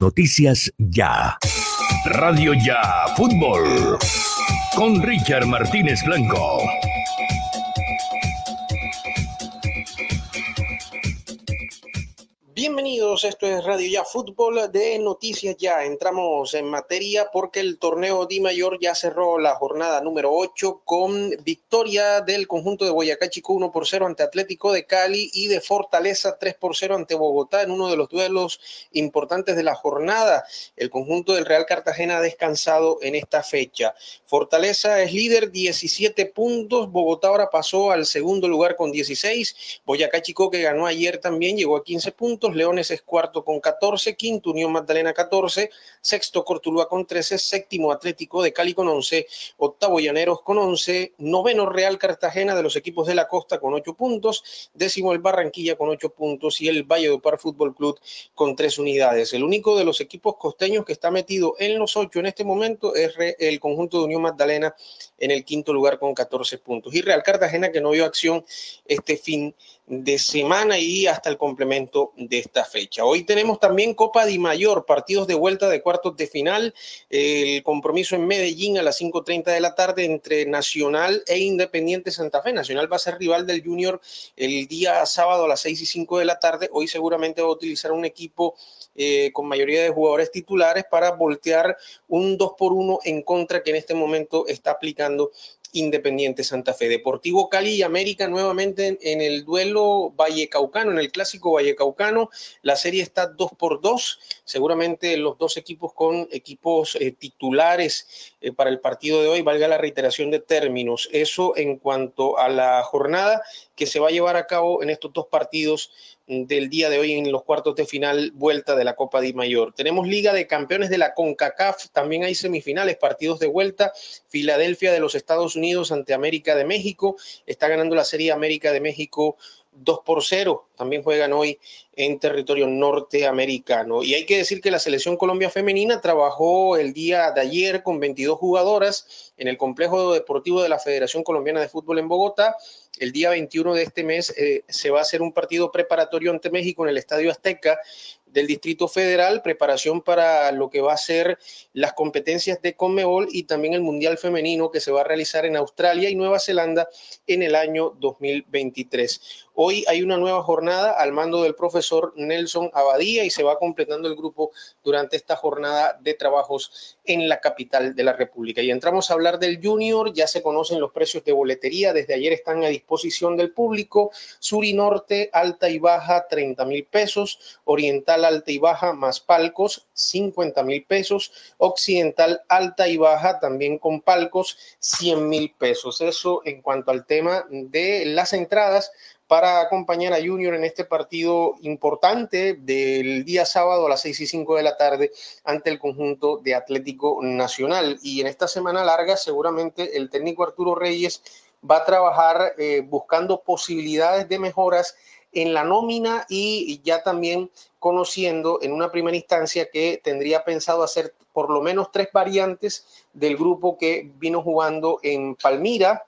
Noticias Ya. Radio Ya Fútbol. Con Richard Martínez Blanco. Bienvenidos, esto es Radio Ya Fútbol de Noticias Ya. Entramos en materia porque el torneo Di Mayor ya cerró la jornada número 8 con victoria del conjunto de Boyacá Chico 1 por 0 ante Atlético de Cali y de Fortaleza 3 por 0 ante Bogotá en uno de los duelos importantes de la jornada. El conjunto del Real Cartagena ha descansado en esta fecha. Fortaleza es líder 17 puntos, Bogotá ahora pasó al segundo lugar con 16, Boyacá Chico que ganó ayer también llegó a 15 puntos, Leones es cuarto con 14, quinto Unión Magdalena 14, sexto Cortuluá con 13, séptimo Atlético de Cali con 11, octavo Llaneros con 11, noveno Real Cartagena de los equipos de la costa con 8 puntos, décimo el Barranquilla con 8 puntos y el Valle de Par Fútbol Club con 3 unidades. El único de los equipos costeños que está metido en los 8 en este momento es el conjunto de Unión Magdalena en el quinto lugar con 14 puntos. Y Real Cartagena que no vio acción este fin de semana y hasta el complemento de esta fecha. Hoy tenemos también Copa Di Mayor, partidos de vuelta de cuartos de final, el compromiso en Medellín a las 5.30 de la tarde entre Nacional e Independiente Santa Fe. Nacional va a ser rival del Junior el día sábado a las 6 y 5 de la tarde. Hoy seguramente va a utilizar un equipo eh, con mayoría de jugadores titulares para voltear un 2 por 1 en contra que en este momento está aplicando Independiente Santa Fe. Deportivo Cali y América nuevamente en, el duelo Vallecaucano, en el clásico Vallecaucano. La serie está 2 por 2. Seguramente los dos equipos con equipos eh, titulares eh, para el partido de hoy, valga la reiteración de términos. Eso en cuanto a la jornada que se va a llevar a cabo en estos dos partidos del día de hoy en los cuartos de final vuelta de la Copa Di Mayor. Tenemos Liga de Campeones de la CONCACAF, también hay semifinales, partidos de vuelta. Filadelfia de los Estados Unidos ante América de México, está ganando la Serie América de México 2 por 0. También juegan hoy en territorio norteamericano. Y hay que decir que la selección Colombia femenina trabajó el día de ayer con 22 jugadoras en el complejo deportivo de la Federación Colombiana de Fútbol en Bogotá. El día 21 de este mes eh, se va a hacer un partido preparatorio ante México en el Estadio Azteca del Distrito Federal, preparación para lo que va a ser las competencias de Conmebol y también el Mundial Femenino que se va a realizar en Australia y Nueva Zelanda en el año 2023. Hoy hay una nueva jornada al mando del profesor Nelson Abadía y se va completando el grupo durante esta jornada de trabajos en la capital de la República. Y entramos a hablar del Junior, ya se conocen los precios de boletería, desde ayer están a disposición del público. Sur y Norte, alta y baja, 30 mil pesos. Oriental, alta y baja, más palcos, 50 mil pesos. Occidental, alta y baja, también con palcos, 100 mil pesos. Eso en cuanto al tema de las entradas para acompañar a Junior en este partido importante del día sábado a las 6 y 5 de la tarde ante el conjunto de Atlético Nacional. Y en esta semana larga seguramente el técnico Arturo Reyes va a trabajar eh, buscando posibilidades de mejoras en la nómina y ya también conociendo en una primera instancia que tendría pensado hacer por lo menos tres variantes del grupo que vino jugando en Palmira,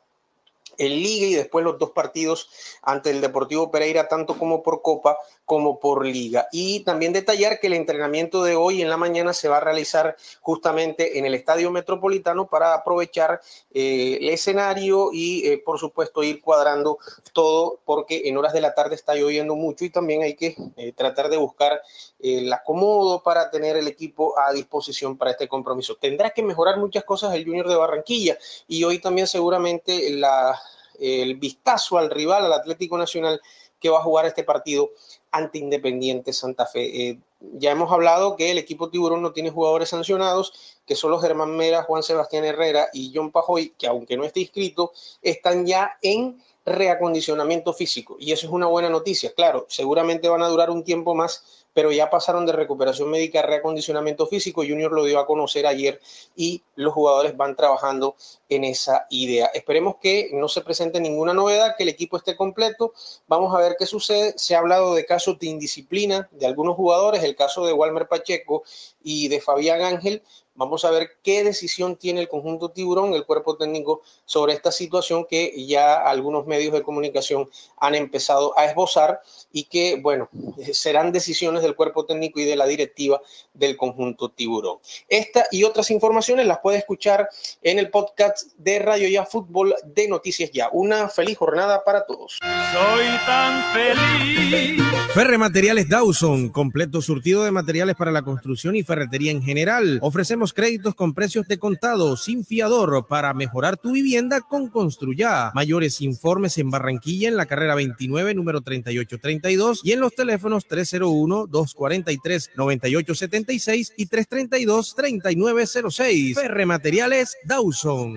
en Liga y después los dos partidos ante el Deportivo Pereira, tanto como por Copa como por Liga. Y también detallar que el entrenamiento de hoy en la mañana se va a realizar justamente en el Estadio Metropolitano para aprovechar eh, el escenario y, eh, por supuesto, ir cuadrando todo porque en horas de la tarde está lloviendo mucho y también hay que eh, tratar de buscar el acomodo para tener el equipo a disposición para este compromiso. Tendrá que mejorar muchas cosas el Junior de Barranquilla y hoy también seguramente la, el vistazo al rival, al Atlético Nacional, que va a jugar este partido ante Independiente Santa Fe. Eh, ya hemos hablado que el equipo Tiburón no tiene jugadores sancionados, que son los Germán Mera, Juan Sebastián Herrera y John Pajoy, que aunque no esté inscrito, están ya en reacondicionamiento físico. Y eso es una buena noticia. Claro, seguramente van a durar un tiempo más pero ya pasaron de recuperación médica a reacondicionamiento físico. Junior lo dio a conocer ayer y los jugadores van trabajando en esa idea. Esperemos que no se presente ninguna novedad, que el equipo esté completo. Vamos a ver qué sucede. Se ha hablado de casos de indisciplina de algunos jugadores, el caso de Walmer Pacheco y de Fabián Ángel. Vamos a ver qué decisión tiene el conjunto tiburón, el cuerpo técnico, sobre esta situación que ya algunos medios de comunicación han empezado a esbozar y que, bueno, serán decisiones del cuerpo técnico y de la directiva del conjunto tiburón. Esta y otras informaciones las puede escuchar en el podcast de Radio Ya Fútbol de Noticias Ya. Una feliz jornada para todos. Soy tan feliz. Ferre Materiales Dawson, completo surtido de materiales para la construcción y ferretería en general. Ofrecemos créditos con precios de contado, sin fiador, para mejorar tu vivienda con Construya. Mayores informes en Barranquilla, en la carrera 29, número 3832, y en los teléfonos 301-243-9876 y 332-3906. Ferre Materiales Dawson.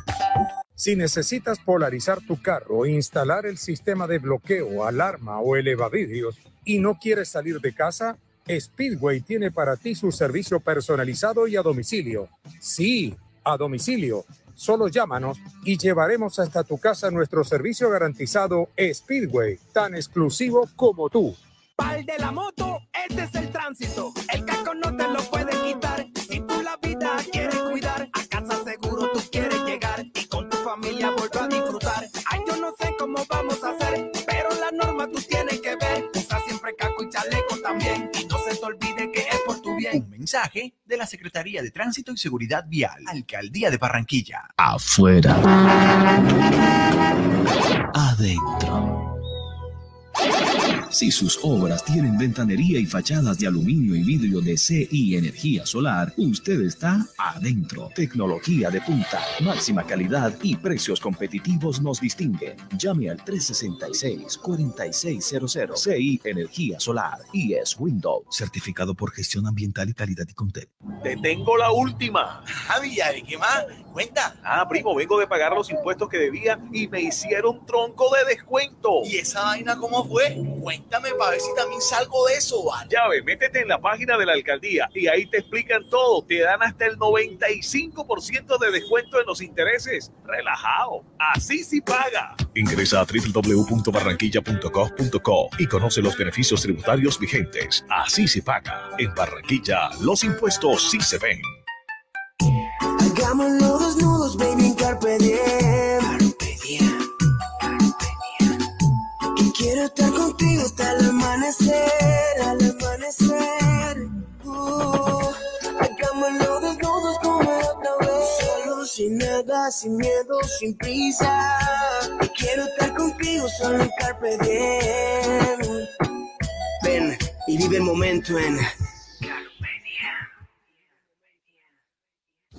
Si necesitas polarizar tu carro instalar el sistema de bloqueo, alarma o elevavidrios y no quieres salir de casa, Speedway tiene para ti su servicio personalizado y a domicilio. Sí, a domicilio. Solo llámanos y llevaremos hasta tu casa nuestro servicio garantizado Speedway, tan exclusivo como tú. Pal de la moto, este es el tránsito. El casco no te lo puede quitar. Cómo vamos a hacer, pero la norma tú tienes que ver. Usa siempre casco y chaleco también. Y no se te olvide que es por tu bien. Un mensaje de la Secretaría de Tránsito y Seguridad Vial, Alcaldía de Barranquilla. Afuera. Adentro. Si sus obras tienen ventanería y fachadas de aluminio y vidrio de CI Energía Solar, usted está adentro. Tecnología de punta, máxima calidad y precios competitivos nos distinguen. Llame al 366-4600 CI Energía Solar y es Windows, certificado por gestión ambiental y calidad y Contel. Te tengo la última. Javi, ¿qué más? Cuenta. Ah, primo, vengo de pagar los impuestos que debía y me hicieron tronco de descuento. ¿Y esa vaina cómo fue? Cuéntame para ver si también salgo de eso, ¿vale? Ya ve, métete en la página de la alcaldía y ahí te explican todo. Te dan hasta el 95% de descuento en los intereses. Relajado. Así sí paga. Ingresa a www.barranquilla.gov.co y conoce los beneficios tributarios vigentes. Así se paga. En Barranquilla, los impuestos sí se ven. Hagámoslo desnudos, baby, en carpe diem. Contigo hasta el amanecer, al amanecer. Uh, hagámoslo desnudos como otra vez, solo sin nada sin miedo, sin prisa. Quiero estar contigo solo en Carpe Diem. Ven y vive el momento en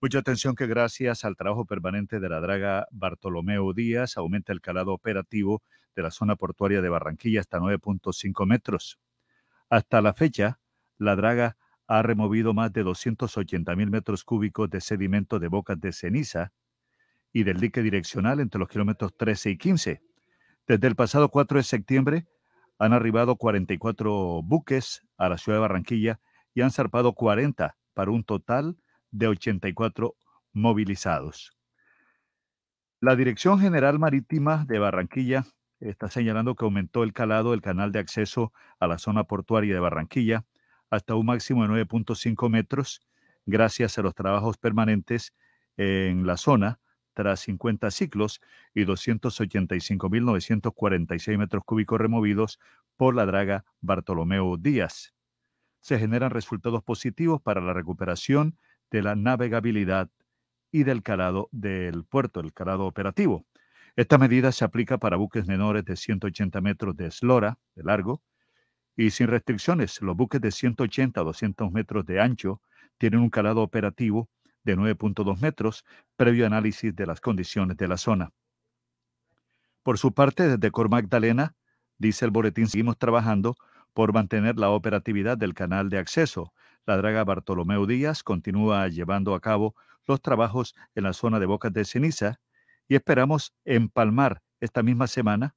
Mucha atención que gracias al trabajo permanente de la draga Bartolomeo Díaz aumenta el calado operativo de la zona portuaria de Barranquilla hasta 9.5 metros. Hasta la fecha, la draga ha removido más de 280 mil metros cúbicos de sedimento de bocas de ceniza y del dique direccional entre los kilómetros 13 y 15. Desde el pasado 4 de septiembre han arribado 44 buques a la ciudad de Barranquilla y han zarpado 40 para un total de 84 movilizados. La Dirección General Marítima de Barranquilla está señalando que aumentó el calado del canal de acceso a la zona portuaria de Barranquilla hasta un máximo de 9.5 metros gracias a los trabajos permanentes en la zona tras 50 ciclos y 285.946 metros cúbicos removidos por la draga Bartolomeo Díaz. Se generan resultados positivos para la recuperación de la navegabilidad y del calado del puerto, el calado operativo. Esta medida se aplica para buques menores de 180 metros de eslora, de largo, y sin restricciones. Los buques de 180 a 200 metros de ancho tienen un calado operativo de 9.2 metros, previo análisis de las condiciones de la zona. Por su parte, desde Cor Magdalena, dice el boletín, seguimos trabajando por mantener la operatividad del canal de acceso, la draga Bartolomeo Díaz continúa llevando a cabo los trabajos en la zona de Bocas de Ceniza y esperamos empalmar esta misma semana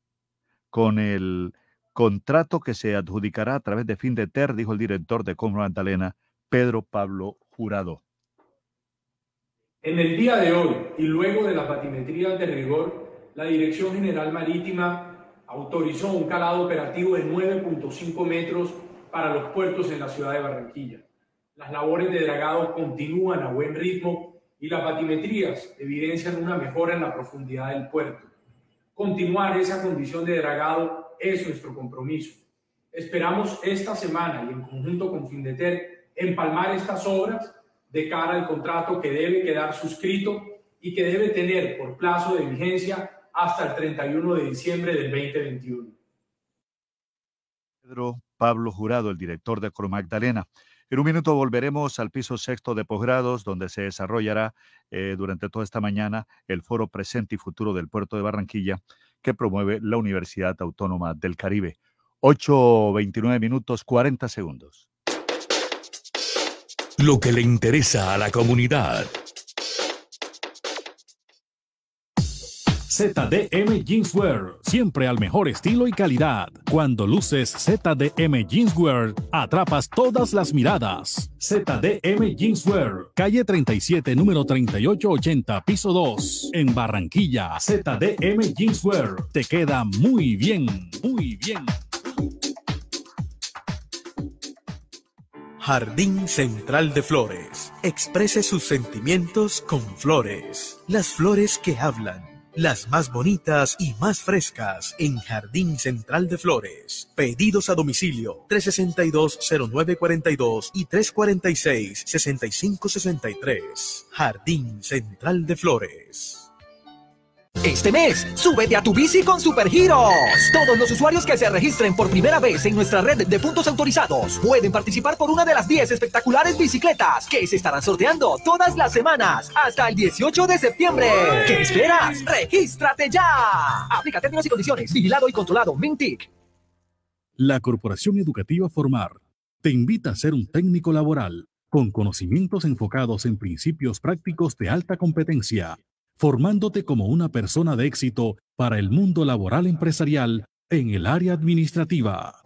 con el contrato que se adjudicará a través de Fin de Ter, dijo el director de Comro Magdalena, Pedro Pablo Jurado. En el día de hoy y luego de las batimetrías de rigor, la Dirección General Marítima autorizó un calado operativo de 9.5 metros para los puertos en la ciudad de Barranquilla. Las labores de dragado continúan a buen ritmo y las batimetrías evidencian una mejora en la profundidad del puerto. Continuar esa condición de dragado es nuestro compromiso. Esperamos esta semana y en conjunto con Findeter empalmar estas obras de cara al contrato que debe quedar suscrito y que debe tener por plazo de vigencia hasta el 31 de diciembre del 2021. Pedro Pablo Jurado, el director de Coro Magdalena. En un minuto volveremos al piso sexto de posgrados, donde se desarrollará eh, durante toda esta mañana el foro presente y futuro del puerto de Barranquilla que promueve la Universidad Autónoma del Caribe. 8.29 minutos 40 segundos. Lo que le interesa a la comunidad. ZDM Jeanswear, siempre al mejor estilo y calidad. Cuando luces ZDM Jeanswear, atrapas todas las miradas. ZDM Jeanswear, calle 37, número 3880, piso 2, en Barranquilla. ZDM Jeanswear, te queda muy bien, muy bien. Jardín Central de Flores. Exprese sus sentimientos con flores. Las flores que hablan las más bonitas y más frescas en Jardín Central de Flores. Pedidos a domicilio 362-0942 y 346-6563. Jardín Central de Flores. Este mes, súbete a tu bici con Supergiros. Todos los usuarios que se registren por primera vez en nuestra red de puntos autorizados pueden participar por una de las 10 espectaculares bicicletas que se estarán sorteando todas las semanas hasta el 18 de septiembre. ¿Qué esperas? ¡Regístrate ya! Aplica términos y condiciones. Vigilado y controlado. Mintic. La Corporación Educativa Formar te invita a ser un técnico laboral con conocimientos enfocados en principios prácticos de alta competencia formándote como una persona de éxito para el mundo laboral empresarial en el área administrativa.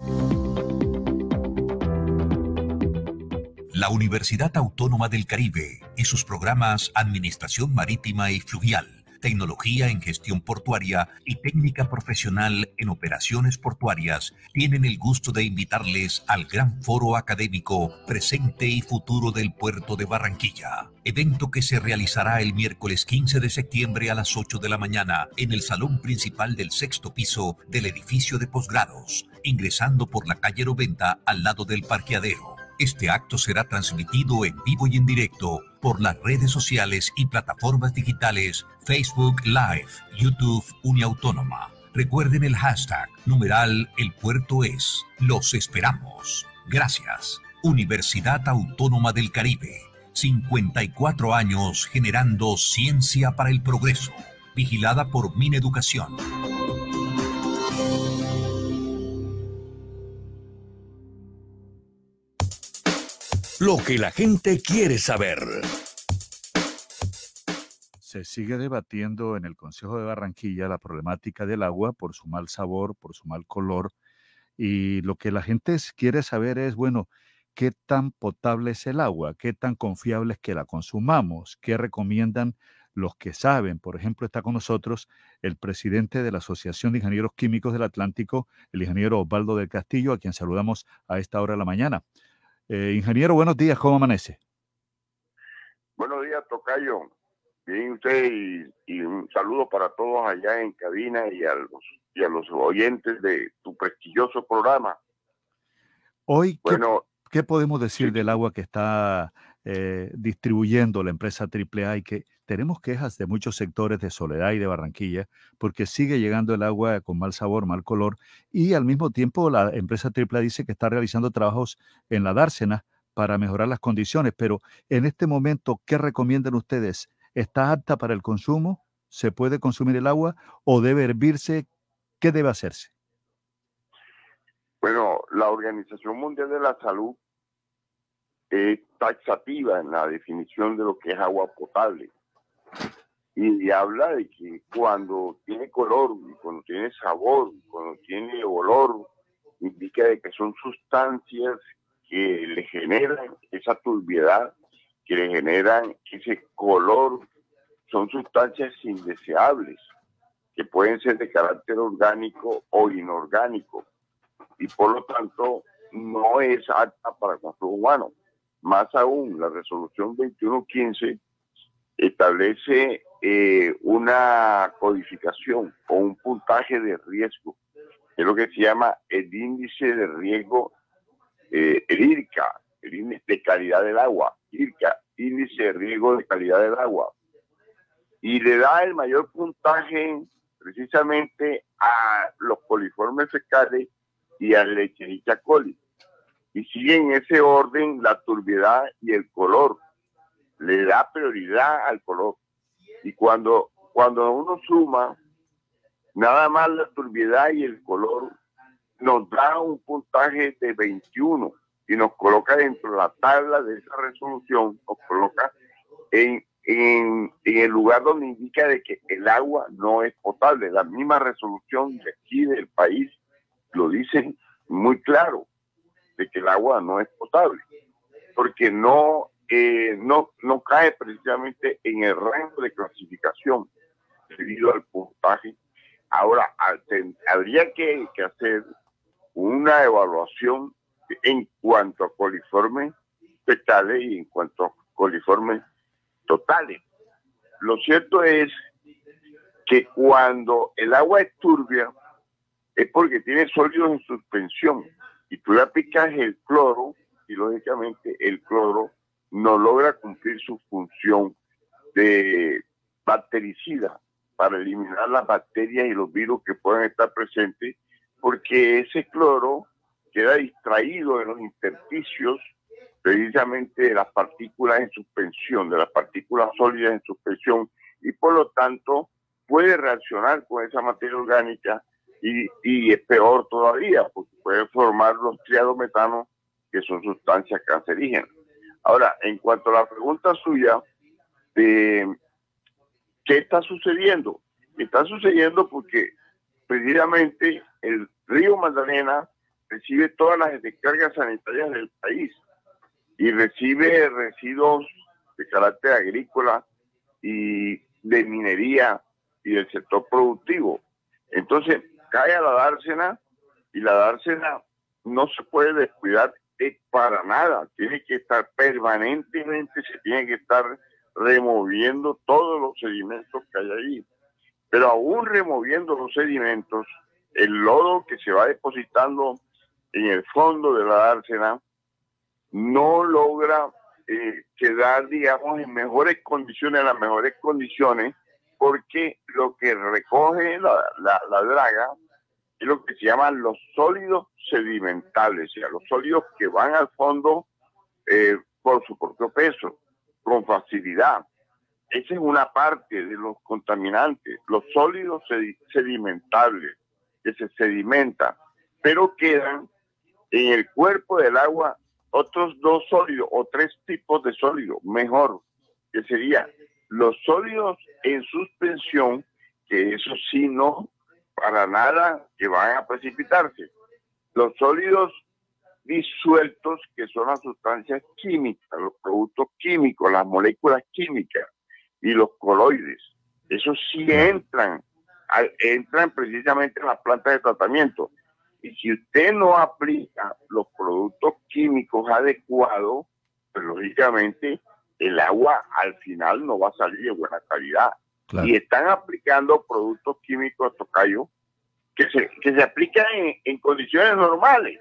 La Universidad Autónoma del Caribe y sus programas Administración Marítima y Fluvial tecnología en gestión portuaria y técnica profesional en operaciones portuarias tienen el gusto de invitarles al gran foro académico Presente y Futuro del Puerto de Barranquilla, evento que se realizará el miércoles 15 de septiembre a las 8 de la mañana en el salón principal del sexto piso del edificio de posgrados, ingresando por la calle Roventa al lado del parqueadero. Este acto será transmitido en vivo y en directo por las redes sociales y plataformas digitales Facebook Live, YouTube Uniautónoma. Recuerden el hashtag numeral El Puerto es. Los esperamos. Gracias. Universidad Autónoma del Caribe. 54 años generando ciencia para el progreso. Vigilada por Mineducación. Lo que la gente quiere saber. Se sigue debatiendo en el Consejo de Barranquilla la problemática del agua por su mal sabor, por su mal color. Y lo que la gente quiere saber es, bueno, ¿qué tan potable es el agua? ¿Qué tan confiable es que la consumamos? ¿Qué recomiendan los que saben? Por ejemplo, está con nosotros el presidente de la Asociación de Ingenieros Químicos del Atlántico, el ingeniero Osvaldo del Castillo, a quien saludamos a esta hora de la mañana. Eh, ingeniero, buenos días, ¿cómo amanece? Buenos días, Tocayo. Bien, usted y, y un saludo para todos allá en cabina y a los, y a los oyentes de tu prestigioso programa. Hoy, ¿qué, Bueno, qué podemos decir del agua que está eh, distribuyendo la empresa AAA y que tenemos quejas de muchos sectores de Soledad y de Barranquilla porque sigue llegando el agua con mal sabor, mal color y al mismo tiempo la empresa AAA dice que está realizando trabajos en la dársena para mejorar las condiciones, pero en este momento, ¿qué recomiendan ustedes? ¿Está apta para el consumo? ¿Se puede consumir el agua o debe hervirse? ¿Qué debe hacerse? bueno, la Organización Mundial de la Salud es taxativa en la definición de lo que es agua potable. Y habla de que cuando tiene color, cuando tiene sabor, cuando tiene olor, indica de que son sustancias que le generan esa turbiedad, que le generan ese color, son sustancias indeseables, que pueden ser de carácter orgánico o inorgánico, y por lo tanto no es apta para consumo humano. Más aún, la resolución 2115 establece eh, una codificación o un puntaje de riesgo, que es lo que se llama el índice de riesgo, eh, el IRCA, el índice de calidad del agua, IRCA, índice de riesgo de calidad del agua, y le da el mayor puntaje precisamente a los coliformes fecales y a Lecherichia coli. Y sigue en ese orden la turbiedad y el color. Le da prioridad al color. Y cuando, cuando uno suma nada más la turbiedad y el color, nos da un puntaje de 21 y nos coloca dentro de la tabla de esa resolución, nos coloca en, en, en el lugar donde indica de que el agua no es potable. La misma resolución de aquí del país lo dicen muy claro, de que el agua no es potable, porque no, eh, no, no cae precisamente en el rango de clasificación debido al puntaje. Ahora, habría que, hacer una evaluación en cuanto a coliformes fetales y en cuanto a coliformes totales. Lo cierto es que cuando el agua es turbia, es porque tiene sólidos en suspensión y tú le aplicas el cloro y lógicamente el cloro no logra cumplir su función de bactericida para eliminar las bacterias y los virus que puedan estar presentes porque ese cloro queda distraído en los intersticios precisamente de las partículas en suspensión, de las partículas sólidas en suspensión y por lo tanto puede reaccionar con esa materia orgánica y, y es peor todavía, porque puede formar los triadometanos, que son sustancias cancerígenas. Ahora, en cuanto a la pregunta suya de qué está sucediendo, está sucediendo porque precisamente el río Magdalena recibe todas las descargas sanitarias del país y recibe residuos de carácter agrícola y de minería y del sector productivo. Entonces, cae a la dársena y la dársena no se puede descuidar eh, para nada. Tiene que estar permanentemente, se tiene que estar removiendo todos los sedimentos que hay ahí. Pero aún removiendo los sedimentos, el lodo que se va depositando en el fondo de la dársena no logra eh, quedar, digamos, en mejores condiciones, en las mejores condiciones, porque lo que recoge la, la, la draga es lo que se llaman los sólidos sedimentables, o sea, los sólidos que van al fondo eh, por su propio peso, con facilidad. Esa es una parte de los contaminantes, los sólidos sedimentables, que se sedimentan, pero quedan en el cuerpo del agua otros dos sólidos o tres tipos de sólidos, mejor, que serían los sólidos en suspensión, que eso sí no, para nada, que van a precipitarse. Los sólidos disueltos, que son las sustancias químicas, los productos químicos, las moléculas químicas y los coloides, esos sí entran, entran precisamente en las plantas de tratamiento. Y si usted no aplica los productos químicos adecuados, pues lógicamente el agua al final no va a salir de buena calidad. Y están aplicando productos químicos, tocayo, que se, que se aplican en, en condiciones normales.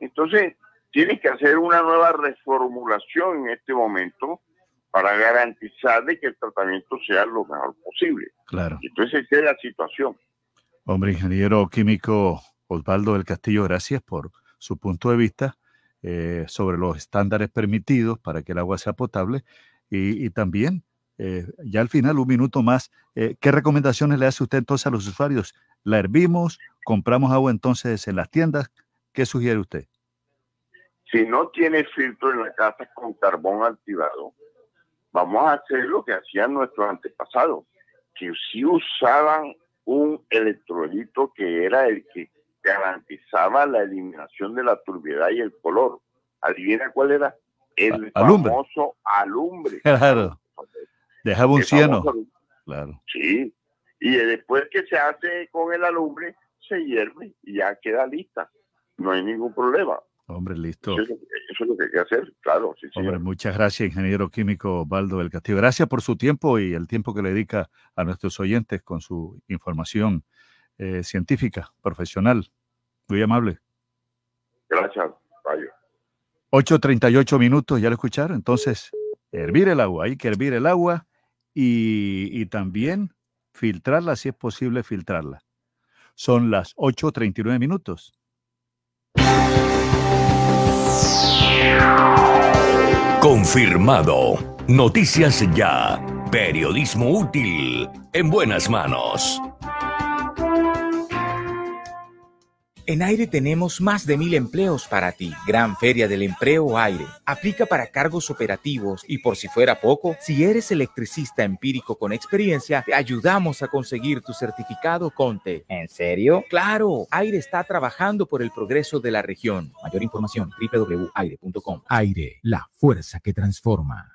Entonces, tiene que hacer una nueva reformulación en este momento para garantizar de que el tratamiento sea lo mejor posible. Claro. Entonces, esa es la situación. Hombre, ingeniero químico Osvaldo del Castillo, gracias por su punto de vista eh, sobre los estándares permitidos para que el agua sea potable y, también, eh, ya al final, un minuto más, eh, ¿qué recomendaciones le hace usted entonces a los usuarios? ¿La hervimos? ¿Compramos agua entonces en las tiendas? ¿Qué sugiere usted? Si no tiene filtro en la casa con carbón activado, vamos a hacer lo que hacían nuestros antepasados, que sí usaban un electrolito que era el que garantizaba la eliminación de la turbiedad y el color. ¿Adivina cuál era? El famoso alumbre. Claro. Dejaba un cieno. Claro. Sí. Y después que se hace con el alumbre, se hierve y ya queda lista. No hay ningún problema. Hombre, listo. Eso es, lo que hay que hacer, claro. Hombre, muchas gracias, ingeniero químico Baldo del Castillo. Gracias por su tiempo y el tiempo que le dedica a nuestros oyentes con su información eh, científica, profesional. Muy amable. Gracias, Rayo. 8.38 minutos, ya lo escucharon. Entonces, hervir el agua, hay que hervir el agua y, también filtrarla si es posible filtrarla. Son las 8.39 minutos. Confirmado. Noticias ya. Periodismo útil. En buenas manos. En Aire tenemos más de mil empleos para ti. Gran Feria del Empleo Aire. Aplica para cargos operativos y por si fuera poco, si eres electricista empírico con experiencia, te ayudamos a conseguir tu certificado CONTE. ¿En serio? Claro, Aire está trabajando por el progreso de la región. Mayor información www.aire.com. Aire, la fuerza que transforma.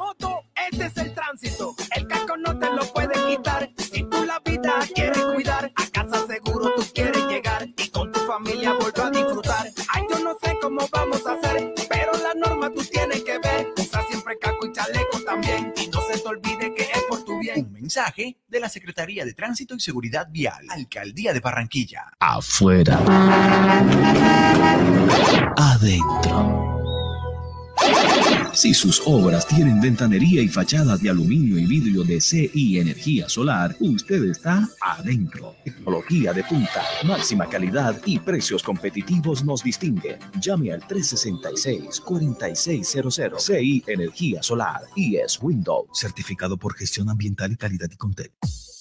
moto, este es el tránsito. El casco no te lo puede quitar. Si tú la vida quieres cuidar, a casa seguro tú quieres llegar y con tu familia volver a disfrutar. Ay, yo no sé cómo vamos a hacer, pero la norma tú tienes que ver. Usa siempre casco y chaleco también y no se te olvide que es por tu bien. Un mensaje de la Secretaría de Tránsito y Seguridad Vial, Alcaldía de Barranquilla. Afuera. Adentro. Si sus obras tienen ventanería y fachadas de aluminio y vidrio de CI Energía Solar, usted está adentro. Tecnología de punta, máxima calidad y precios competitivos nos distinguen. Llame al 366-4600 CI Energía Solar y es Windows, certificado por gestión ambiental y calidad y contexto.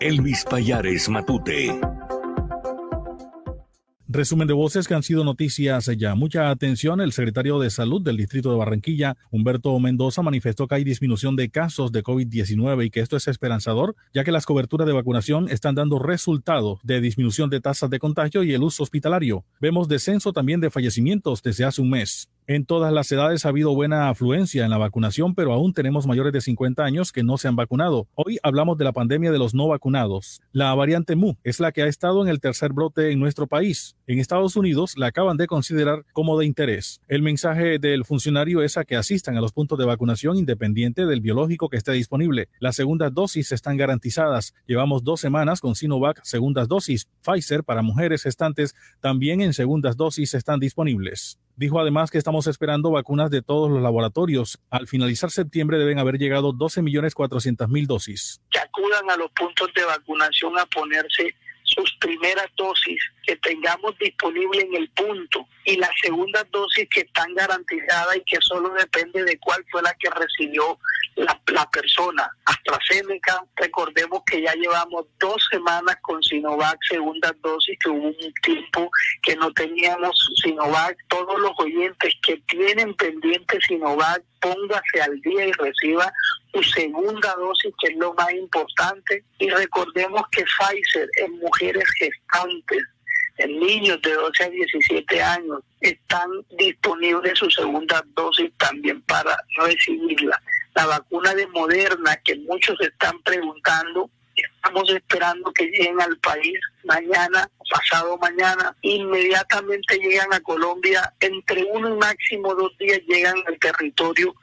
Elvis Payares Matute. Resumen de voces que han sido noticias ya. Mucha atención. El secretario de Salud del Distrito de Barranquilla, Humberto Mendoza, manifestó que hay disminución de casos de COVID-19 y que esto es esperanzador, ya que las coberturas de vacunación están dando resultados de disminución de tasas de contagio y el uso hospitalario. Vemos descenso también de fallecimientos desde hace un mes. En todas las edades ha habido buena afluencia en la vacunación, pero aún tenemos mayores de 50 años que no se han vacunado. Hoy hablamos de la pandemia de los no vacunados. La variante Mu es la que ha estado en el tercer brote en nuestro país. En Estados Unidos la acaban de considerar como de interés. El mensaje del funcionario es a que asistan a los puntos de vacunación independiente del biológico que esté disponible. Las segundas dosis están garantizadas. Llevamos dos semanas con Sinovac segundas dosis. Pfizer para mujeres gestantes también en segundas dosis están disponibles. Dijo además que estamos esperando vacunas de todos los laboratorios. Al finalizar septiembre deben haber llegado 12.400.000 dosis. que acudan a los puntos de vacunación a ponerse sus primeras dosis que tengamos disponible en el punto y las segundas dosis que están garantizadas y que solo depende de cuál fue la que recibió la, la persona. AstraZeneca, recordemos que ya llevamos dos semanas con Sinovac, segundas dosis, que hubo un tiempo que no teníamos Sinovac. Todos los oyentes que tienen pendiente Sinovac, póngase al día y reciba su segunda dosis, que es lo más importante. Y recordemos que Pfizer en mujeres gestantes, niños de 12 a 17 años, están disponibles su segunda dosis también para recibirla. La vacuna de Moderna, que muchos están preguntando, estamos esperando que lleguen al país mañana, pasado mañana, inmediatamente llegan a Colombia, entre uno y máximo dos días llegan al territorio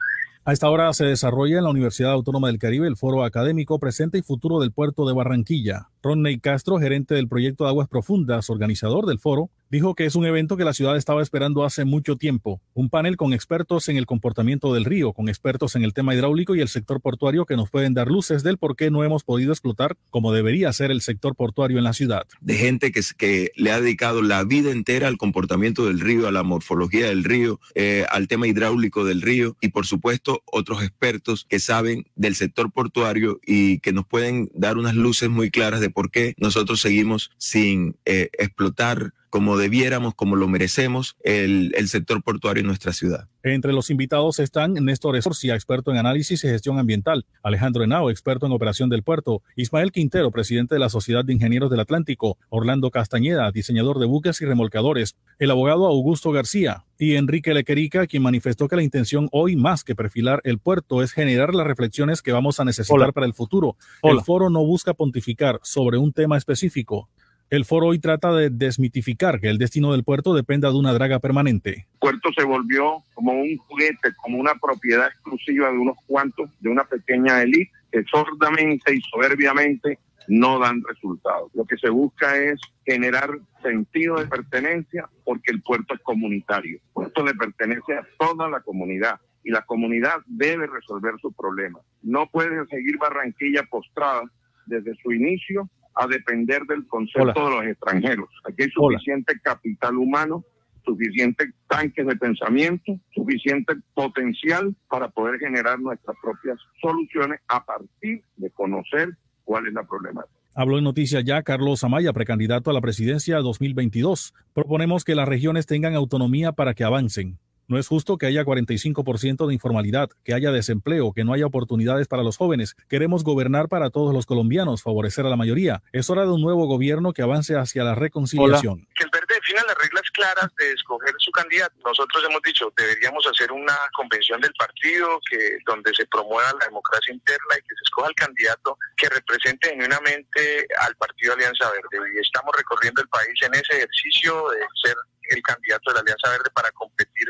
A esta hora se desarrolla en la Universidad Autónoma del Caribe el foro académico Presente y Futuro del Puerto de Barranquilla. Ronney Castro, gerente del proyecto de Aguas Profundas, organizador del foro, dijo que es un evento que la ciudad estaba esperando hace mucho tiempo. Un panel con expertos en el comportamiento del río, con expertos en el tema hidráulico y el sector portuario que nos pueden dar luces del por qué no hemos podido explotar como debería ser el sector portuario en la ciudad. de gente que, que le ha dedicado la vida entera al comportamiento del río, a la morfología del río, eh, al tema hidráulico del río y por supuesto otros expertos que saben del sector portuario y que nos pueden dar unas luces muy claras de por qué nosotros seguimos sin eh, explotar como debiéramos, como lo merecemos, el, el sector portuario en nuestra ciudad. Entre los invitados están Néstor Esorcia, experto en análisis y gestión ambiental, Alejandro Henao, experto en operación del puerto, Ismael Quintero, presidente de la Sociedad de Ingenieros del Atlántico, Orlando Castañeda, diseñador de buques y remolcadores, el abogado Augusto García y Enrique Lequerica, quien manifestó que la intención hoy más que perfilar el puerto es generar las reflexiones que vamos a necesitar Hola. para el futuro. Hola. El foro no busca pontificar sobre un tema específico. El foro hoy trata de desmitificar que el destino del puerto dependa de una draga permanente. puerto se volvió como un juguete, como una propiedad exclusiva de unos cuantos, de una pequeña élite que sordamente y soberbiamente no dan resultados. Lo que se busca es generar sentido de pertenencia porque el puerto es comunitario. El puerto le pertenece a toda la comunidad y la comunidad debe resolver sus problemas. No puede seguir Barranquilla postrada desde su inicio a depender del concepto de los extranjeros. Aquí hay Hola. suficiente capital humano suficiente tanques de pensamiento, suficiente potencial para poder generar nuestras propias soluciones a partir de conocer cuál es la problemática. Habló en Noticias Ya Carlos Amaya, precandidato a la presidencia 2022. Proponemos que las regiones tengan autonomía para que avancen. No es justo que haya 45% de informalidad, que haya desempleo, que no haya oportunidades para los jóvenes. Queremos gobernar para todos los colombianos, favorecer a la mayoría. Es hora de un nuevo gobierno que avance hacia la reconciliación. Que el verde defina las reglas claras de escoger su candidato. Nosotros hemos dicho, deberíamos hacer una convención del partido que donde se promueva la democracia interna y que se escoja el candidato que represente genuinamente al partido Alianza Verde. Y estamos recorriendo el país en ese ejercicio de ser el candidato de la Alianza Verde para competir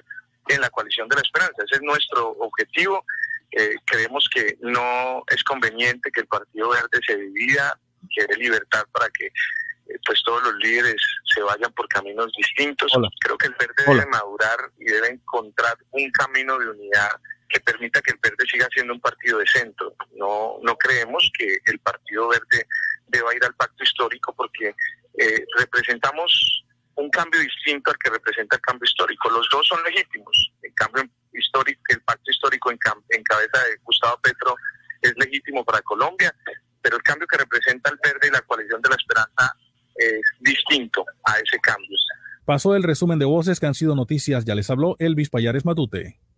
en la coalición de la esperanza. Ese es nuestro objetivo. Eh, creemos que no es conveniente que el Partido Verde se divida, que dé libertad para que eh, pues todos los líderes se vayan por caminos distintos. Creo que el Verde debe madurar y debe encontrar un camino de unidad que permita que el Verde siga siendo un partido de centro. No, no creemos que el Partido Verde deba ir al pacto histórico porque eh, representamos un cambio distinto al que representa el cambio histórico. Los dos son legítimos. El cambio histórico, el pacto histórico en, en cabeza de Gustavo Petro es legítimo para Colombia, pero el cambio que representa el verde y la coalición de la esperanza es distinto a ese cambio. Pasó el resumen de voces que han sido noticias. Ya les habló Elvis Payares Matute.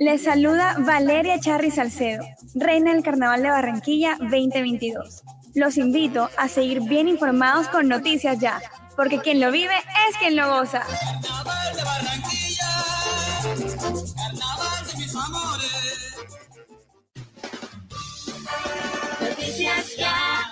Les saluda Valeria Charri Salcedo, reina del Carnaval de Barranquilla 2022. Los invito a seguir bien informados con Noticias Ya, porque quien lo vive es quien lo goza. Noticias Ya,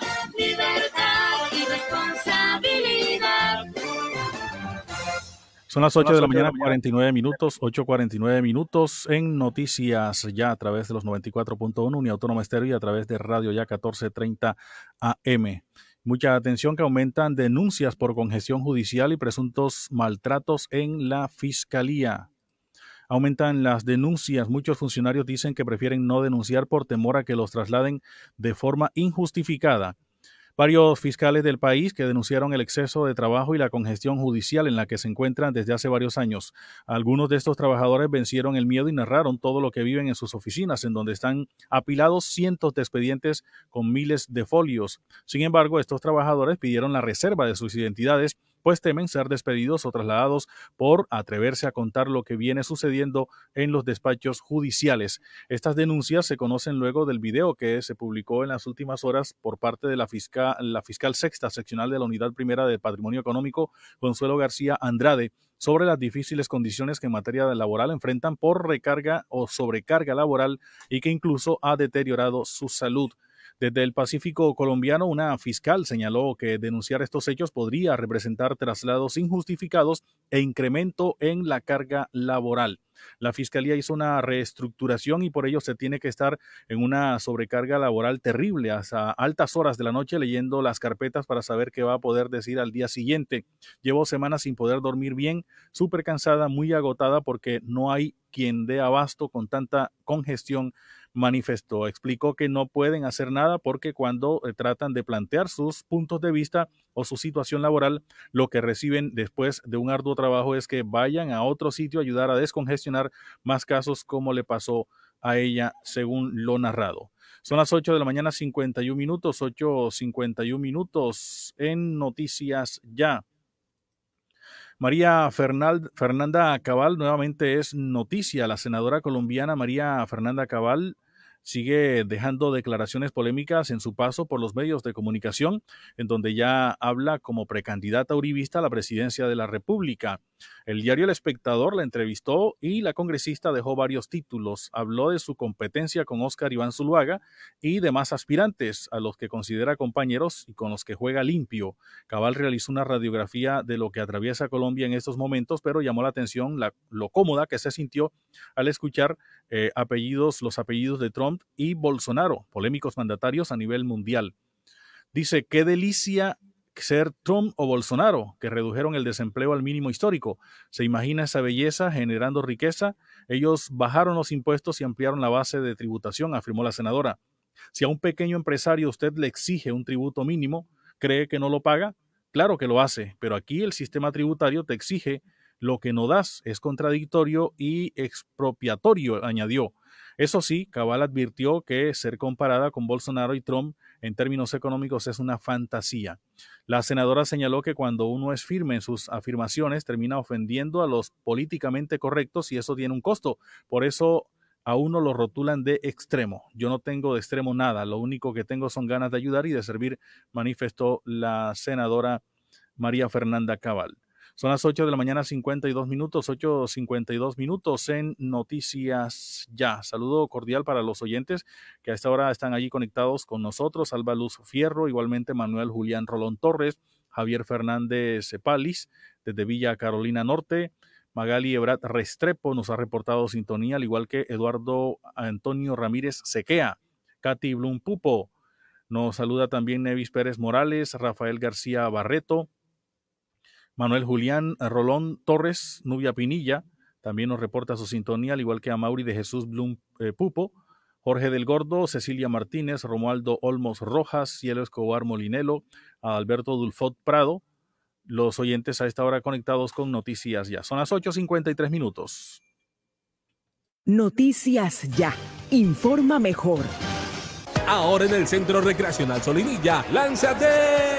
Son las 8 de la mañana, 49 minutos, 8.49 minutos en Noticias Ya a través de los 94.1 Uniautónoma Estéreo y a través de Radio Ya 1430 AM. Mucha atención que aumentan denuncias por congestión judicial y presuntos maltratos en la Fiscalía. Aumentan las denuncias. Muchos funcionarios dicen que prefieren no denunciar por temor a que los trasladen de forma injustificada. Varios fiscales del país que denunciaron el exceso de trabajo y la congestión judicial en la que se encuentran desde hace varios años. Algunos de estos trabajadores vencieron el miedo y narraron todo lo que viven en sus oficinas, en donde están apilados cientos de expedientes con miles de folios. Sin embargo, estos trabajadores pidieron la reserva de sus identidades pues temen ser despedidos o trasladados por atreverse a contar lo que viene sucediendo en los despachos judiciales. Estas denuncias se conocen luego del video que se publicó en las últimas horas por parte de la fiscal, la fiscal sexta seccional de la Unidad Primera de Patrimonio Económico, Consuelo García Andrade, sobre las difíciles condiciones que en materia laboral enfrentan por recarga o sobrecarga laboral y que incluso ha deteriorado su salud. Desde el Pacífico colombiano, una fiscal señaló que denunciar estos hechos podría representar traslados injustificados e incremento en la carga laboral. La Fiscalía hizo una reestructuración y por ello se tiene que estar en una sobrecarga laboral terrible hasta altas horas de la noche leyendo las carpetas para saber qué va a poder decir al día siguiente. Llevo semanas sin poder dormir bien, súper cansada, muy agotada porque no hay quien dé abasto con tanta congestión manifestó. Explicó que no pueden hacer nada porque cuando eh, tratan de plantear sus puntos de vista o su situación laboral, lo que reciben después de un arduo trabajo es que vayan a otro sitio a ayudar a descongestionar más casos como le pasó a ella, según lo narrado. Son las 8 de la mañana, 51 minutos, 8.51 minutos en Noticias Ya. María Fernanda Cabal nuevamente es noticia. La senadora colombiana María Fernanda Cabal sigue dejando declaraciones polémicas en su paso por los medios de comunicación, en donde ya habla como precandidata uribista a la presidencia de la República. El diario El Espectador la entrevistó y la congresista dejó varios títulos. Habló de su competencia con Oscar Iván Zuluaga y demás aspirantes a los que considera compañeros y con los que juega limpio. Cabal realizó una radiografía de lo que atraviesa Colombia en estos momentos, pero llamó la atención lo cómoda que se sintió al escuchar eh, apellidos, los apellidos de Trump y Bolsonaro, polémicos mandatarios a nivel mundial. Dice, qué delicia ser Trump o Bolsonaro, que redujeron el desempleo al mínimo histórico. ¿Se imagina esa belleza generando riqueza? Ellos bajaron los impuestos y ampliaron la base de tributación, afirmó la senadora. Si a un pequeño empresario usted le exige un tributo mínimo, ¿cree que no lo paga? Claro que lo hace, pero aquí el sistema tributario te exige lo que no das. Es contradictorio y expropiatorio, añadió. Eso sí, Cabal advirtió que ser comparada con Bolsonaro y Trump en términos económicos es una fantasía. La senadora señaló que cuando uno es firme en sus afirmaciones termina ofendiendo a los políticamente correctos y eso tiene un costo. Por eso a uno lo rotulan de extremo. Yo no tengo de extremo nada, lo único que tengo son ganas de ayudar y de servir, manifestó la senadora María Fernanda Cabal. Son las 8 de la mañana, 52 minutos, 8.52 minutos en Noticias Ya. Saludo cordial para los oyentes que a esta hora están allí conectados con nosotros. Alba Luz Fierro, igualmente Manuel Julián Rolón Torres, Javier Fernández Palis, desde Villa Carolina Norte. Magali Ebrat Restrepo nos ha reportado sintonía, al igual que Eduardo Antonio Ramírez Sequea. Katy Blum Pupo. Nos saluda también Nevis Pérez Morales, Rafael García Barreto, Manuel Julián Rolón Torres, Nubia Pinilla, también nos reporta su sintonía, al igual que a Mauri de Jesús Blum eh, Pupo, Jorge del Gordo, Cecilia Martínez, Romualdo Olmos Rojas, Cielo Escobar Molinelo, a Alberto Dulfot Prado, los oyentes a esta hora conectados con Noticias Ya. Son las 8.53 minutos. Noticias Ya. Informa mejor. Ahora en el Centro Recreacional Solinilla, lánzate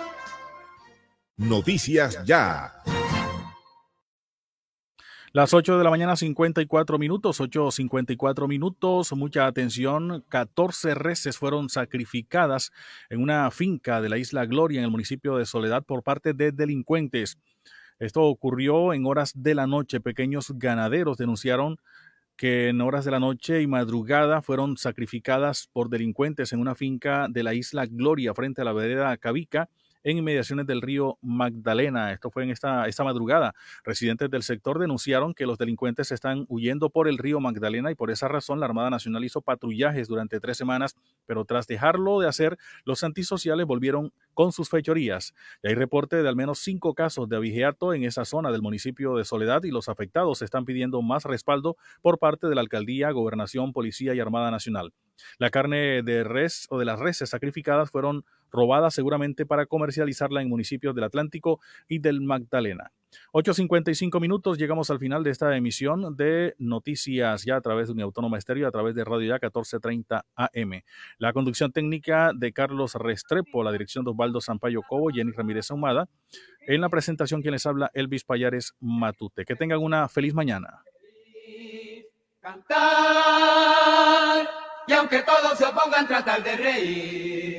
Noticias Ya. Las 8 de la mañana, 54 minutos, 8.54 minutos, mucha atención, 14 reses fueron sacrificadas en una finca de la isla Gloria en el municipio de Soledad por parte de delincuentes. Esto ocurrió en horas de la noche. Pequeños ganaderos denunciaron que en horas de la noche y madrugada fueron sacrificadas por delincuentes en una finca de la isla Gloria frente a la vereda Cavica en inmediaciones del río Magdalena. Esto fue en esta, esta madrugada. Residentes del sector denunciaron que los delincuentes están huyendo por el río Magdalena y por esa razón la Armada Nacional hizo patrullajes durante tres semanas, pero tras dejarlo de hacer, los antisociales volvieron con sus fechorías. Hay reporte de al menos cinco casos de abigeato en esa zona del municipio de Soledad y los afectados están pidiendo más respaldo por parte de la alcaldía, gobernación, policía y Armada Nacional. La carne de res o de las reses sacrificadas fueron robadas seguramente para comercializarla en municipios del Atlántico y del Magdalena. 8.55 minutos, llegamos al final de esta emisión de Noticias ya a través de Uniautónoma Estéreo, a través de Radio Ya 1430 AM. La conducción técnica de Carlos Restrepo, la dirección de Osvaldo Sampaio Cobo, Jenny Ramírez Ahumada. En la presentación, quien les habla, Elvis Payares Matute. Que tengan una feliz mañana. Cantar, y aunque todos se opongan, tratar de reír.